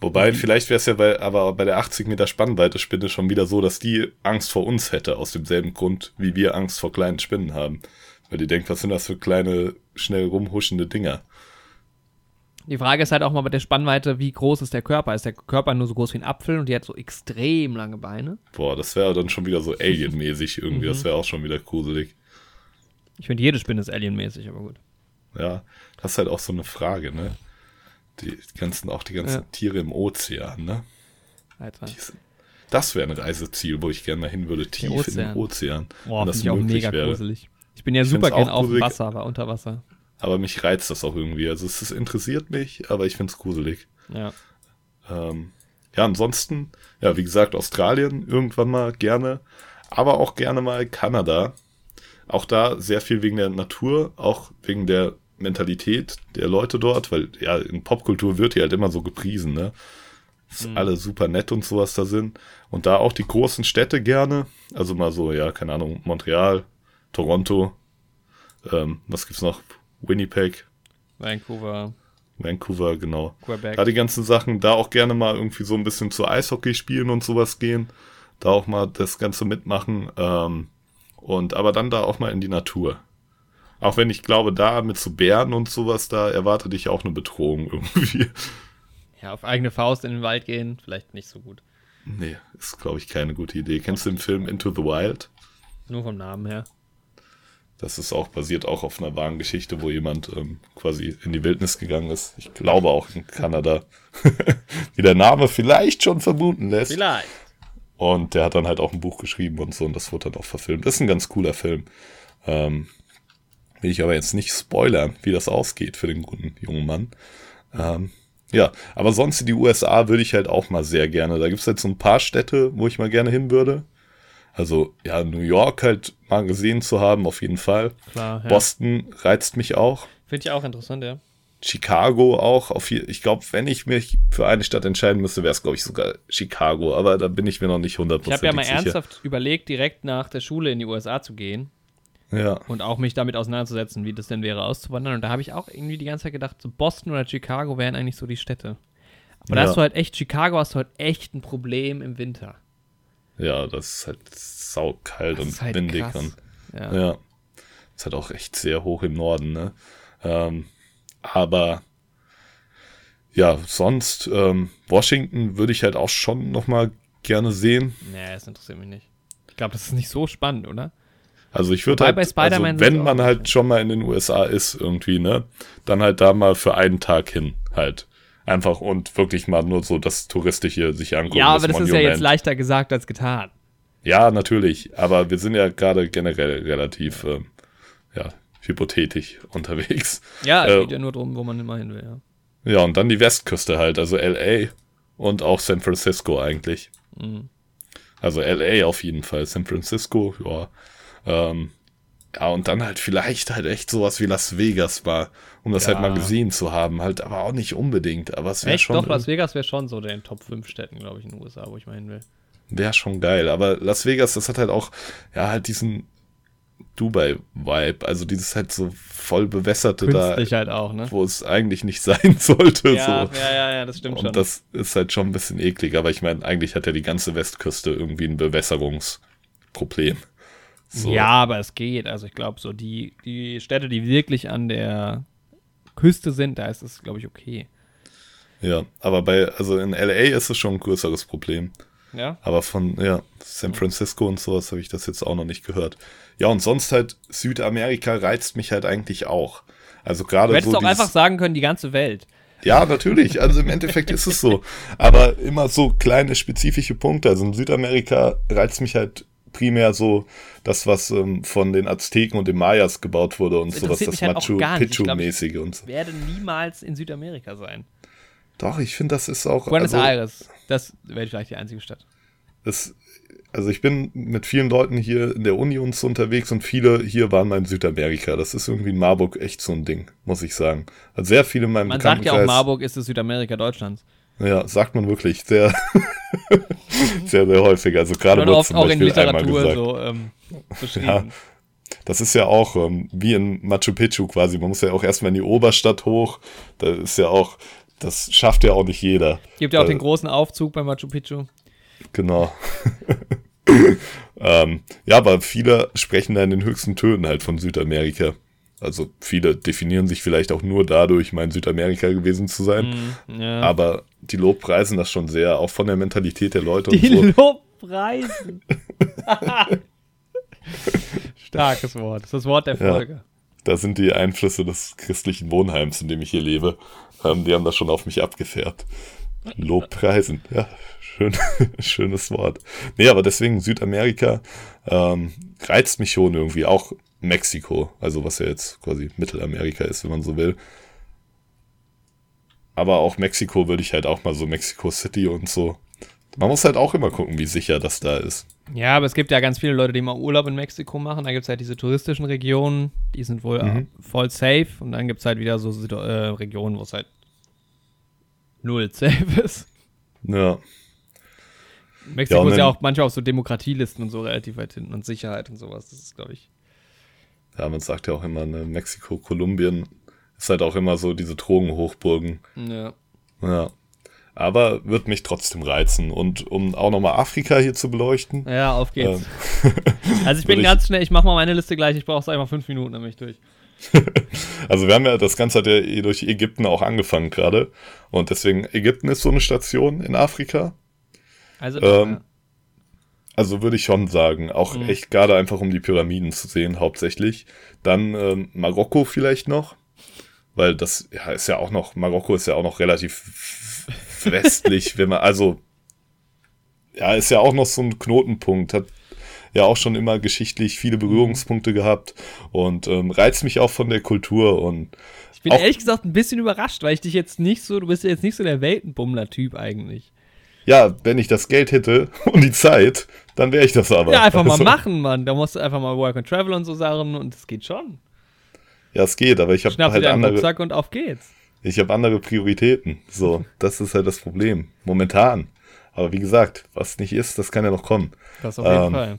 Wobei, vielleicht wäre es ja bei, aber bei der 80 Meter Spannweite Spinne schon wieder so, dass die Angst vor uns hätte, aus demselben Grund, wie wir Angst vor kleinen Spinnen haben. Weil die denkt, was sind das für kleine, schnell rumhuschende Dinger? Die Frage ist halt auch mal bei der Spannweite, wie groß ist der Körper? Ist der Körper nur so groß wie ein Apfel und die hat so extrem lange Beine? Boah, das wäre dann schon wieder so alienmäßig irgendwie. Das mhm. wäre auch schon wieder gruselig. Ich finde, jede Spinne ist alienmäßig, aber gut. Ja, das ist halt auch so eine Frage, ne? Die ganzen, auch die ganzen ja. Tiere im Ozean, ne? Alter. Sind, das wäre ein Reiseziel, wo ich gerne mal hin würde, tief in den Ozean. Boah, das ich auch mega wäre. gruselig. Ich bin ja ich super gern auf dem Wasser, aber unter Wasser. Aber mich reizt das auch irgendwie. Also es, es interessiert mich, aber ich finde es gruselig. Ja. Ähm, ja, ansonsten, ja, wie gesagt, Australien irgendwann mal gerne, aber auch gerne mal Kanada. Auch da sehr viel wegen der Natur, auch wegen der Mentalität der Leute dort, weil ja, in Popkultur wird die halt immer so gepriesen, ne? Dass mhm. alle super nett und sowas da sind. Und da auch die großen Städte gerne. Also mal so, ja, keine Ahnung, Montreal, Toronto, ähm, was gibt's noch? Winnipeg. Vancouver. Vancouver, genau. Quebec. Da die ganzen Sachen, da auch gerne mal irgendwie so ein bisschen zu Eishockey spielen und sowas gehen. Da auch mal das Ganze mitmachen. Ähm, und aber dann da auch mal in die Natur. Auch wenn ich glaube, da mit so Bären und sowas, da erwartet dich auch eine Bedrohung [laughs] irgendwie. Ja, auf eigene Faust in den Wald gehen, vielleicht nicht so gut. Nee, ist, glaube ich, keine gute Idee. Kennst du den Film Into the Wild? Nur vom Namen her. Das ist auch basiert auch auf einer wahren Geschichte, wo jemand ähm, quasi in die Wildnis gegangen ist. Ich glaube auch in Kanada. [laughs] Wie der Name vielleicht schon vermuten lässt. Vielleicht. Und der hat dann halt auch ein Buch geschrieben und so und das wurde dann auch verfilmt. Das ist ein ganz cooler Film. Ähm, will ich aber jetzt nicht spoilern, wie das ausgeht für den guten jungen Mann. Ähm, ja, aber sonst in die USA würde ich halt auch mal sehr gerne. Da gibt es halt so ein paar Städte, wo ich mal gerne hin würde. Also ja, New York halt mal gesehen zu haben, auf jeden Fall. Klar, ja. Boston reizt mich auch. Finde ich auch interessant, ja. Chicago auch. Auf hier, ich glaube, wenn ich mich für eine Stadt entscheiden müsste, wäre es, glaube ich, sogar Chicago. Aber da bin ich mir noch nicht Ich hundertprozentig habe ja mal sicher. ernsthaft überlegt, direkt nach der Schule in die USA zu gehen Ja, und auch mich damit auseinanderzusetzen, wie das denn wäre, auszuwandern. Und da habe ich auch irgendwie die ganze Zeit gedacht, so Boston oder Chicago wären eigentlich so die Städte. Aber da Ja. hast du halt echt, Chicago hast du halt echt ein Problem im Winter. Ja, das ist halt saukalt Das und halt windig. krass. Und, Ja. ja, ist halt auch echt sehr hoch im Norden, ne? Ähm, aber ja, sonst ähm, Washington würde ich halt auch schon noch mal gerne sehen. Nee, das interessiert mich nicht. Ich glaube, das ist nicht so spannend, oder? Also ich würde halt, bei Spider-Man also wenn man halt schon mal in den USA ist irgendwie, ne, dann halt da mal für einen Tag hin halt. Einfach und wirklich mal nur so das Touristische sich angucken. ja, aber das ist ja jetzt leichter gesagt als getan. Ja, natürlich, aber wir sind ja gerade generell relativ, ähm, ja, hypothetisch unterwegs. Ja, es Äh, geht ja nur darum, wo man immer hin will, ja. Ja, und dann die Westküste halt, also LA und auch San Francisco eigentlich. Mhm. Also LA auf jeden Fall, San Francisco, ja. Ähm, ja, und dann halt vielleicht halt echt sowas wie Las Vegas war, um das Ja. halt mal gesehen zu haben. Halt, aber auch nicht unbedingt. Aber es wäre schon, Doch, Las Vegas wäre schon so in den Top 5 Städten, glaube ich, in den USA, wo ich mal hin will. wär schon geil. Aber Las Vegas, das hat halt auch, ja, halt diesen Dubai-Vibe. Also dieses halt so voll bewässerte da, Künstlich halt auch, ne? wo es eigentlich nicht [laughs] sein sollte. Ja, so. ja, ja, ja, das stimmt Und schon. das ist halt schon ein bisschen eklig, aber ich meine, eigentlich hat ja die ganze Westküste irgendwie ein Bewässerungsproblem. So. Ja, aber es geht. Also ich glaube, so die, die Städte, die wirklich an der Küste sind, da ist es, glaube ich, okay. Ja, aber bei, also in LA ist es schon ein größeres Problem. Ja? Aber von, ja, San Francisco und sowas habe ich das jetzt auch noch nicht gehört. Ja, und sonst halt Südamerika reizt mich halt eigentlich auch. Also Du gerade hättest so auch einfach sagen können, die ganze Welt. Ja, natürlich. Also im Endeffekt ist es so. Aber immer so kleine spezifische Punkte. Also in Südamerika reizt mich halt primär so das, was ähm, von den Azteken und den Mayas gebaut wurde und Das sowas, das halt Machu. Ich ich- Picchu-mäßige und so. Werde niemals in Südamerika sein. Doch, ich finde, das ist auch. Buenos also, Aires, das wäre vielleicht die einzige Stadt. Das, also ich bin mit vielen Leuten hier in der Uni und so unterwegs und viele hier waren mal in Südamerika. Das ist irgendwie in Marburg echt so ein Ding, muss ich sagen. Also sehr viele in meinem Man sagt ja auch, Marburg ist das Südamerika Deutschlands. Ja, sagt man wirklich sehr, [laughs] sehr, sehr häufig. Also gerade wurde zum auch in Beispiel einmal Literatur gesagt. so ähm, beschrieben. Ja. Das ist ja auch ähm, wie in Machu Picchu quasi. Man muss ja auch erstmal in die Oberstadt hoch. Da ist ja auch, das schafft ja auch nicht jeder. Gibt ja auch Äh, den großen Aufzug bei Machu Picchu. Genau. [laughs] ähm, ja, aber viele sprechen da in den höchsten Tönen halt von Südamerika. Also viele definieren sich vielleicht auch nur dadurch, mal in Südamerika gewesen zu sein. Mhm, ja. Aber die lobpreisen das schon sehr, auch von der Mentalität der Leute Die und so. [laughs] Lobpreisen. [laughs] Starkes Wort. Das ist das Wort der Ja. Folge. Da sind die Einflüsse des christlichen Wohnheims, in dem ich hier lebe. Ähm, die haben das schon auf mich abgefärbt. Lobpreisen, ja, schön, [laughs] schönes Wort. Nee, aber deswegen Südamerika ähm, reizt mich schon irgendwie. Auch Mexiko, also was ja jetzt quasi Mittelamerika ist, wenn man so will. Aber auch Mexiko würde ich halt auch mal so Mexico City und so. Man muss halt auch immer gucken, wie sicher das da ist. Ja, aber es gibt ja ganz viele Leute, die mal Urlaub in Mexiko machen. Da gibt es halt diese touristischen Regionen, die sind wohl Mhm. äh, voll safe. Und dann gibt es halt wieder so äh, Regionen, wo es halt null [laughs] safe ist. Ja, Mexiko und ist ja auch manchmal auf so Demokratielisten und so relativ weit hinten und Sicherheit und sowas. Das ist, glaube ich. Ja, man sagt ja auch immer, ne, Mexiko, Kolumbien ist halt auch immer so diese Drogenhochburgen. Ja. Ja. Aber wird mich trotzdem reizen. Und um auch nochmal Afrika hier zu beleuchten. Ja, auf geht's. ähm, [laughs] also ich bin ganz schnell, ich mache mal meine Liste gleich. Ich brauche es einfach fünf Minuten, dann bin ich durch. [laughs] also wir haben ja, das Ganze hat ja eh durch Ägypten auch angefangen gerade. Und deswegen, Ägypten ist so eine Station in Afrika. Also, Ähm, Also würde ich schon sagen, auch Mhm. echt gerade einfach um die Pyramiden zu sehen, hauptsächlich. Dann ähm, Marokko vielleicht noch, weil das ja, ist ja auch noch, Marokko ist ja auch noch relativ westlich, [laughs] wenn man, also ja, ist ja auch noch so ein Knotenpunkt, hat ja auch schon immer geschichtlich viele Berührungspunkte gehabt und ähm, reizt mich auch von der Kultur und ich bin ehrlich gesagt ein bisschen überrascht, weil ich dich jetzt nicht so, du bist ja jetzt nicht so der Weltenbummler-Typ eigentlich. Ja, wenn ich das Geld hätte [laughs] und die Zeit, dann wäre ich das aber. Ja, einfach mal Also, machen, Mann. Da musst du einfach mal Work and Travel und so Sachen und es geht schon. Ja, es geht, aber ich habe Schnapp dir halt deinen andere, Rucksack und auf geht's. ich habe andere Prioritäten. So, [laughs] das ist halt das Problem. Momentan. Aber wie gesagt, was nicht ist, das kann ja noch kommen. Das auf jeden Ähm, Fall.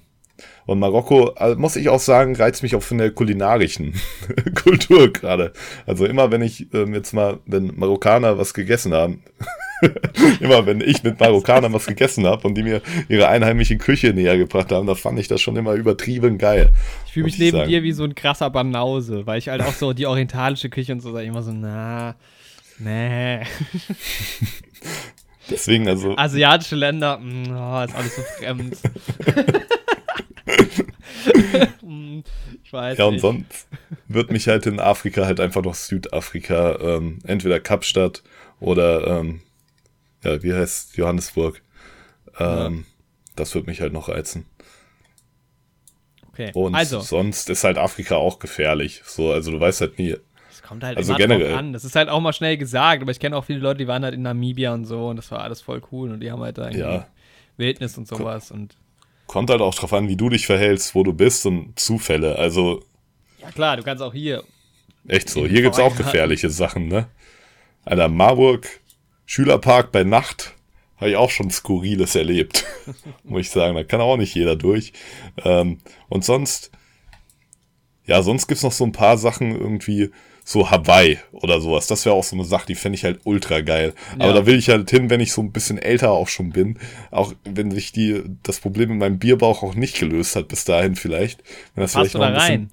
Und Marokko, äh, muss ich auch sagen, reizt mich auch von der kulinarischen [laughs] Kultur gerade. Also immer, wenn ich ähm, jetzt mal, wenn Marokkaner was gegessen haben, [laughs] immer wenn ich mit Marokkanern was gegessen habe und die mir ihre einheimische Küche näher gebracht haben, da fand ich das schon immer übertrieben geil. Ich fühle mich neben sagen. dir wie so ein krasser Banause, weil ich halt auch so die orientalische Küche und so sage immer so, na, nee. [laughs] Deswegen, also, Asiatische Länder, mm, oh, ist alles so fremd. [laughs] Mm, ich weiß ja und nicht. sonst wird mich halt in Afrika halt einfach noch Südafrika, ähm, entweder Kapstadt oder, ähm, ja, wie heißt Johannesburg. Ähm, Das wird mich halt noch reizen. Okay. Und also, sonst ist halt Afrika auch gefährlich. So, also du weißt halt nie. es kommt halt also immer generell. drauf an. Das ist halt auch mal schnell gesagt, aber ich kenne auch viele Leute, die waren halt in Namibia und so und das war alles voll cool und die haben halt da irgendwie Ja. Wildnis und sowas und Kommt halt auch drauf an, wie du dich verhältst, wo du bist und Zufälle. Also ja klar, du kannst auch hier echt so. Hier gibt's auch Vereinen gefährliche Sachen, ne? Alter, Marburg, Schülerpark bei Nacht, habe ich auch schon Skurriles erlebt. [laughs] Muss ich sagen. Da kann auch nicht jeder durch. Ähm, und sonst, ja, sonst gibt's noch so ein paar Sachen irgendwie, so Hawaii oder sowas. Das wäre auch so eine Sache, die fände ich halt ultra geil. Aber Ja. da will ich halt hin, wenn ich so ein bisschen älter auch schon bin. Auch wenn sich die, das Problem mit meinem Bierbauch auch nicht gelöst hat bis dahin vielleicht. Wenn das passt vielleicht noch da rein.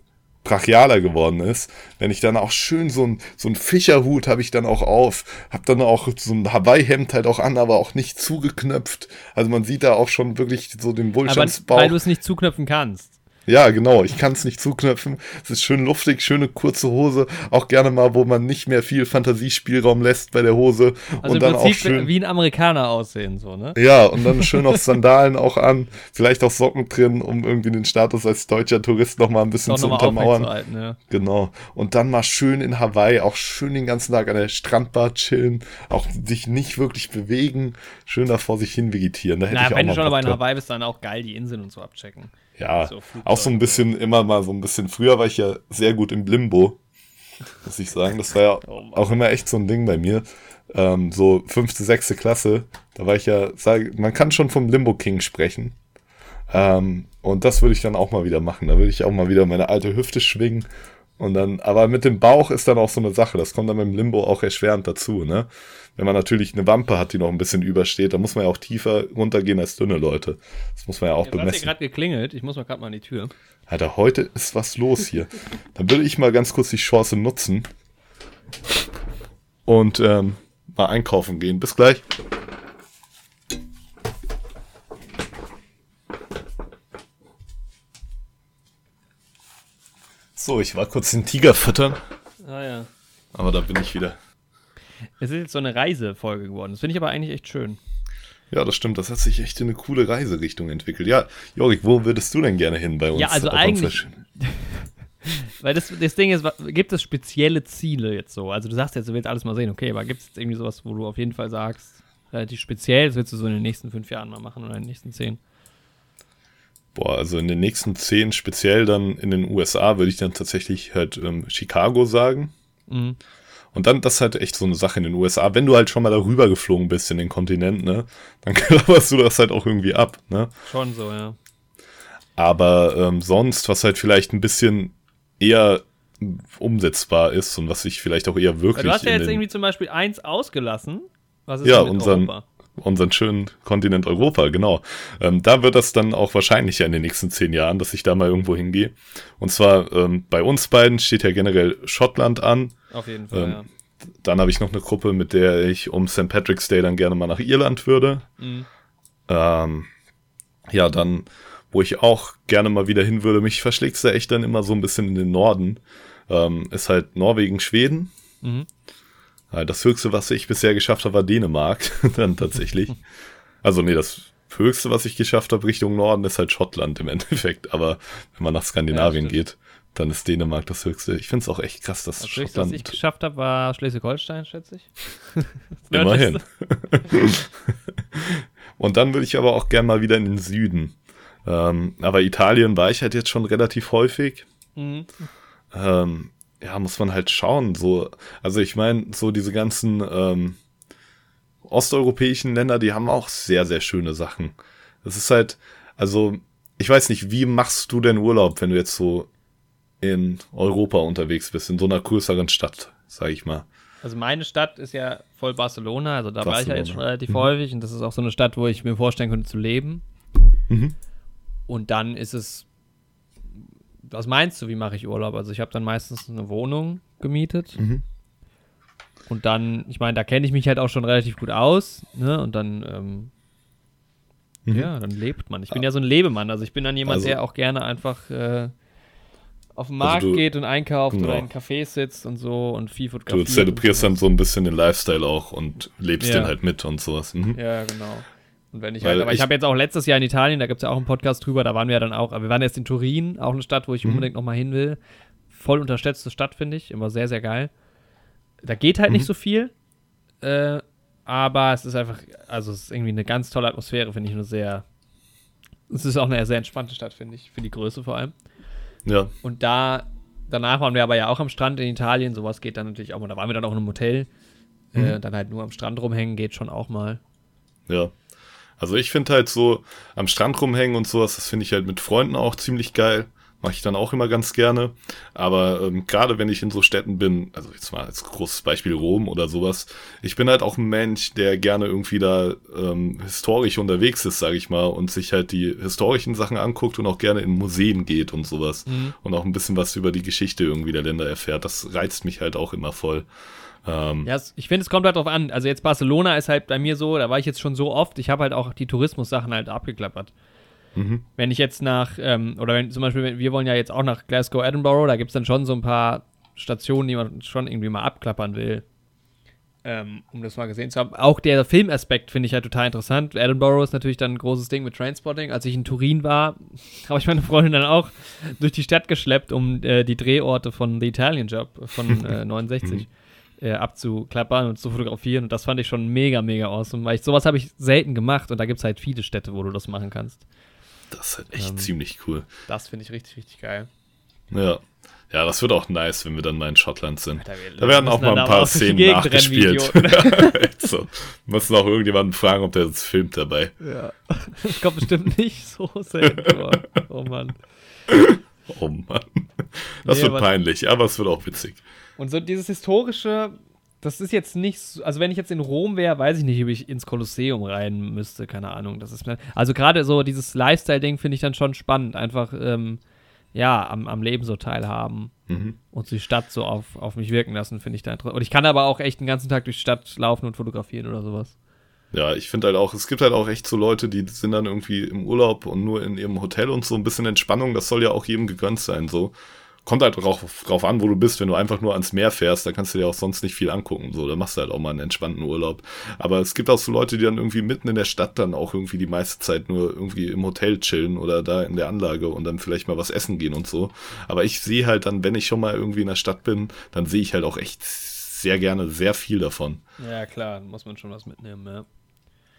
Brachialer geworden ist, wenn ich dann auch schön so ein, so ein Fischerhut habe ich dann auch auf, habe dann auch so ein Hawaii-Hemd halt auch an, aber auch nicht zugeknöpft. Also man sieht da auch schon wirklich so den Aber Wohlstandsbauch. weil du es nicht zuknöpfen kannst. Ja, genau. Ich kann es nicht zuknöpfen. Es ist schön luftig, schöne kurze Hose. Auch gerne mal, wo man nicht mehr viel Fantasiespielraum lässt bei der Hose. Also und dann auch Prinzip schön. wie ein Amerikaner aussehen, so, ne? Ja, und dann schön auch Sandalen auch an. Vielleicht auch Socken drin, um irgendwie den Status als deutscher Tourist noch mal ein bisschen zu nochmal untermauern. aufrechtzuerhalten, ja. Genau. Und dann mal schön in Hawaii, auch schön den ganzen Tag an der Strandbar chillen, auch sich nicht wirklich bewegen, schön da vor sich hin vegetieren. Da hätte Na, ich auch wenn mal du schon aber in. Hawaii bist, dann auch geil die Inseln und so abchecken. Ja, so auch so ein bisschen, immer mal so ein bisschen. Früher war ich ja sehr gut im Limbo, muss ich sagen. Das war ja [laughs] Oh auch immer echt so ein Ding bei mir. Ähm, so fünfte, sechste Klasse, da war ich ja, sag, man kann schon vom Limbo King sprechen. Ähm, und das würde ich dann auch mal wieder machen. Da würde ich auch mal wieder meine alte Hüfte schwingen. Und dann, aber mit dem Bauch ist dann auch so eine Sache. Das kommt dann beim Limbo auch erschwerend dazu, ne? Wenn man natürlich eine Wampe hat, die noch ein bisschen übersteht, dann muss man ja auch tiefer runtergehen als dünne Leute. Das muss man ja auch hat hier bemessen. gerade geklingelt. Ich muss mal gerade mal an die Tür. Alter, heute ist was los hier. Dann würde ich mal ganz kurz die Chance nutzen und ähm, mal einkaufen gehen. Bis gleich. So, ich war kurz den Tiger füttern, Ah ja. aber da bin ich wieder. Es ist jetzt so eine Reisefolge geworden. Das finde ich aber eigentlich echt schön. Ja, das stimmt. Das hat sich echt in eine coole Reiserichtung entwickelt. Ja, Jorik, wo würdest du denn gerne hin bei uns? Ja, also eigentlich- [laughs] Weil das, das Ding ist, gibt es spezielle Ziele jetzt so? Also du sagst jetzt, du willst alles mal sehen, okay, aber gibt es jetzt irgendwie sowas, wo du auf jeden Fall sagst, relativ speziell, das willst du so in den nächsten fünf Jahren mal machen oder in den nächsten zehn? Boah, also in den nächsten zehn, speziell dann in den USA, würde ich dann tatsächlich halt ähm, Chicago sagen. Mhm. Und dann, das ist halt echt so eine Sache in den USA. Wenn du halt schon mal darüber geflogen bist in den Kontinent, ne, dann [laughs] klapperst du das halt auch irgendwie ab, ne. Schon so, ja. Aber ähm, sonst, was halt vielleicht ein bisschen eher umsetzbar ist und was ich vielleicht auch eher wirklich du hast ja jetzt irgendwie zum Beispiel eins ausgelassen. Was ist Ja, unseren- Europa? unseren schönen Kontinent Europa, genau. Ähm, da wird das dann auch wahrscheinlicher in den nächsten zehn Jahren, dass ich da mal irgendwo hingehe. Und zwar ähm, bei uns beiden steht ja generell Schottland an. Auf jeden Fall, Ähm, ja. Dann habe ich noch eine Gruppe, mit der ich um St. Patrick's Day dann gerne mal nach Irland würde. Mhm. Ähm, ja, dann, wo ich auch gerne mal wieder hin würde, mich verschlägt da echt dann immer so ein bisschen in den Norden, ähm, ist halt Norwegen, Schweden. Mhm. Ja, Das höchste, was ich bisher geschafft habe, war Dänemark, [laughs] dann tatsächlich. Also nee, das höchste, was ich geschafft habe Richtung Norden, ist halt Schottland im [laughs] Endeffekt. Aber wenn man nach Skandinavien Ja, geht, dann ist Dänemark das höchste. Ich finde es auch echt krass, dass Das Höchste, was ich Schottland geschafft habe, war Schleswig-Holstein, schätze ich. [laughs] [laughs] Immerhin. [laughs] Und dann würde ich aber auch gern mal wieder in den Süden. Ähm, aber Italien war ich halt jetzt schon relativ häufig. Mhm. Ähm, ja, muss man halt schauen. So, also ich meine, so diese ganzen ähm, osteuropäischen Länder, die haben auch sehr, sehr schöne Sachen. Das ist halt, also, ich weiß nicht, wie machst du denn Urlaub, wenn du jetzt so in Europa unterwegs bist, in so einer größeren Stadt, sag ich mal? Also meine Stadt ist ja voll Barcelona, also da Barcelona. war ich ja jetzt schon relativ mhm. häufig und das ist auch so eine Stadt, wo ich mir vorstellen könnte zu leben. Mhm. Und dann ist es, was meinst du, wie mache ich Urlaub? Also ich habe dann meistens eine Wohnung gemietet. Mhm. Und dann, ich meine, da kenne ich mich halt auch schon relativ gut aus, ne? Und dann, ähm, mhm. ja, dann lebt man. Ich bin ja so ein Lebemann, also ich bin dann jemand, also, der auch gerne einfach äh, auf den also Markt also du, geht und einkauft genau. oder in Cafés sitzt und so und viel fotografiert. Du zelebrierst dann so ein bisschen den Lifestyle auch und lebst ja. den halt mit und sowas. Mhm. Ja, genau. Und wenn ich halt, aber ich, ich habe jetzt auch letztes Jahr in Italien, da gibt es ja auch einen Podcast drüber, da waren wir ja dann auch, aber wir waren jetzt in Turin, auch eine Stadt, wo ich mhm. unbedingt nochmal hin will. Voll unterschätzte Stadt, finde ich, immer sehr, sehr geil. Da geht halt mhm. nicht so viel, äh, aber es ist einfach, also es ist irgendwie eine ganz tolle Atmosphäre, finde ich, nur sehr, es ist auch eine sehr entspannte Stadt, finde ich, für die Größe vor allem. Ja. Und da, danach waren wir aber ja auch am Strand in Italien. Sowas geht dann natürlich auch mal. Da waren wir dann auch in einem Hotel. Äh, mhm. Äh, dann halt nur am Strand rumhängen geht schon auch mal. Ja. Also ich finde halt so am Strand rumhängen und sowas, das finde ich halt mit Freunden auch ziemlich geil. Mache ich dann auch immer ganz gerne. Aber ähm, gerade wenn ich in so Städten bin, also jetzt mal als großes Beispiel Rom oder sowas, ich bin halt auch ein Mensch, der gerne irgendwie da ähm, historisch unterwegs ist, sage ich mal, und sich halt die historischen Sachen anguckt und auch gerne in Museen geht und sowas. Mhm. Und auch ein bisschen was über die Geschichte irgendwie der Länder erfährt. Das reizt mich halt auch immer voll. Ähm, ja, ich finde, es kommt halt drauf an. Also jetzt Barcelona ist halt bei mir so, da war ich jetzt schon so oft, ich habe halt auch die Tourismus-Sachen halt abgeklappert. Mhm. Wenn ich jetzt nach, ähm, oder wenn zum Beispiel, wir wollen ja jetzt auch nach Glasgow, Edinburgh, da gibt es dann schon so ein paar Stationen, die man schon irgendwie mal abklappern will. Ähm, um das mal gesehen zu haben. Auch der Filmaspekt finde ich halt total interessant. Edinburgh ist natürlich dann ein großes Ding mit Trainspotting. Als ich in Turin war, [laughs] habe ich meine Freundin dann auch durch die Stadt geschleppt, um äh, die Drehorte von The Italian Job von [laughs] äh, 69 äh, abzuklappern und zu fotografieren. Und das fand ich schon mega, mega awesome, weil ich sowas habe ich selten gemacht und da gibt es halt viele Städte, wo du das machen kannst. Das ist halt echt ähm, ziemlich cool. Das finde ich richtig, richtig geil. Ja. Ja, das wird auch nice, wenn wir dann mal in Schottland sind. Alter, da werden auch mal ein paar Szenen nachgespielt. [laughs] so. Müssen auch irgendjemanden fragen, ob der uns filmt dabei. Ja. Das kommt bestimmt nicht so selten vor. Oh Mann. Oh Mann. Das nee, wird peinlich, aber es wird auch witzig. Und so dieses historische, das ist jetzt nicht, so, also wenn ich jetzt in Rom wäre, weiß ich nicht, ob ich ins Kolosseum rein müsste, keine Ahnung. Das ist mir, also gerade so dieses Lifestyle-Ding finde ich dann schon spannend, einfach ähm, ja am, am Leben so teilhaben mhm. und die Stadt so auf, auf mich wirken lassen, finde ich da interessant. Und ich kann aber auch echt den ganzen Tag durch die Stadt laufen und fotografieren oder sowas. Ja, ich finde halt auch, es gibt halt auch echt so Leute, die sind dann irgendwie im Urlaub und nur in ihrem Hotel und so ein bisschen Entspannung, das soll ja auch jedem gegönnt sein, so kommt halt drauf, drauf an, wo du bist. Wenn du einfach nur ans Meer fährst, dann kannst du dir auch sonst nicht viel angucken. So, da machst du halt auch mal einen entspannten Urlaub. Aber es gibt auch so Leute, die dann irgendwie mitten in der Stadt dann auch irgendwie die meiste Zeit nur irgendwie im Hotel chillen oder da in der Anlage und dann vielleicht mal was essen gehen und so. Aber ich sehe halt dann, wenn ich schon mal irgendwie in der Stadt bin, dann sehe ich halt auch echt sehr gerne sehr viel davon. Ja, klar, muss man schon was mitnehmen, ja.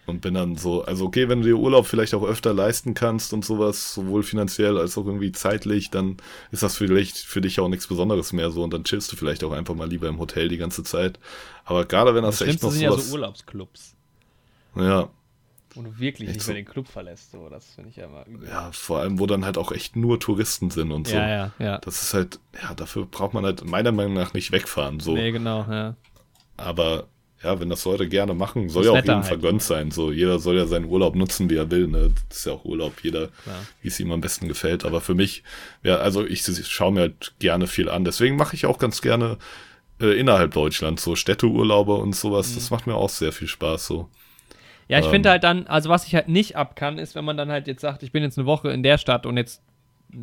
Und bin dann so, also okay, wenn du dir Urlaub vielleicht auch öfter leisten kannst und sowas, sowohl finanziell als auch irgendwie zeitlich, dann ist das vielleicht für dich auch nichts Besonderes mehr so und dann chillst du vielleicht auch einfach mal lieber im Hotel die ganze Zeit. Aber gerade wenn das, das echt noch sind sowas, ja so Urlaubsclubs. Ja. Wo du wirklich nicht mehr den Club verlässt, so, das finde ich ja immer übel. Ja, vor allem, wo dann halt auch echt nur Touristen sind und so. Ja, ja, ja. Das ist halt, ja, dafür braucht man halt meiner Meinung nach nicht wegfahren, so. Nee, genau, ja. Aber ja, wenn das Leute gerne machen, soll das ja auch jedem halt. vergönnt sein. So, jeder soll ja seinen Urlaub nutzen, wie er will. Ne? Das ist ja auch Urlaub, jeder, wie es ihm am besten gefällt. Aber für mich, ja, also ich, ich schaue mir halt gerne viel an. Deswegen mache ich auch ganz gerne äh, innerhalb Deutschlands so Städteurlaube und sowas. Mhm. Das macht mir auch sehr viel Spaß. So. Ja, ich ähm, finde halt dann, also was ich halt nicht ab kann, ist, wenn man dann halt jetzt sagt, ich bin jetzt eine Woche in der Stadt und jetzt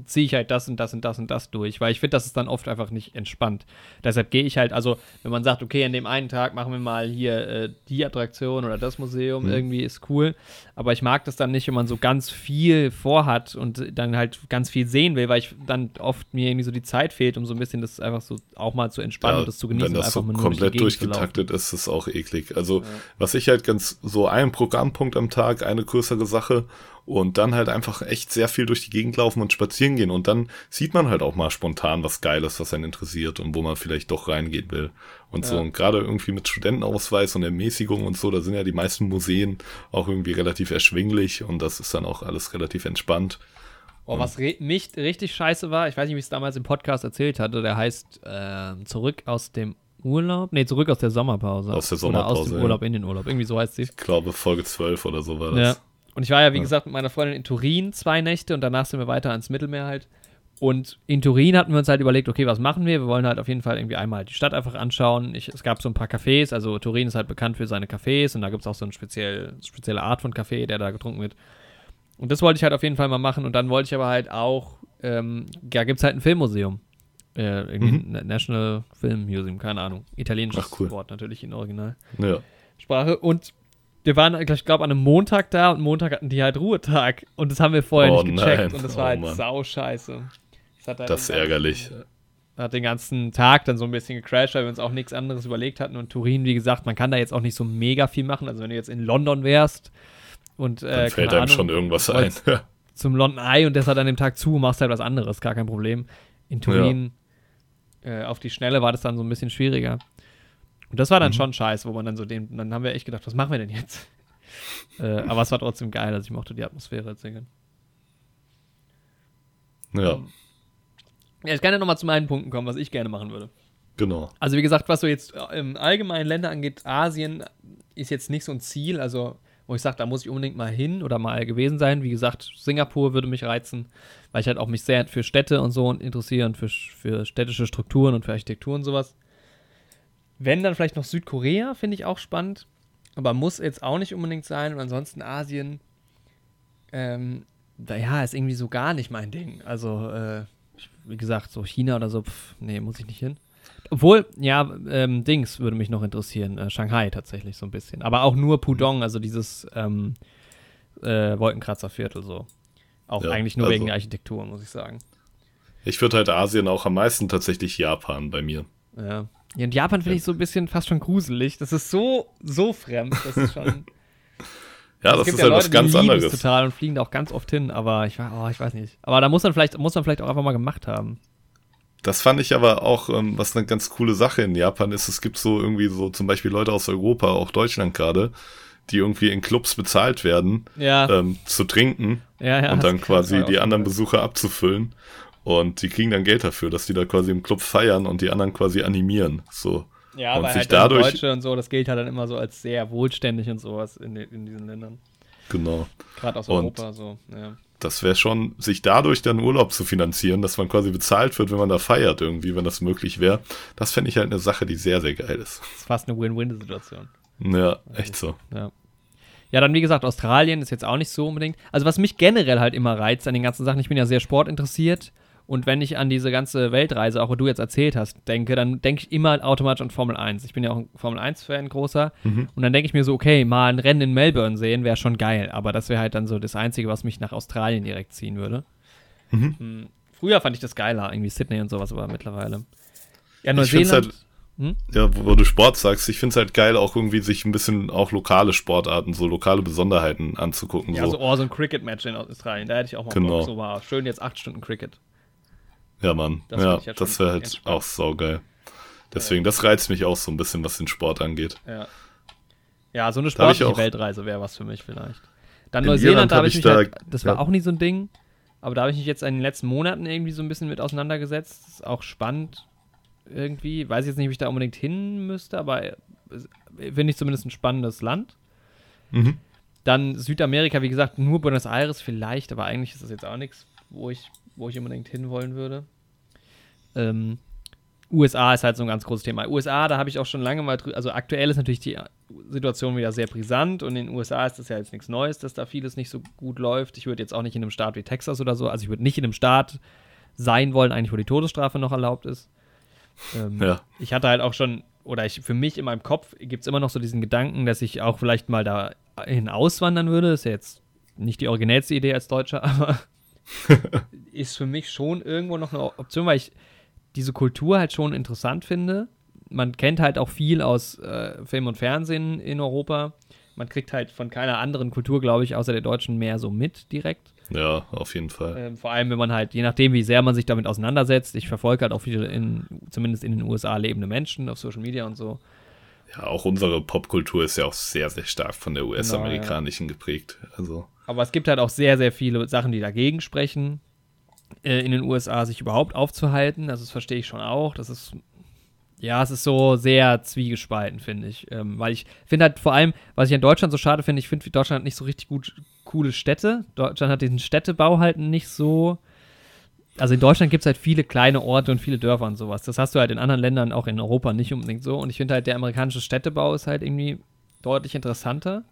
ziehe ich halt das und das und das und das durch, weil ich finde, das ist dann oft einfach nicht entspannt. Deshalb gehe ich halt, also wenn man sagt, okay, an dem einen Tag machen wir mal hier äh, die Attraktion oder das Museum, mhm. irgendwie ist cool, aber ich mag das dann nicht, wenn man so ganz viel vorhat und dann halt ganz viel sehen will, weil ich dann oft mir irgendwie so die Zeit fehlt, um so ein bisschen das einfach so auch mal zu entspannen ja, und das zu genießen. Wenn das so komplett durch durchgetaktet ist, ist es auch eklig. Also ja. was ich halt ganz, so ein Programmpunkt am Tag, eine größere Sache und dann halt einfach echt sehr viel durch die Gegend laufen und spazieren gehen und dann sieht man halt auch mal spontan was Geiles, was einen interessiert und wo man vielleicht doch reingehen will und ja. so und gerade irgendwie mit Studentenausweis und Ermäßigung und so, da sind ja die meisten Museen auch irgendwie relativ erschwinglich und das ist dann auch alles relativ entspannt. Oh, was nicht richtig scheiße war, ich weiß nicht, wie ich es damals im Podcast erzählt hatte, der heißt äh, Zurück aus dem Urlaub? Nee, zurück aus der Sommerpause. Aus der Sommerpause. Oder aus dem Urlaub ja. in den Urlaub. Irgendwie so heißt sie. Ich glaube, Folge 12 oder so war das. Ja. Und ich war ja, wie ja. gesagt, mit meiner Freundin in Turin zwei Nächte und danach sind wir weiter ans Mittelmeer halt. Und in Turin hatten wir uns halt überlegt, okay, was machen wir? Wir wollen halt auf jeden Fall irgendwie einmal die Stadt einfach anschauen. Ich, es gab so ein paar Cafés, also Turin ist halt bekannt für seine Cafés und da gibt es auch so eine speziell, spezielle Art von Kaffee, der da getrunken wird. Und das wollte ich halt auf jeden Fall mal machen und dann wollte ich aber halt auch, ähm, ja, gibt es halt ein Filmmuseum. Äh, irgendwie mhm. National Film Museum, keine Ahnung. Italienisches Ach, cool. Wort natürlich in Original. Ja. Sprache. Und wir waren, ich glaube, an einem Montag da und Montag hatten die halt Ruhetag. Und das haben wir vorher oh, nicht gecheckt. Nein. Und das war oh, halt Mann. sau scheiße. Das, halt das ist ärgerlich. Hat den ganzen Tag dann so ein bisschen gecrashed, weil wir uns auch nichts anderes überlegt hatten. Und Turin, wie gesagt, man kann da jetzt auch nicht so mega viel machen. Also wenn du jetzt in London wärst und äh, dann fällt einem Ahnung, schon irgendwas ein. [laughs] zum London Eye und das hat an dem Tag zu, machst halt was anderes, gar kein Problem. In Turin ja. äh, auf die Schnelle war das dann so ein bisschen schwieriger. Und das war dann mhm. schon scheiße, wo man dann so den, dann haben wir echt gedacht, was machen wir denn jetzt? [laughs] äh, aber es war trotzdem geil, also ich mochte die Atmosphäre erzählen. Ja. Um, ja, ich kann ja nochmal zu meinen Punkten kommen, was ich gerne machen würde. Genau. Also wie gesagt, was so jetzt äh, im allgemeinen Länder angeht, Asien ist jetzt nicht so ein Ziel, also wo ich sage, da muss ich unbedingt mal hin oder mal gewesen sein. Wie gesagt, Singapur würde mich reizen, weil ich halt auch mich sehr für Städte und so interessiere und für, für städtische Strukturen und für Architektur und sowas. Wenn, dann vielleicht noch Südkorea, finde ich auch spannend. Aber muss jetzt auch nicht unbedingt sein. Und ansonsten Asien, ähm, ja, ist irgendwie so gar nicht mein Ding. Also, äh, wie gesagt, so China oder so, pff, nee, muss ich nicht hin. Obwohl, ja, ähm, Dings würde mich noch interessieren. Äh, Shanghai tatsächlich so ein bisschen. Aber auch nur Pudong, also dieses ähm, äh, Wolkenkratzerviertel so. Auch ja, eigentlich nur also, wegen der Architektur, muss ich sagen. Ich würde halt Asien auch am meisten tatsächlich Japan bei mir. Ja. Ja, und Japan finde ich so ein bisschen fast schon gruselig. Das ist so, so fremd. Das ist schon. [laughs] ja, das ist ja halt Leute, was ganz die anderes. total und fliegen da auch ganz oft hin, aber ich, oh, ich weiß nicht. Aber da muss man vielleicht, muss man vielleicht auch einfach mal gemacht haben. Das fand ich aber auch, ähm, was eine ganz coole Sache in Japan ist. Es gibt so irgendwie so zum Beispiel Leute aus Europa, auch Deutschland gerade, die irgendwie in Clubs bezahlt werden, ja. ähm, zu trinken ja, ja, und dann quasi die anderen Besucher abzufüllen. Und die kriegen dann Geld dafür, dass die da quasi im Club feiern und die anderen quasi animieren. So. Ja, und aber sich halt dadurch, Deutsche und so, das gilt halt dann immer so als sehr wohlständig und sowas in, in diesen Ländern. Genau. Gerade aus Europa und so, ja. Das wäre schon, sich dadurch dann Urlaub zu finanzieren, dass man quasi bezahlt wird, wenn man da feiert, irgendwie, wenn das möglich wäre. Das fände ich halt eine Sache, die sehr, sehr geil ist. Das ist fast eine Win-Win-Situation. Ja, echt so. Ja. Ja, dann wie gesagt, Australien ist jetzt auch nicht so unbedingt. Also was mich generell halt immer reizt an den ganzen Sachen, ich bin ja sehr sportinteressiert und wenn ich an diese ganze Weltreise, auch wo du jetzt erzählt hast, denke, dann denke ich immer automatisch an Formel 1. Ich bin ja auch ein Formel 1-Fan, großer. Mhm. Und dann denke ich mir so, okay, mal ein Rennen in Melbourne sehen wäre schon geil. Aber das wäre halt dann so das Einzige, was mich nach Australien direkt ziehen würde. Mhm. Hm. Früher fand ich das geiler, irgendwie Sydney und sowas, aber mittlerweile. Ja, Neuseeland. Halt, hm? Ja, wo, wo, du Sport sagst, ich finde es halt geil, auch irgendwie sich ein bisschen auch lokale Sportarten, so lokale Besonderheiten anzugucken. Ja, so, so, oh, so ein Cricket-Match in Australien, da hätte ich auch mal genau. Bock. So war schön jetzt acht Stunden Cricket. Ja, Mann. Das ja, halt das wäre halt auch saugeil. Deswegen, das reizt mich auch so ein bisschen, was den Sport angeht. Ja. Ja, so eine sportliche Weltreise wäre was für mich vielleicht. Dann Neuseeland, da habe ich mich da, halt, das ja. war auch nie so ein Ding, aber da habe ich mich jetzt in den letzten Monaten irgendwie so ein bisschen mit auseinandergesetzt. Das ist auch spannend irgendwie. Weiß jetzt nicht, ob ich da unbedingt hin müsste, aber finde ich zumindest ein spannendes Land. Mhm. Dann Südamerika, wie gesagt, nur Buenos Aires vielleicht, aber eigentlich ist das jetzt auch nichts, wo ich wo ich unbedingt hinwollen würde. Ähm, USA ist halt so ein ganz großes Thema. USA, da habe ich auch schon lange mal drüber, also aktuell ist natürlich die Situation wieder sehr brisant und in den USA ist das ja jetzt nichts Neues, dass da vieles nicht so gut läuft. Ich würde jetzt auch nicht in einem Staat wie Texas oder so, also ich würde nicht in einem Staat sein wollen, eigentlich wo die Todesstrafe noch erlaubt ist. Ähm, ja. Ich hatte halt auch schon, oder ich, für mich in meinem Kopf gibt es immer noch so diesen Gedanken, dass ich auch vielleicht mal dahin auswandern würde. Das ist ja jetzt nicht die originellste Idee als Deutscher, [laughs] aber ist für mich schon irgendwo noch eine Option, weil ich diese Kultur halt schon interessant finde. Man kennt halt auch viel aus äh, Film und Fernsehen in Europa. Man kriegt halt von keiner anderen Kultur, glaube ich, außer der deutschen mehr so mit direkt. Ja, auf jeden Fall. Ähm, vor allem, wenn man halt, je nachdem, wie sehr man sich damit auseinandersetzt, ich verfolge halt auch viele, in, zumindest in den USA lebende Menschen auf Social Media und so. Ja, auch unsere Popkultur ist ja auch sehr, sehr stark von der US-amerikanischen genau, ja. geprägt. Also. Aber es gibt halt auch sehr, sehr viele Sachen, die dagegen sprechen, äh, in den USA sich überhaupt aufzuhalten. Also das verstehe ich schon auch. Das ist, ja, es ist so sehr zwiegespalten, finde ich. Ähm, weil ich finde halt vor allem, was ich in Deutschland so schade finde, ich finde, Deutschland hat nicht so richtig gut coole Städte. Deutschland hat diesen Städtebau halt nicht so. Also in Deutschland gibt es halt viele kleine Orte und viele Dörfer und sowas. Das hast du halt in anderen Ländern, auch in Europa, nicht unbedingt so. Und ich finde halt, der amerikanische Städtebau ist halt irgendwie deutlich interessanter.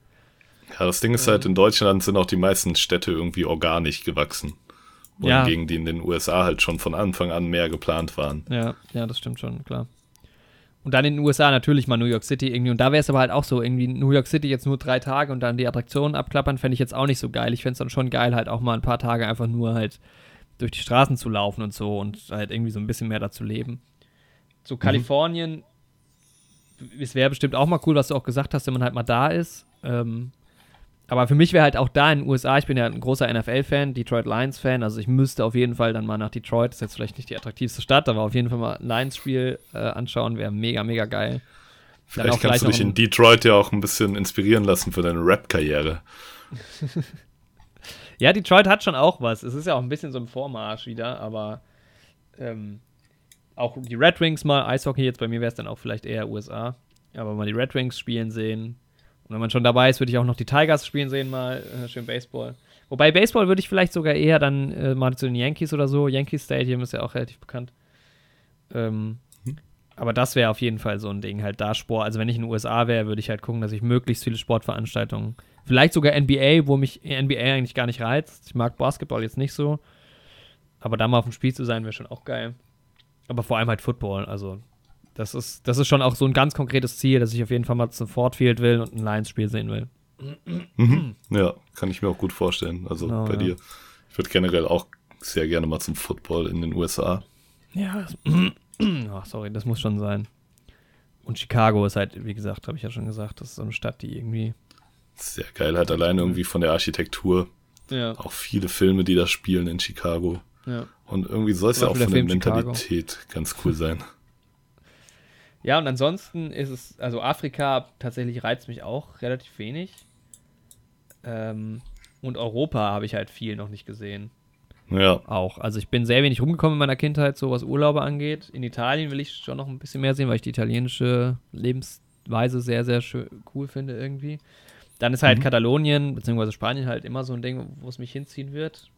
Ja, das Ding ist halt, in Deutschland sind auch die meisten Städte irgendwie organisch gewachsen. Wohingegen ja. die in den USA halt schon von Anfang an mehr geplant waren. Ja, ja, das stimmt schon, klar. Und dann in den USA natürlich mal New York City irgendwie. Und da wäre es aber halt auch so, irgendwie New York City jetzt nur drei Tage und dann die Attraktionen abklappern, fände ich jetzt auch nicht so geil. Ich fände es dann schon geil, halt auch mal ein paar Tage einfach nur halt durch die Straßen zu laufen und so und halt irgendwie so ein bisschen mehr dazu leben. So mhm. Kalifornien, es wäre bestimmt auch mal cool, was du auch gesagt hast, wenn man halt mal da ist. Ähm, aber für mich wäre halt auch da in den USA, ich bin ja ein großer NFL-Fan, Detroit Lions-Fan, also ich müsste auf jeden Fall dann mal nach Detroit, das ist jetzt vielleicht nicht die attraktivste Stadt, aber auf jeden Fall mal ein Lions-Spiel äh, anschauen, wäre mega, mega geil. Vielleicht kannst du dich in Detroit ja auch ein bisschen inspirieren lassen für deine Rap-Karriere. [laughs] ja, Detroit hat schon auch was. Es ist ja auch ein bisschen so ein Vormarsch wieder, aber ähm, auch die Red Wings mal, Eishockey jetzt, bei mir wäre es dann auch vielleicht eher USA, aber mal die Red Wings spielen sehen, und wenn man schon dabei ist, würde ich auch noch die Tigers spielen sehen, mal äh, schön Baseball. Wobei Baseball würde ich vielleicht sogar eher dann äh, mal zu den Yankees oder so. Yankees Stadium ist ja auch relativ bekannt. Ähm, hm. Aber das wäre auf jeden Fall so ein Ding, halt da Sport. Also wenn ich in den USA wäre, würde ich halt gucken, dass ich möglichst viele Sportveranstaltungen, vielleicht sogar NBA, wo mich NBA eigentlich gar nicht reizt. Ich mag Basketball jetzt nicht so. Aber da mal auf dem Spiel zu sein, wäre schon auch geil. Aber vor allem halt Football. Also das ist, das ist schon auch so ein ganz konkretes Ziel, dass ich auf jeden Fall mal zum Fortfield will und ein Lions-Spiel sehen will. Mhm. Ja, kann ich mir auch gut vorstellen. Also genau, bei ja. dir. Ich würde generell auch sehr gerne mal zum Football in den USA. Ja, Ach, [clears throat] sorry, das muss schon sein. Und Chicago ist halt, wie gesagt, habe ich ja schon gesagt, das ist so eine Stadt, die irgendwie. Sehr geil, halt alleine irgendwie von der Architektur. Ja. Auch viele Filme, die da spielen in Chicago. Ja. Und irgendwie soll es ja auch von der Mentalität Chicago. ganz cool sein. Ja, und ansonsten ist es, also Afrika tatsächlich reizt mich auch relativ wenig. Ähm, und Europa habe ich halt viel noch nicht gesehen. Ja. Auch. Also ich bin sehr wenig rumgekommen in meiner Kindheit, so was Urlaube angeht. In Italien will ich schon noch ein bisschen mehr sehen, weil ich die italienische Lebensweise sehr, sehr schön, cool finde irgendwie. Dann ist halt mhm. Katalonien bzw. Spanien halt immer so ein Ding, wo es mich hinziehen wird.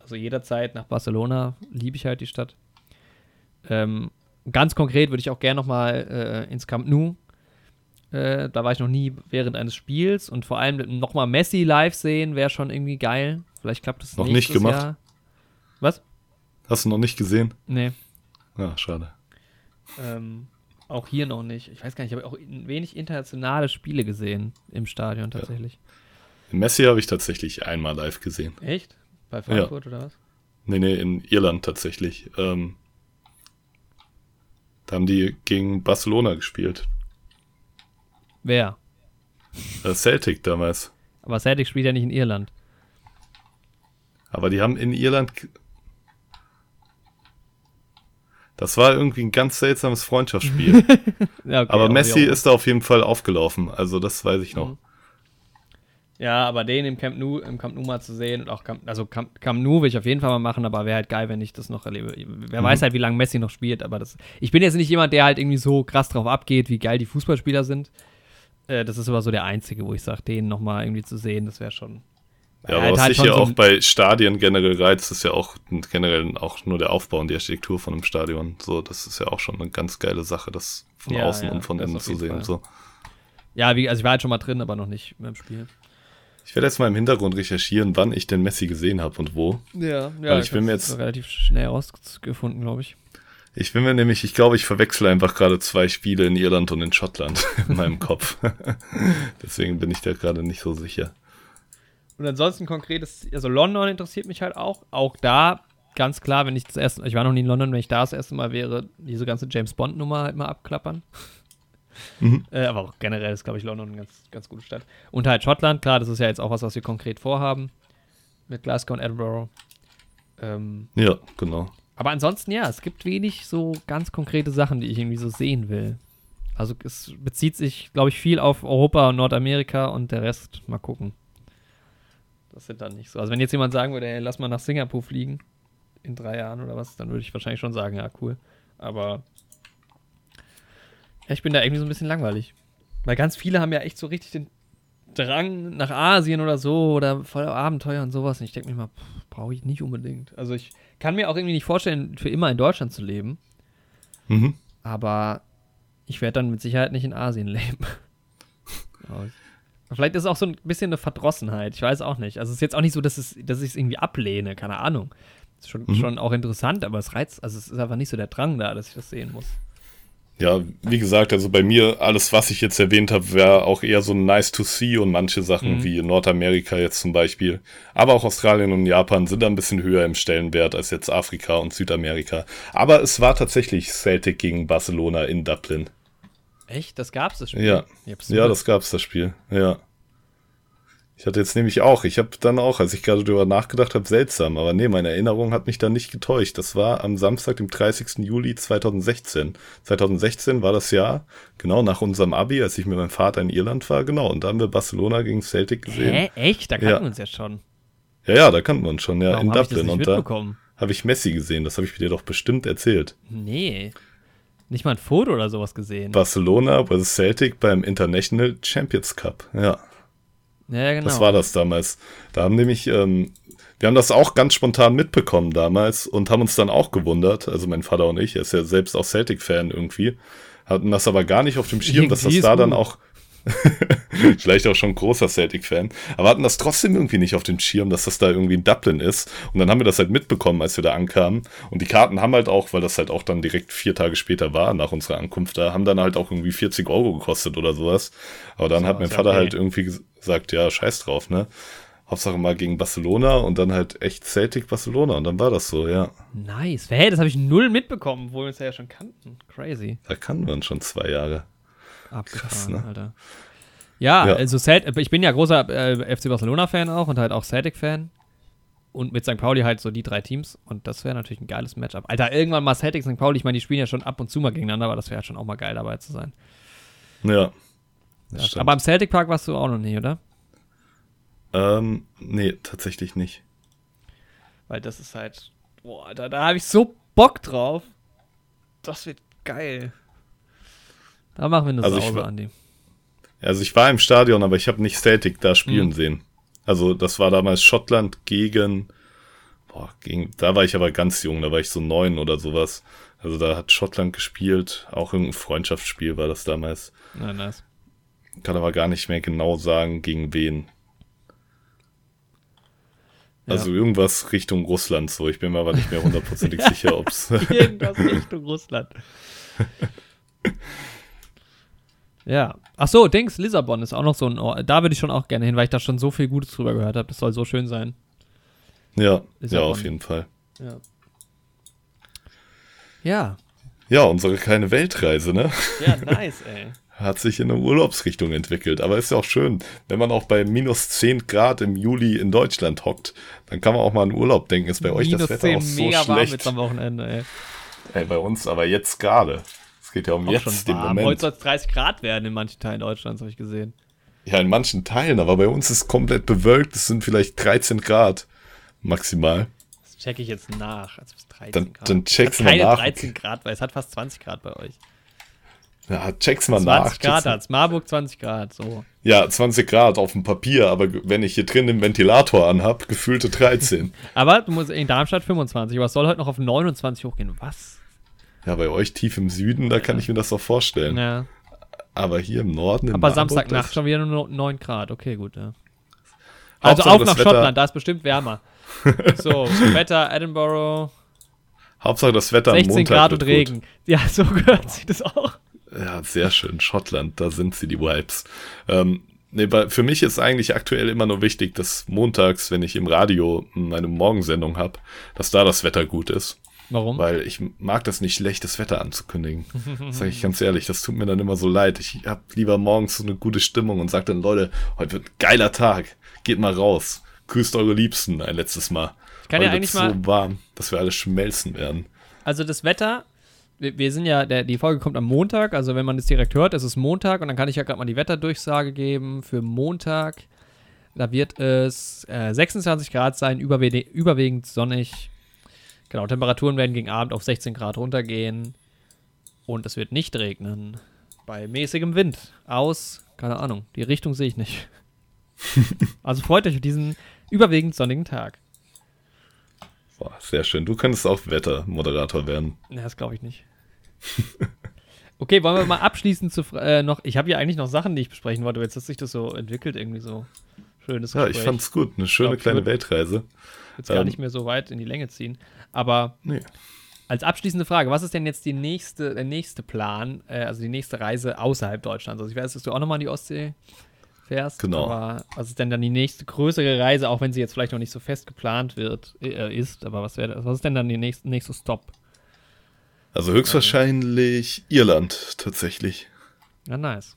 Also jederzeit nach Barcelona liebe ich halt die Stadt. Ähm, ganz konkret würde ich auch gerne nochmal äh, ins Camp Nou. Äh, da war ich noch nie während eines Spiels und vor allem nochmal Messi live sehen wäre schon irgendwie geil. Vielleicht klappt es noch nicht gemacht. Jahr. Was? Hast du noch nicht gesehen? Nee. Ja, schade. Ähm, auch hier noch nicht. Ich weiß gar nicht, ich habe auch wenig internationale Spiele gesehen im Stadion tatsächlich. Ja. Messi habe ich tatsächlich einmal live gesehen. Echt? Bei Frankfurt ja. oder was? Nee, nee, in Irland tatsächlich. Ähm, da haben die gegen Barcelona gespielt. Wer? Äh, Celtic damals. Aber Celtic spielt ja nicht in Irland. Aber die haben in Irland. Das war irgendwie ein ganz seltsames Freundschaftsspiel. [laughs] ja, okay, aber Messi ist da auf jeden Fall aufgelaufen. Also das weiß ich noch. Mhm. Ja, aber den im Camp Nou, im Camp Nou mal zu sehen und auch Camp, also Camp, Camp Nou will ich auf jeden Fall mal machen, aber wäre halt geil, wenn ich das noch erlebe. Wer mhm. weiß halt, wie lange Messi noch spielt, aber das. Ich bin jetzt nicht jemand, der halt irgendwie so krass drauf abgeht, wie geil die Fußballspieler sind. Äh, das ist aber so der einzige, wo ich sage, den nochmal irgendwie zu sehen, das wäre schon, Ja, aber was halt sich schon ja so auch bei Stadien generell reizt, ist ja auch generell auch nur der Aufbau und die Architektur von einem Stadion. So, das ist ja auch schon eine ganz geile Sache, das von Ja, außen ja, und von innen zu sehen. Fall. So. Ja, wie, also ich war halt schon mal drin, aber noch nicht beim Spiel. Ich werde jetzt mal im Hintergrund recherchieren, wann ich den Messi gesehen habe und wo. Ja, Weil ich bin mir jetzt- relativ schnell rausgefunden, glaube ich. Ich bin mir nämlich, ich glaube, ich verwechsel einfach gerade zwei Spiele in Irland und in Schottland [laughs] in meinem Kopf. [laughs] Deswegen bin ich da gerade nicht so sicher. Und ansonsten konkretes, also London interessiert mich halt auch. Auch da ganz klar, wenn ich das erste, ich war noch nie in London, wenn ich da das erste Mal wäre, diese ganze James Bond Nummer halt mal abklappern. Mhm. Äh, aber auch generell ist, glaube ich, London eine ganz, ganz gute Stadt. Und halt Schottland, klar, das ist ja jetzt auch was, was wir konkret vorhaben. Mit Glasgow und Edinburgh. Ähm, Ja, genau. aber ansonsten, ja, es gibt wenig so ganz konkrete Sachen, die ich irgendwie so sehen will. Also es bezieht sich, glaube ich, viel auf Europa und Nordamerika und der Rest mal gucken. Das sind dann nicht so. Also wenn jetzt jemand sagen würde, ey, lass mal nach Singapur fliegen in drei Jahren oder was, dann würde ich wahrscheinlich schon sagen, ja, cool. Aber ja, ich bin da irgendwie so ein bisschen langweilig. Weil ganz viele haben ja echt so richtig den Drang nach Asien oder so oder voll Abenteuer und sowas. Und ich denke mir mal, brauche ich nicht unbedingt. Also ich kann mir auch irgendwie nicht vorstellen, für immer in Deutschland zu leben. Mhm. Aber ich werde dann mit Sicherheit nicht in Asien [laughs] leben. Vielleicht ist es auch so ein bisschen eine Verdrossenheit. Ich weiß auch nicht. Also es ist jetzt auch nicht so, dass, es, dass ich es irgendwie ablehne. Keine Ahnung. Ist schon, Mhm. schon auch interessant, aber es reizt, also es ist einfach nicht so der Drang da, dass ich das sehen muss. Ja, wie gesagt, also bei mir, alles, was ich jetzt erwähnt habe, wäre auch eher so nice to see und manche Sachen Mhm. wie Nordamerika jetzt zum Beispiel. Aber auch Australien und Japan sind da ein bisschen höher im Stellenwert als jetzt Afrika und Südamerika. Aber es war tatsächlich Celtic gegen Barcelona in Dublin. Echt? Das gab's das Spiel? Ja, ja, das gab's, das Spiel. Ja. Ich hatte jetzt nämlich auch, ich habe dann auch, als ich gerade drüber nachgedacht habe, seltsam, aber nee, meine Erinnerung hat mich dann nicht getäuscht. Das war am Samstag, dem 30. Juli 2016. 2016 war das Jahr, genau nach unserem Abi, als ich mit meinem Vater in Irland war, genau. Und da haben wir Barcelona gegen Celtic gesehen. Hä? Echt? Da kannten Ja. wir uns ja schon. Ja, ja, da kannten wir uns schon, ja, Warum in Dublin. Und da habe ich Messi gesehen, das habe ich dir doch bestimmt erzählt. Nee. Nicht mal ein Foto oder sowas gesehen. Barcelona vs. Celtic beim International Champions Cup, ja. Ja, genau. Das war das damals. Da haben nämlich, ähm, wir haben das auch ganz spontan mitbekommen damals und haben uns dann auch gewundert, also mein Vater und ich, er ist ja selbst auch Celtic-Fan irgendwie, hatten das aber gar nicht auf dem Schirm, dass das Irgendwie da ist dann gut. auch, [laughs] vielleicht auch schon großer Celtic-Fan, aber hatten das trotzdem irgendwie nicht auf dem Schirm, dass das da irgendwie in Dublin ist. Und dann haben wir das halt mitbekommen, als wir da ankamen. Und die Karten haben halt auch, weil das halt auch dann direkt vier Tage später war, nach unserer Ankunft da, haben dann halt auch irgendwie 40 Euro gekostet oder sowas. Aber dann So, hat mein Vater okay. halt irgendwie gesagt, ja, scheiß drauf, ne? Hauptsache mal gegen Barcelona und dann halt echt Celtic Barcelona und dann war das so, ja. Nice. Hä, das habe ich null mitbekommen, obwohl wir uns ja schon kannten. Crazy. Da kannten wir uns schon zwei Jahre. Abgefahren, Krass, ne? Alter. Ja, Ja. also Celt ich bin ja großer äh, FC Barcelona-Fan auch und halt auch Celtic-Fan. Und mit St. Pauli halt so die drei Teams. Und das wäre natürlich ein geiles Matchup. Alter, irgendwann mal Celtic, St. Pauli, ich meine, die spielen ja schon ab und zu mal gegeneinander, aber das wäre halt schon auch mal geil dabei zu sein. Ja. Ja, aber am Celtic Park warst du auch noch nie, oder? ähm, nee, tatsächlich nicht. Weil das ist halt, boah, da, da habe ich so Bock drauf. Das wird geil. Da machen wir eine Also Sause, war- Andi. Also ich war im Stadion, aber ich habe nicht Celtic da spielen Mhm. sehen. Also das war damals Schottland gegen, boah, gegen, da war ich aber ganz jung, da war ich so neun oder sowas. Also da hat Schottland gespielt, auch irgendein Freundschaftsspiel war das damals. Na, nice. Kann aber gar nicht mehr genau sagen, gegen wen. Ja. Also irgendwas Richtung Russland so. Ich bin mir aber nicht mehr hundertprozentig [laughs] sicher, ob's. Irgendwas Richtung Russland. [laughs] ja. Ach so, Dings, Lissabon ist auch noch so ein Ort. Da würde ich schon auch gerne hin, weil ich da schon so viel Gutes drüber gehört habe. Das soll so schön sein. ja, ja, Lissabon. auf jeden Fall. Ja. Ja. Ja, unsere kleine Weltreise, ne? Ja, [laughs] nice, ey. hat sich in eine Urlaubsrichtung entwickelt. Aber ist ja auch schön, wenn man auch bei minus 10 Grad im Juli in Deutschland hockt, dann kann man auch mal an Urlaub denken. Ist bei euch das Minus Wetter 10, auch so mega warm schlecht? jetzt am Wochenende, ey. Ey, bei uns aber jetzt gerade. Es geht ja um Auch jetzt, schon den warm. Moment. Heute soll es 30 Grad werden in manchen Teilen Deutschlands, habe ich gesehen. Ja, in manchen Teilen, aber bei uns ist es komplett bewölkt. Es sind vielleicht 13 Grad maximal. Das checke ich jetzt nach. Also bis 13 Dann- Grad. dann hat mal keine nach. 13 Grad, weil es hat fast 20 Grad bei euch. Ja, check's mal 20 nach. Grad check's mal. hat's. Marburg 20 Grad, so. Ja, 20 Grad auf dem Papier, aber wenn ich hier drin den Ventilator anhab, gefühlte 13. [laughs] Aber du musst in Darmstadt 25, aber es soll heute noch auf 29 hochgehen. Was? Ja, bei euch tief im Süden, da kann ich mir das doch vorstellen. Ja. Aber hier im Norden. Aber Samstagnacht schon wieder nur 9 Grad. Okay, gut, ja. Also Hauptsache auf nach Wetter- Schottland, da ist bestimmt wärmer. [laughs] So, Wetter, Edinburgh, Hauptsache das Wetter am 16 Montag Grad und gut. Regen. Ja, so [laughs] gehört sich das auch. Ja, sehr schön. Schottland, da sind sie, die Vibes. Ähm, nee, für mich ist eigentlich aktuell immer nur wichtig, dass montags, wenn ich im Radio meine Morgensendung habe, dass da das Wetter gut ist. Warum? Weil ich mag das nicht, schlechtes Wetter anzukündigen. Sag ich ganz ehrlich, das tut mir dann immer so leid. Ich hab lieber morgens so eine gute Stimmung und sag dann, Leute, heute wird ein geiler Tag. Geht mal raus. Grüßt eure Liebsten ein letztes Mal. Ich kann ja Heute eigentlich wird's mal- so warm, dass wir alle schmelzen werden. Also das Wetter, wir, wir sind ja, der, die Folge kommt am Montag, also wenn man das direkt hört, es ist Montag und dann kann ich ja gerade mal die Wetterdurchsage geben für Montag. Da wird es äh, 26 Grad sein, überwe überwiegend sonnig. Genau, Temperaturen werden gegen Abend auf 16 Grad runtergehen und es wird nicht regnen. Bei mäßigem Wind aus, keine Ahnung, die Richtung sehe ich nicht. [laughs] also freut euch auf diesen überwiegend sonnigen Tag. Boah, sehr schön. Du könntest auch Wettermoderator werden. Ja, das glaube ich nicht. [laughs] Okay, wollen wir mal abschließend zu äh, noch. Ich habe ja eigentlich noch Sachen, die ich besprechen wollte, aber jetzt hat sich das so entwickelt, irgendwie so. Schönes Ja, ich Gespräch. fand's gut. Eine schöne Glaub, ich kleine Weltreise. jetzt gar ähm, nicht mehr so weit in die Länge ziehen. Aber Nee. als abschließende Frage, was ist denn jetzt die nächste, der nächste Plan, äh, also die nächste Reise außerhalb Deutschlands? Also ich weiß, dass du auch nochmal an die Ostsee fährst. Genau. Aber was ist denn dann die nächste größere Reise, auch wenn sie jetzt vielleicht noch nicht so fest geplant wird, äh, ist, aber was wäre was ist denn dann die nächste, nächste Stop? Also höchstwahrscheinlich Irland tatsächlich. Ja, nice.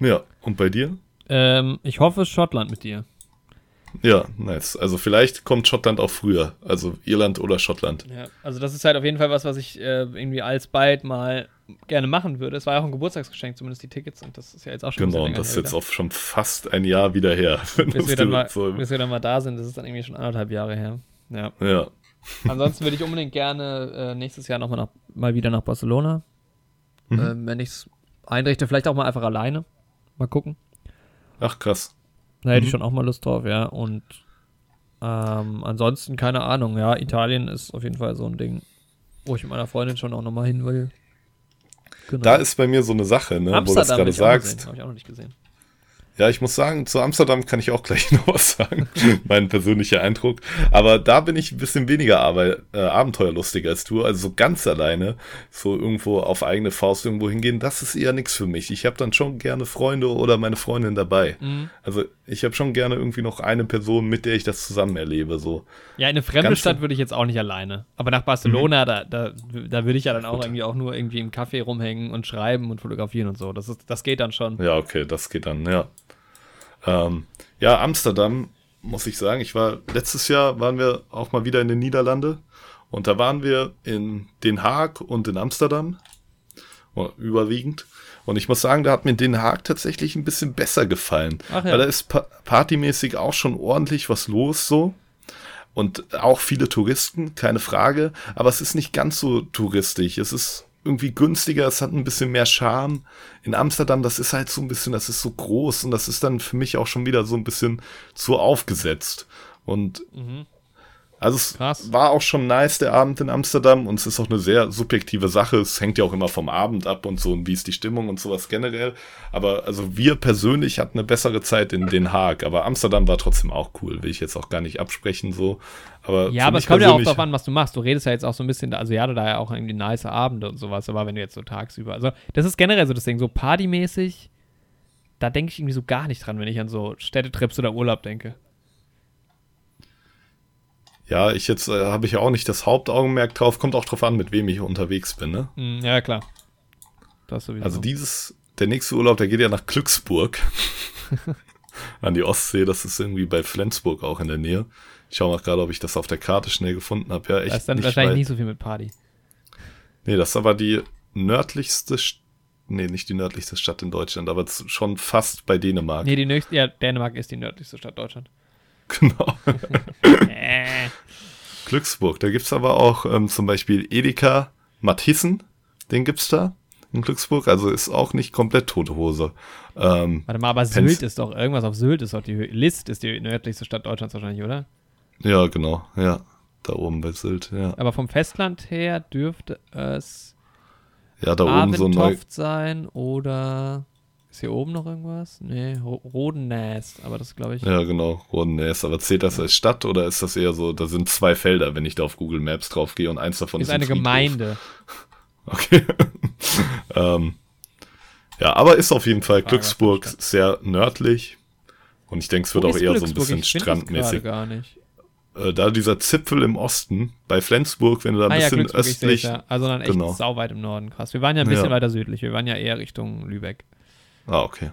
Ja, und bei dir? Ähm, ich hoffe Schottland mit dir. Ja, nice. Also vielleicht kommt Schottland auch früher. Also Irland oder Schottland. Ja, also das ist halt auf jeden Fall was, was ich äh, irgendwie alsbald mal gerne machen würde. Es war ja auch ein Geburtstagsgeschenk, zumindest die Tickets, und das ist ja jetzt auch schon Genau, und das ist jetzt auch schon fast ein Jahr wieder her. [laughs] Bis wir, dann mal, so, bis wir dann mal da sind, das ist dann irgendwie schon anderthalb Jahre her. Ja. ja. Ansonsten würde ich unbedingt gerne äh, nächstes Jahr nochmal nach, mal wieder nach Barcelona. Mhm. Ähm, wenn ich es einrichte, vielleicht auch mal einfach alleine. Mal gucken. Ach krass. Da hätte ich Mhm. schon auch mal Lust drauf, ja. Und ähm, ansonsten, keine Ahnung, ja, Italien ist auf jeden Fall so ein Ding, wo ich mit meiner Freundin schon auch nochmal hin will. Genau. Da ist bei mir so eine Sache, ne, wo du das Amsterdam gerade ich sagst. Habe ich auch noch nicht gesehen. Ja, ich muss sagen, zu Amsterdam kann ich auch gleich [laughs] noch was sagen. mein persönlicher Eindruck. Aber da bin ich ein bisschen weniger Arbeit, äh, abenteuerlustig als du. Also so ganz alleine, so irgendwo auf eigene Faust irgendwo hingehen, das ist eher nichts für mich. Ich habe dann schon gerne Freunde oder meine Freundin dabei. Mhm. Also ich habe schon gerne irgendwie noch eine Person, mit der ich das zusammen erlebe. So. Ja, in eine fremde Ganz Stadt würde ich jetzt auch nicht alleine. Aber nach Barcelona, da, da, da würde ich ja dann auch irgendwie auch nur irgendwie im Café rumhängen und schreiben und fotografieren und so. Das, ist, das geht dann schon. Ja, okay, das geht dann, ja. Ähm, ja, Amsterdam, muss ich sagen. Ich war, letztes Jahr waren wir auch mal wieder in den Niederlande. Und da waren wir in Den Haag und in Amsterdam. Oh, Überwiegend. Und ich muss sagen, da hat mir Den Haag tatsächlich ein bisschen besser gefallen. Ja. Weil da ist pa partymäßig auch schon ordentlich was los, so. Und auch viele Touristen, keine Frage. Aber es ist nicht ganz so touristisch. Es ist irgendwie günstiger, es hat ein bisschen mehr Charme. In Amsterdam, das ist halt so ein bisschen, das ist so groß und das ist dann für mich auch schon wieder so ein bisschen zu aufgesetzt. Und also es Krass. war auch schon nice, der Abend in Amsterdam, und es ist auch eine sehr subjektive Sache. Es hängt ja auch immer vom Abend ab und so und wie ist die Stimmung und sowas generell. Aber also wir persönlich hatten eine bessere Zeit in Den Haag, aber Amsterdam war trotzdem auch cool, will ich jetzt auch gar nicht absprechen so. Aber Ja, aber es kommt ja auch darauf an, was du machst. Du redest ja jetzt auch so ein bisschen, also ja, da ja auch irgendwie nice Abende und sowas, aber wenn du jetzt so tagsüber, also das ist generell so das Ding, so partymäßig, da denke ich irgendwie so gar nicht dran, wenn ich an so Städtetrips oder Urlaub denke. Ja, ich jetzt äh, habe ich ja auch nicht das Hauptaugenmerk drauf, kommt auch drauf an, mit wem ich unterwegs bin, ne? Hm, ja, klar. Das. Also dieses, der nächste Urlaub, der geht ja nach Glücksburg. [laughs] An die Ostsee, das ist irgendwie bei Flensburg auch in der Nähe. Ich schaue mal gerade, ob ich das auf der Karte schnell gefunden habe. Ja, echt da ist dann wahrscheinlich weit. nicht so viel mit Party. Nee, das ist aber die nördlichste, St nee, nicht die nördlichste Stadt in Deutschland, aber schon fast bei Dänemark. Nee, die nächste, ja, Dänemark ist die nördlichste Stadt Deutschland. [laughs] Genau. Äh. Glücksburg. Da gibt's aber auch ähm, zum Beispiel Edeka Mathissen, den gibt's da. in Glücksburg, also ist auch nicht komplett tote Hose. Ähm, Warte mal, aber Sylt ist doch, irgendwas auf Sylt ist doch die List ist die nördlichste Stadt Deutschlands wahrscheinlich, oder? Ja, genau, ja. Da oben bei Sylt, ja. Aber vom Festland her dürfte es ja, da oben so neu sein oder ist hier oben noch irgendwas? Nee, Rodennäs, aber das glaube ich. Ja, genau, Rodennäs. Aber zählt das als Stadt oder ist das eher so, da sind zwei Felder, wenn ich da auf Google Maps drauf gehe und eins davon ist, ist eine Friedhof. Gemeinde. [laughs] Okay. [laughs] ähm, ja, aber ist auf jeden Fall Glücksburg sehr nördlich. Und ich denke, es wird Wo auch eher so ein bisschen ich strandmäßig. gar nicht. Äh, da dieser Zipfel im Osten, bei Flensburg, wenn du da ein ah, bisschen ja, östlich. Ja. Also dann echt genau. sauweit im Norden, krass. Wir waren ja ein bisschen ja. weiter südlich, wir waren ja eher Richtung Lübeck. Ah, okay.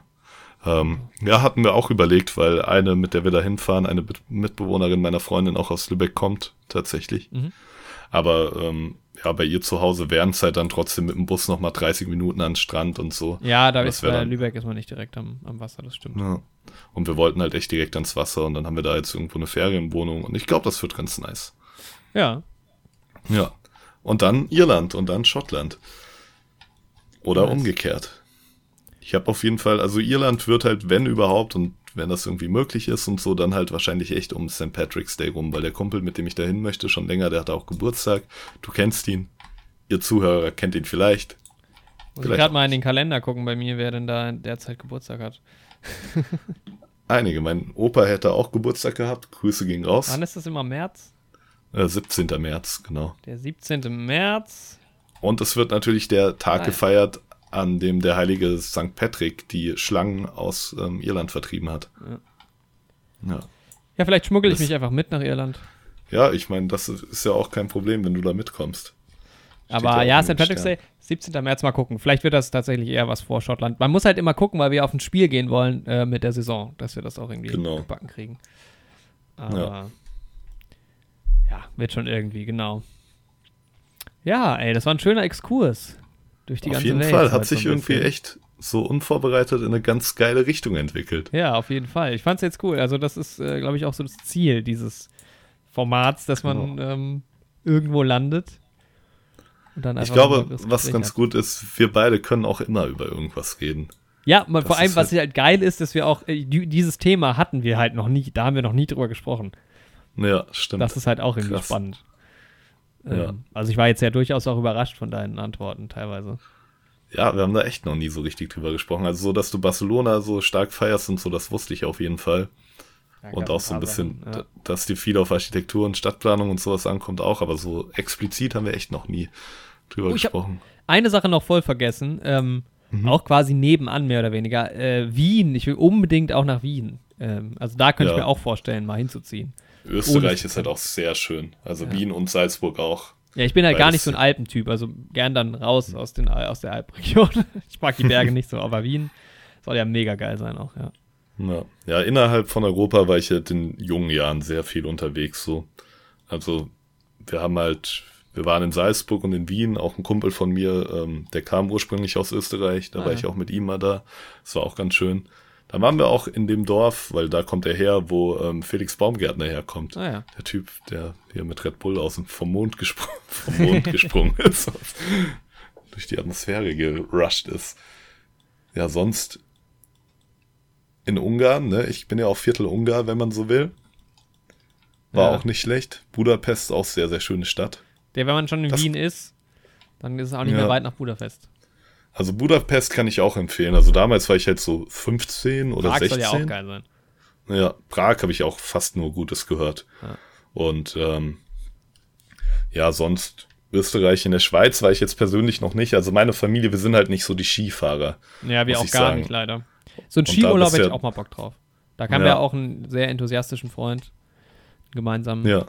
Ähm, ja, hatten wir auch überlegt, weil eine, mit der wir da hinfahren, eine Mitbewohnerin meiner Freundin auch aus Lübeck kommt, tatsächlich. Mhm. Aber ähm, ja, bei ihr zu Hause wären es halt dann trotzdem mit dem Bus nochmal 30 Minuten an den Strand und so. Ja, da ist bei dann, Lübeck ist man nicht direkt am, am Wasser, das stimmt. Ja. Und wir wollten halt echt direkt ans Wasser und dann haben wir da jetzt irgendwo eine Ferienwohnung und ich glaube, das wird ganz nice. Ja. Ja. Und dann Irland und dann Schottland. Oder nice. umgekehrt. Ich habe auf jeden Fall, also Irland wird halt, wenn überhaupt und wenn das irgendwie möglich ist und so, dann halt wahrscheinlich echt um St. Patrick's Day rum, weil der Kumpel, mit dem ich da hin möchte, schon länger, der hat auch Geburtstag. Du kennst ihn. Ihr Zuhörer kennt ihn vielleicht. Muss ich gerade mal in den Kalender gucken bei mir, wer denn da derzeit Geburtstag hat. [laughs] Einige. Mein Opa hätte auch Geburtstag gehabt. Grüße gingen raus. Wann ist das immer März? Äh, 17. März, genau. Der 17. März. Und es wird natürlich der Tag Nein. gefeiert, an dem der heilige St. Patrick die Schlangen aus ähm, Irland vertrieben hat. Ja, ja. ja vielleicht schmuggel ich das, mich einfach mit nach Irland. Ja, ich meine, das ist ja auch kein Problem, wenn du da mitkommst. Aber ja, St. Patrick's Day, 17. März mal gucken. Vielleicht wird das tatsächlich eher was vor Schottland. Man muss halt immer gucken, weil wir auf ein Spiel gehen wollen äh, mit der Saison, dass wir das auch irgendwie genau. gebacken kriegen. Aber ja. ja, wird schon irgendwie, genau. Ja, ey, das war ein schöner Exkurs durch die auf ganze Welt. Auf jeden Fall, hat sich so irgendwie echt so unvorbereitet in eine ganz geile Richtung entwickelt. Ja, auf jeden Fall. Ich fand es jetzt cool. Also das ist, äh, glaube ich, auch so das Ziel dieses Formats, dass man genau. ähm, irgendwo landet. ich glaube, was ganz hat. gut ist, wir beide können auch immer über irgendwas reden. Ja, man, vor allem, was halt, halt geil ist, dass wir auch, äh, dieses Thema hatten wir halt noch nie, da haben wir noch nie drüber gesprochen. Ja, stimmt. Das ist halt auch irgendwie Krass. spannend. Ja. Ähm, also ich war jetzt ja durchaus auch überrascht von deinen Antworten teilweise. Ja, wir haben da echt noch nie so richtig drüber gesprochen. Also so, dass du Barcelona so stark feierst und so, das wusste ich auf jeden Fall. Ja, und auch so ein bisschen, Sachen, ja. dass dir viel auf Architektur und Stadtplanung und sowas ankommt auch, aber so explizit haben wir echt noch nie drüber oh, gesprochen. Eine Sache noch voll vergessen, ähm, mhm. auch quasi nebenan mehr oder weniger. Äh, Wien, ich will unbedingt auch nach Wien. Ähm, also da könnte ja. ich mir auch vorstellen, mal hinzuziehen. Österreich ist halt auch sehr schön. Also ja. Wien und Salzburg auch. Ja, ich bin halt gar nicht so ein Alpentyp, also gern dann raus aus, den, aus der Alpregion. [laughs] ich mag die Berge nicht so, aber Wien soll ja mega geil sein auch, ja. Ja. ja, innerhalb von Europa war ich halt in jungen Jahren sehr viel unterwegs so. Also wir haben halt, wir waren in Salzburg und in Wien, auch ein Kumpel von mir, ähm, der kam ursprünglich aus Österreich, da ah, war ja. ich auch mit ihm mal da. Das war auch ganz schön. Da waren wir auch in dem Dorf, weil da kommt er her, wo ähm, Felix Baumgärtner herkommt. Ah, ja. Der Typ, der hier mit Red Bull aus dem, vom Mond, gespr [laughs] vom Mond [laughs] gesprungen ist. durch die Atmosphäre gerusht ist. Ja, sonst in Ungarn, ne? Ich bin ja auch Viertel Ungar, wenn man so will. War ja. auch nicht schlecht. Budapest auch sehr, sehr schöne Stadt. Der, wenn man schon in das, Wien ist, dann ist es auch nicht ja. mehr weit nach Budapest. Also Budapest kann ich auch empfehlen. Also damals war ich halt so 15 oder Prag 16. Prag soll ja auch geil sein. Ja, Prag habe ich auch fast nur Gutes gehört. Ja. Und ähm, ja, sonst Österreich in der Schweiz war ich jetzt persönlich noch nicht. Also meine Familie, wir sind halt nicht so die Skifahrer. Ja, wir auch gar sagen. nicht, leider. So ein Skiurlaub hätte ich auch mal Bock drauf. Da haben ja. wir auch einen sehr enthusiastischen Freund gemeinsam. Ja.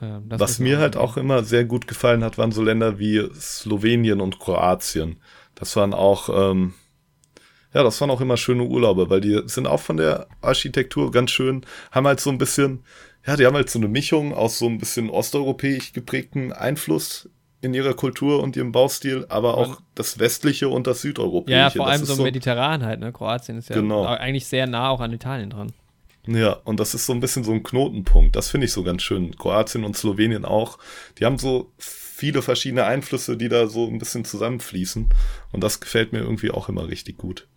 Ähm, Was mir halt auch immer sehr gut gefallen hat, waren so Länder wie Slowenien und Kroatien. Das waren auch, ähm, ja, das waren auch immer schöne Urlaube, weil die sind auch von der Architektur ganz schön, haben halt so ein bisschen, ja, die haben halt so eine Mischung aus so ein bisschen osteuropäisch geprägten Einfluss in ihrer Kultur und ihrem Baustil, aber auch das westliche und das südeuropäische. Ja, vor allem so, so mediterran halt, ne? Kroatien ist ja genau. eigentlich sehr nah auch an Italien dran. Ja, und das ist so ein bisschen so ein Knotenpunkt. Das finde ich so ganz schön. Kroatien und Slowenien auch. Die haben so viele verschiedene Einflüsse, die da so ein bisschen zusammenfließen. Und das gefällt mir irgendwie auch immer richtig gut.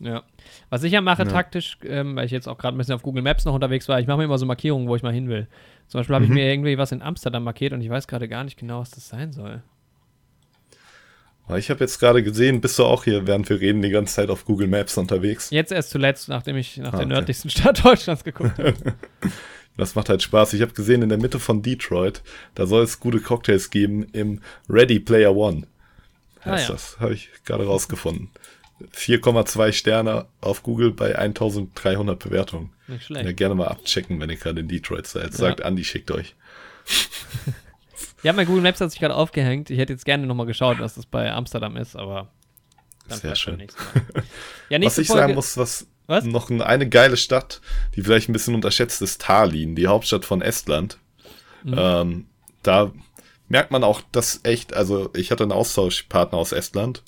Ja. Was ich ja mache ja. taktisch, ähm, weil ich jetzt auch gerade ein bisschen auf Google Maps noch unterwegs war, ich mache mir immer so Markierungen, wo ich mal hin will. Zum Beispiel habe mhm. ich mir irgendwie was in Amsterdam markiert und ich weiß gerade gar nicht genau, was das sein soll. Ich habe jetzt gerade gesehen, bist du auch hier, während wir reden, die ganze Zeit auf Google Maps unterwegs? Jetzt erst zuletzt, nachdem ich nach ah, der nördlichsten Stadt [laughs] Deutschlands geguckt habe. [laughs] das macht halt Spaß. Ich habe gesehen, in der Mitte von Detroit, da soll es gute Cocktails geben im Ready Player One. Ah, ja. Das habe ich gerade rausgefunden. 4,2 Sterne auf Google bei 1300 Bewertungen. Nicht schlecht. Ja, gerne mal abchecken, wenn ihr gerade in Detroit seid. Sagt ja. Andi, schickt euch. [laughs] Ja, mein Google Maps hat sich gerade aufgehängt. Ich hätte jetzt gerne nochmal geschaut, was das bei Amsterdam ist, aber dann Sehr schön. ja, was ich Folge, sagen muss, was, was? noch eine geile Stadt, die vielleicht ein bisschen unterschätzt ist, Tallinn, die Hauptstadt von Estland. Mhm. Ähm, da merkt man auch, dass echt, also ich hatte einen Austauschpartner aus Estland,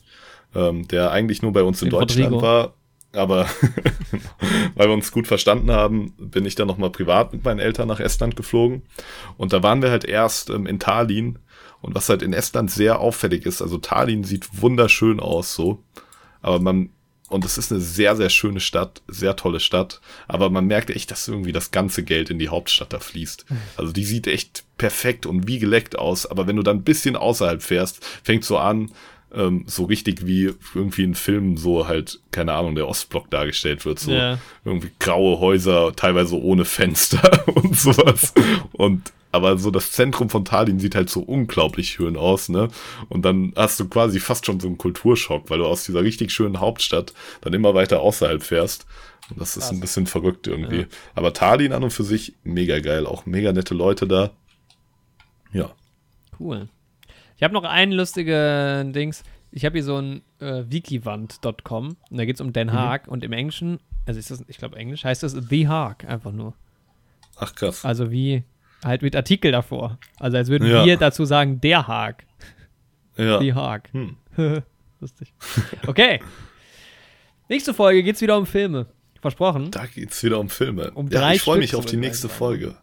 ähm, der eigentlich nur bei uns in, in Deutschland Rodrigo. war aber [laughs] weil wir uns gut verstanden haben, bin ich dann nochmal privat mit meinen Eltern nach Estland geflogen. Und da waren wir halt erst ähm, in Tallinn. Und was halt in Estland sehr auffällig ist, also Tallinn sieht wunderschön aus so. Aber man, und es ist eine sehr, sehr schöne Stadt, sehr tolle Stadt. Aber man merkt echt, dass irgendwie das ganze Geld in die Hauptstadt da fließt. Also die sieht echt perfekt und wie geleckt aus. Aber wenn du dann ein bisschen außerhalb fährst, fängt so an, ähm, so richtig wie irgendwie in Filmen so halt, keine Ahnung, der Ostblock dargestellt wird. So ja. irgendwie graue Häuser, teilweise ohne Fenster [laughs] und sowas. Und aber so das Zentrum von Tallinn sieht halt so unglaublich schön aus, ne? Und dann hast du quasi fast schon so einen Kulturschock, weil du aus dieser richtig schönen Hauptstadt dann immer weiter außerhalb fährst. Und das ist ein bisschen verrückt irgendwie. Ja. Aber Tallinn an und für sich mega geil, auch mega nette Leute da. Ja. Cool. Ich habe noch einen lustigen Dings. Ich habe hier so ein äh, wikiwand.com und da geht es um Den mhm. Haag mhm. und im Englischen, also ist das, ich glaube Englisch, heißt das The Haag einfach nur. Ach krass. Also wie, halt mit Artikel davor. Also als würden ja. wir dazu sagen, der Haag. Ja. The Haag. Hm. [laughs] Lustig. Okay. Nächste Folge geht es wieder um Filme. Versprochen. Da geht es wieder um Filme. Um drei ja, ich freue mich auf die nächste Folge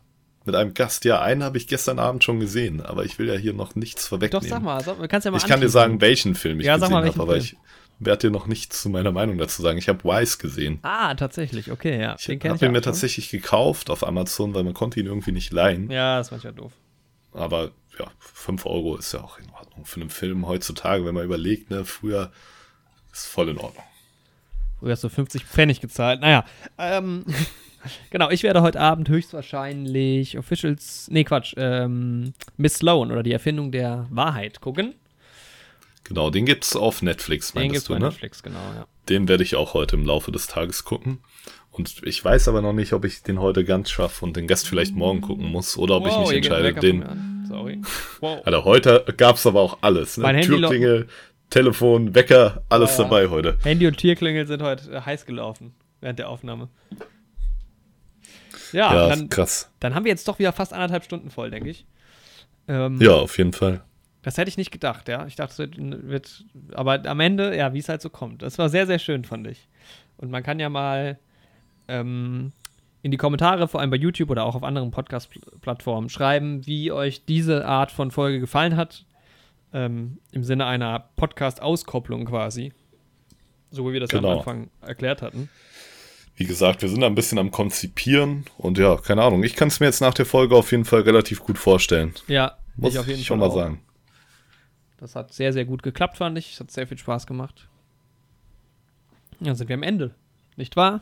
mit einem Gast. Ja, einen habe ich gestern Abend schon gesehen, aber ich will ja hier noch nichts vorwegnehmen. Doch, sag mal, sag, kannst ja mal Ich kann dir sagen, welchen Film ich ja, gesehen habe, aber ich werde dir noch nichts zu meiner Meinung dazu sagen. Ich habe Wise gesehen. Ah, tatsächlich, okay, ja. Ich habe ihn mir tatsächlich gekauft auf Amazon, weil man konnte ihn irgendwie nicht leihen. Ja, das war ja doof. Aber ja, 5 Euro ist ja auch in Ordnung für einen Film heutzutage, wenn man überlegt, ne, früher ist voll in Ordnung. Früher hast du 50 Pfennig gezahlt. Naja, ähm, [laughs] Genau, ich werde heute Abend höchstwahrscheinlich Officials, nee Quatsch, ähm, Miss Sloan oder die Erfindung der Wahrheit gucken. Genau, den gibt's auf Netflix, meinst den gibt's du, ne? Netflix, genau, ja. Den werde ich auch heute im Laufe des Tages gucken. Und ich weiß aber noch nicht, ob ich den heute ganz schaffe und den Gast vielleicht morgen gucken muss oder ob wow, ich mich entscheide, den. Sorry. Wow. Alter, heute gab's aber auch alles, ne? Mein Türklingel, Telefon, Wecker, alles ja, dabei heute. Handy und Tierklingel sind heute heiß gelaufen während der Aufnahme. Ja, ja dann, krass. Dann haben wir jetzt doch wieder fast anderthalb Stunden voll, denke ich. Ähm, ja, auf jeden Fall. Das hätte ich nicht gedacht, ja. Ich dachte, es wird, aber am Ende, ja, wie es halt so kommt. Das war sehr, sehr schön, fand ich. Und man kann ja mal ähm, in die Kommentare, vor allem bei YouTube oder auch auf anderen Podcast-Plattformen, schreiben, wie euch diese Art von Folge gefallen hat. Ähm, Im Sinne einer Podcast-Auskopplung quasi. So wie wir das genau. am Anfang erklärt hatten wie gesagt, wir sind da ein bisschen am Konzipieren und ja, keine Ahnung. Ich kann es mir jetzt nach der Folge auf jeden Fall relativ gut vorstellen. Ja, muss ich auf jeden Fall schon mal auch. sagen. Das hat sehr, sehr gut geklappt, fand ich. Es hat sehr viel Spaß gemacht. Ja, sind wir am Ende. Nicht wahr?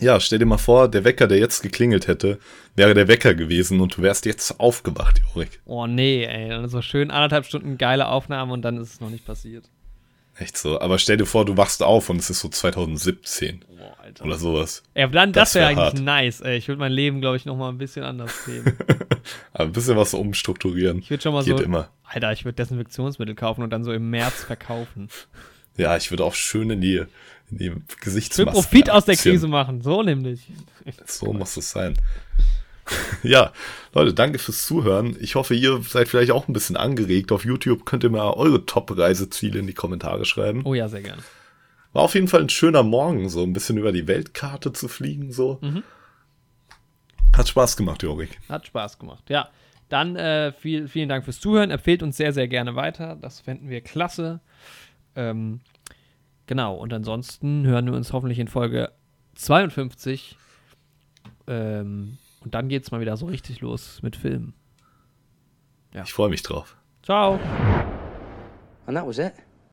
Ja, stell dir mal vor, der Wecker, der jetzt geklingelt hätte, wäre der Wecker gewesen und du wärst jetzt aufgewacht, Jorik. Oh nee, ey. Dann so schön anderthalb Stunden geile Aufnahme und dann ist es noch nicht passiert. Echt so. Aber stell dir vor, du wachst auf und es ist so 2017. Boah, Alter. Oder sowas. Ja, dann, das, das wäre wär eigentlich hart. nice, ey. Ich würde mein Leben, glaube ich, nochmal ein bisschen anders leben. [laughs] ein bisschen was umstrukturieren. Ich würde schon mal Geht so. Immer. Alter, ich würde Desinfektionsmittel kaufen und dann so im März verkaufen. [laughs] Ja, ich würde auch schön in die, in die Gesichtsmaske. Für Profit aus der Krise machen, so nämlich. So muss es sein. [laughs] ja, Leute, danke fürs Zuhören. Ich hoffe, ihr seid vielleicht auch ein bisschen angeregt. Auf YouTube könnt ihr mal eure Top-Reiseziele in die Kommentare schreiben. Oh ja, sehr gerne. War auf jeden Fall ein schöner Morgen, so ein bisschen über die Weltkarte zu fliegen, so. Mhm. Hat Spaß gemacht, Jorik. Hat Spaß gemacht, ja. Dann äh, viel, vielen Dank fürs Zuhören. Empfehlt uns sehr, sehr gerne weiter. Das fänden wir klasse. Ähm, genau, und ansonsten hören wir uns hoffentlich in Folge 52. Ähm, und dann geht es mal wieder so richtig los mit Filmen. Ja. Ich freue mich drauf. Ciao. And that was it.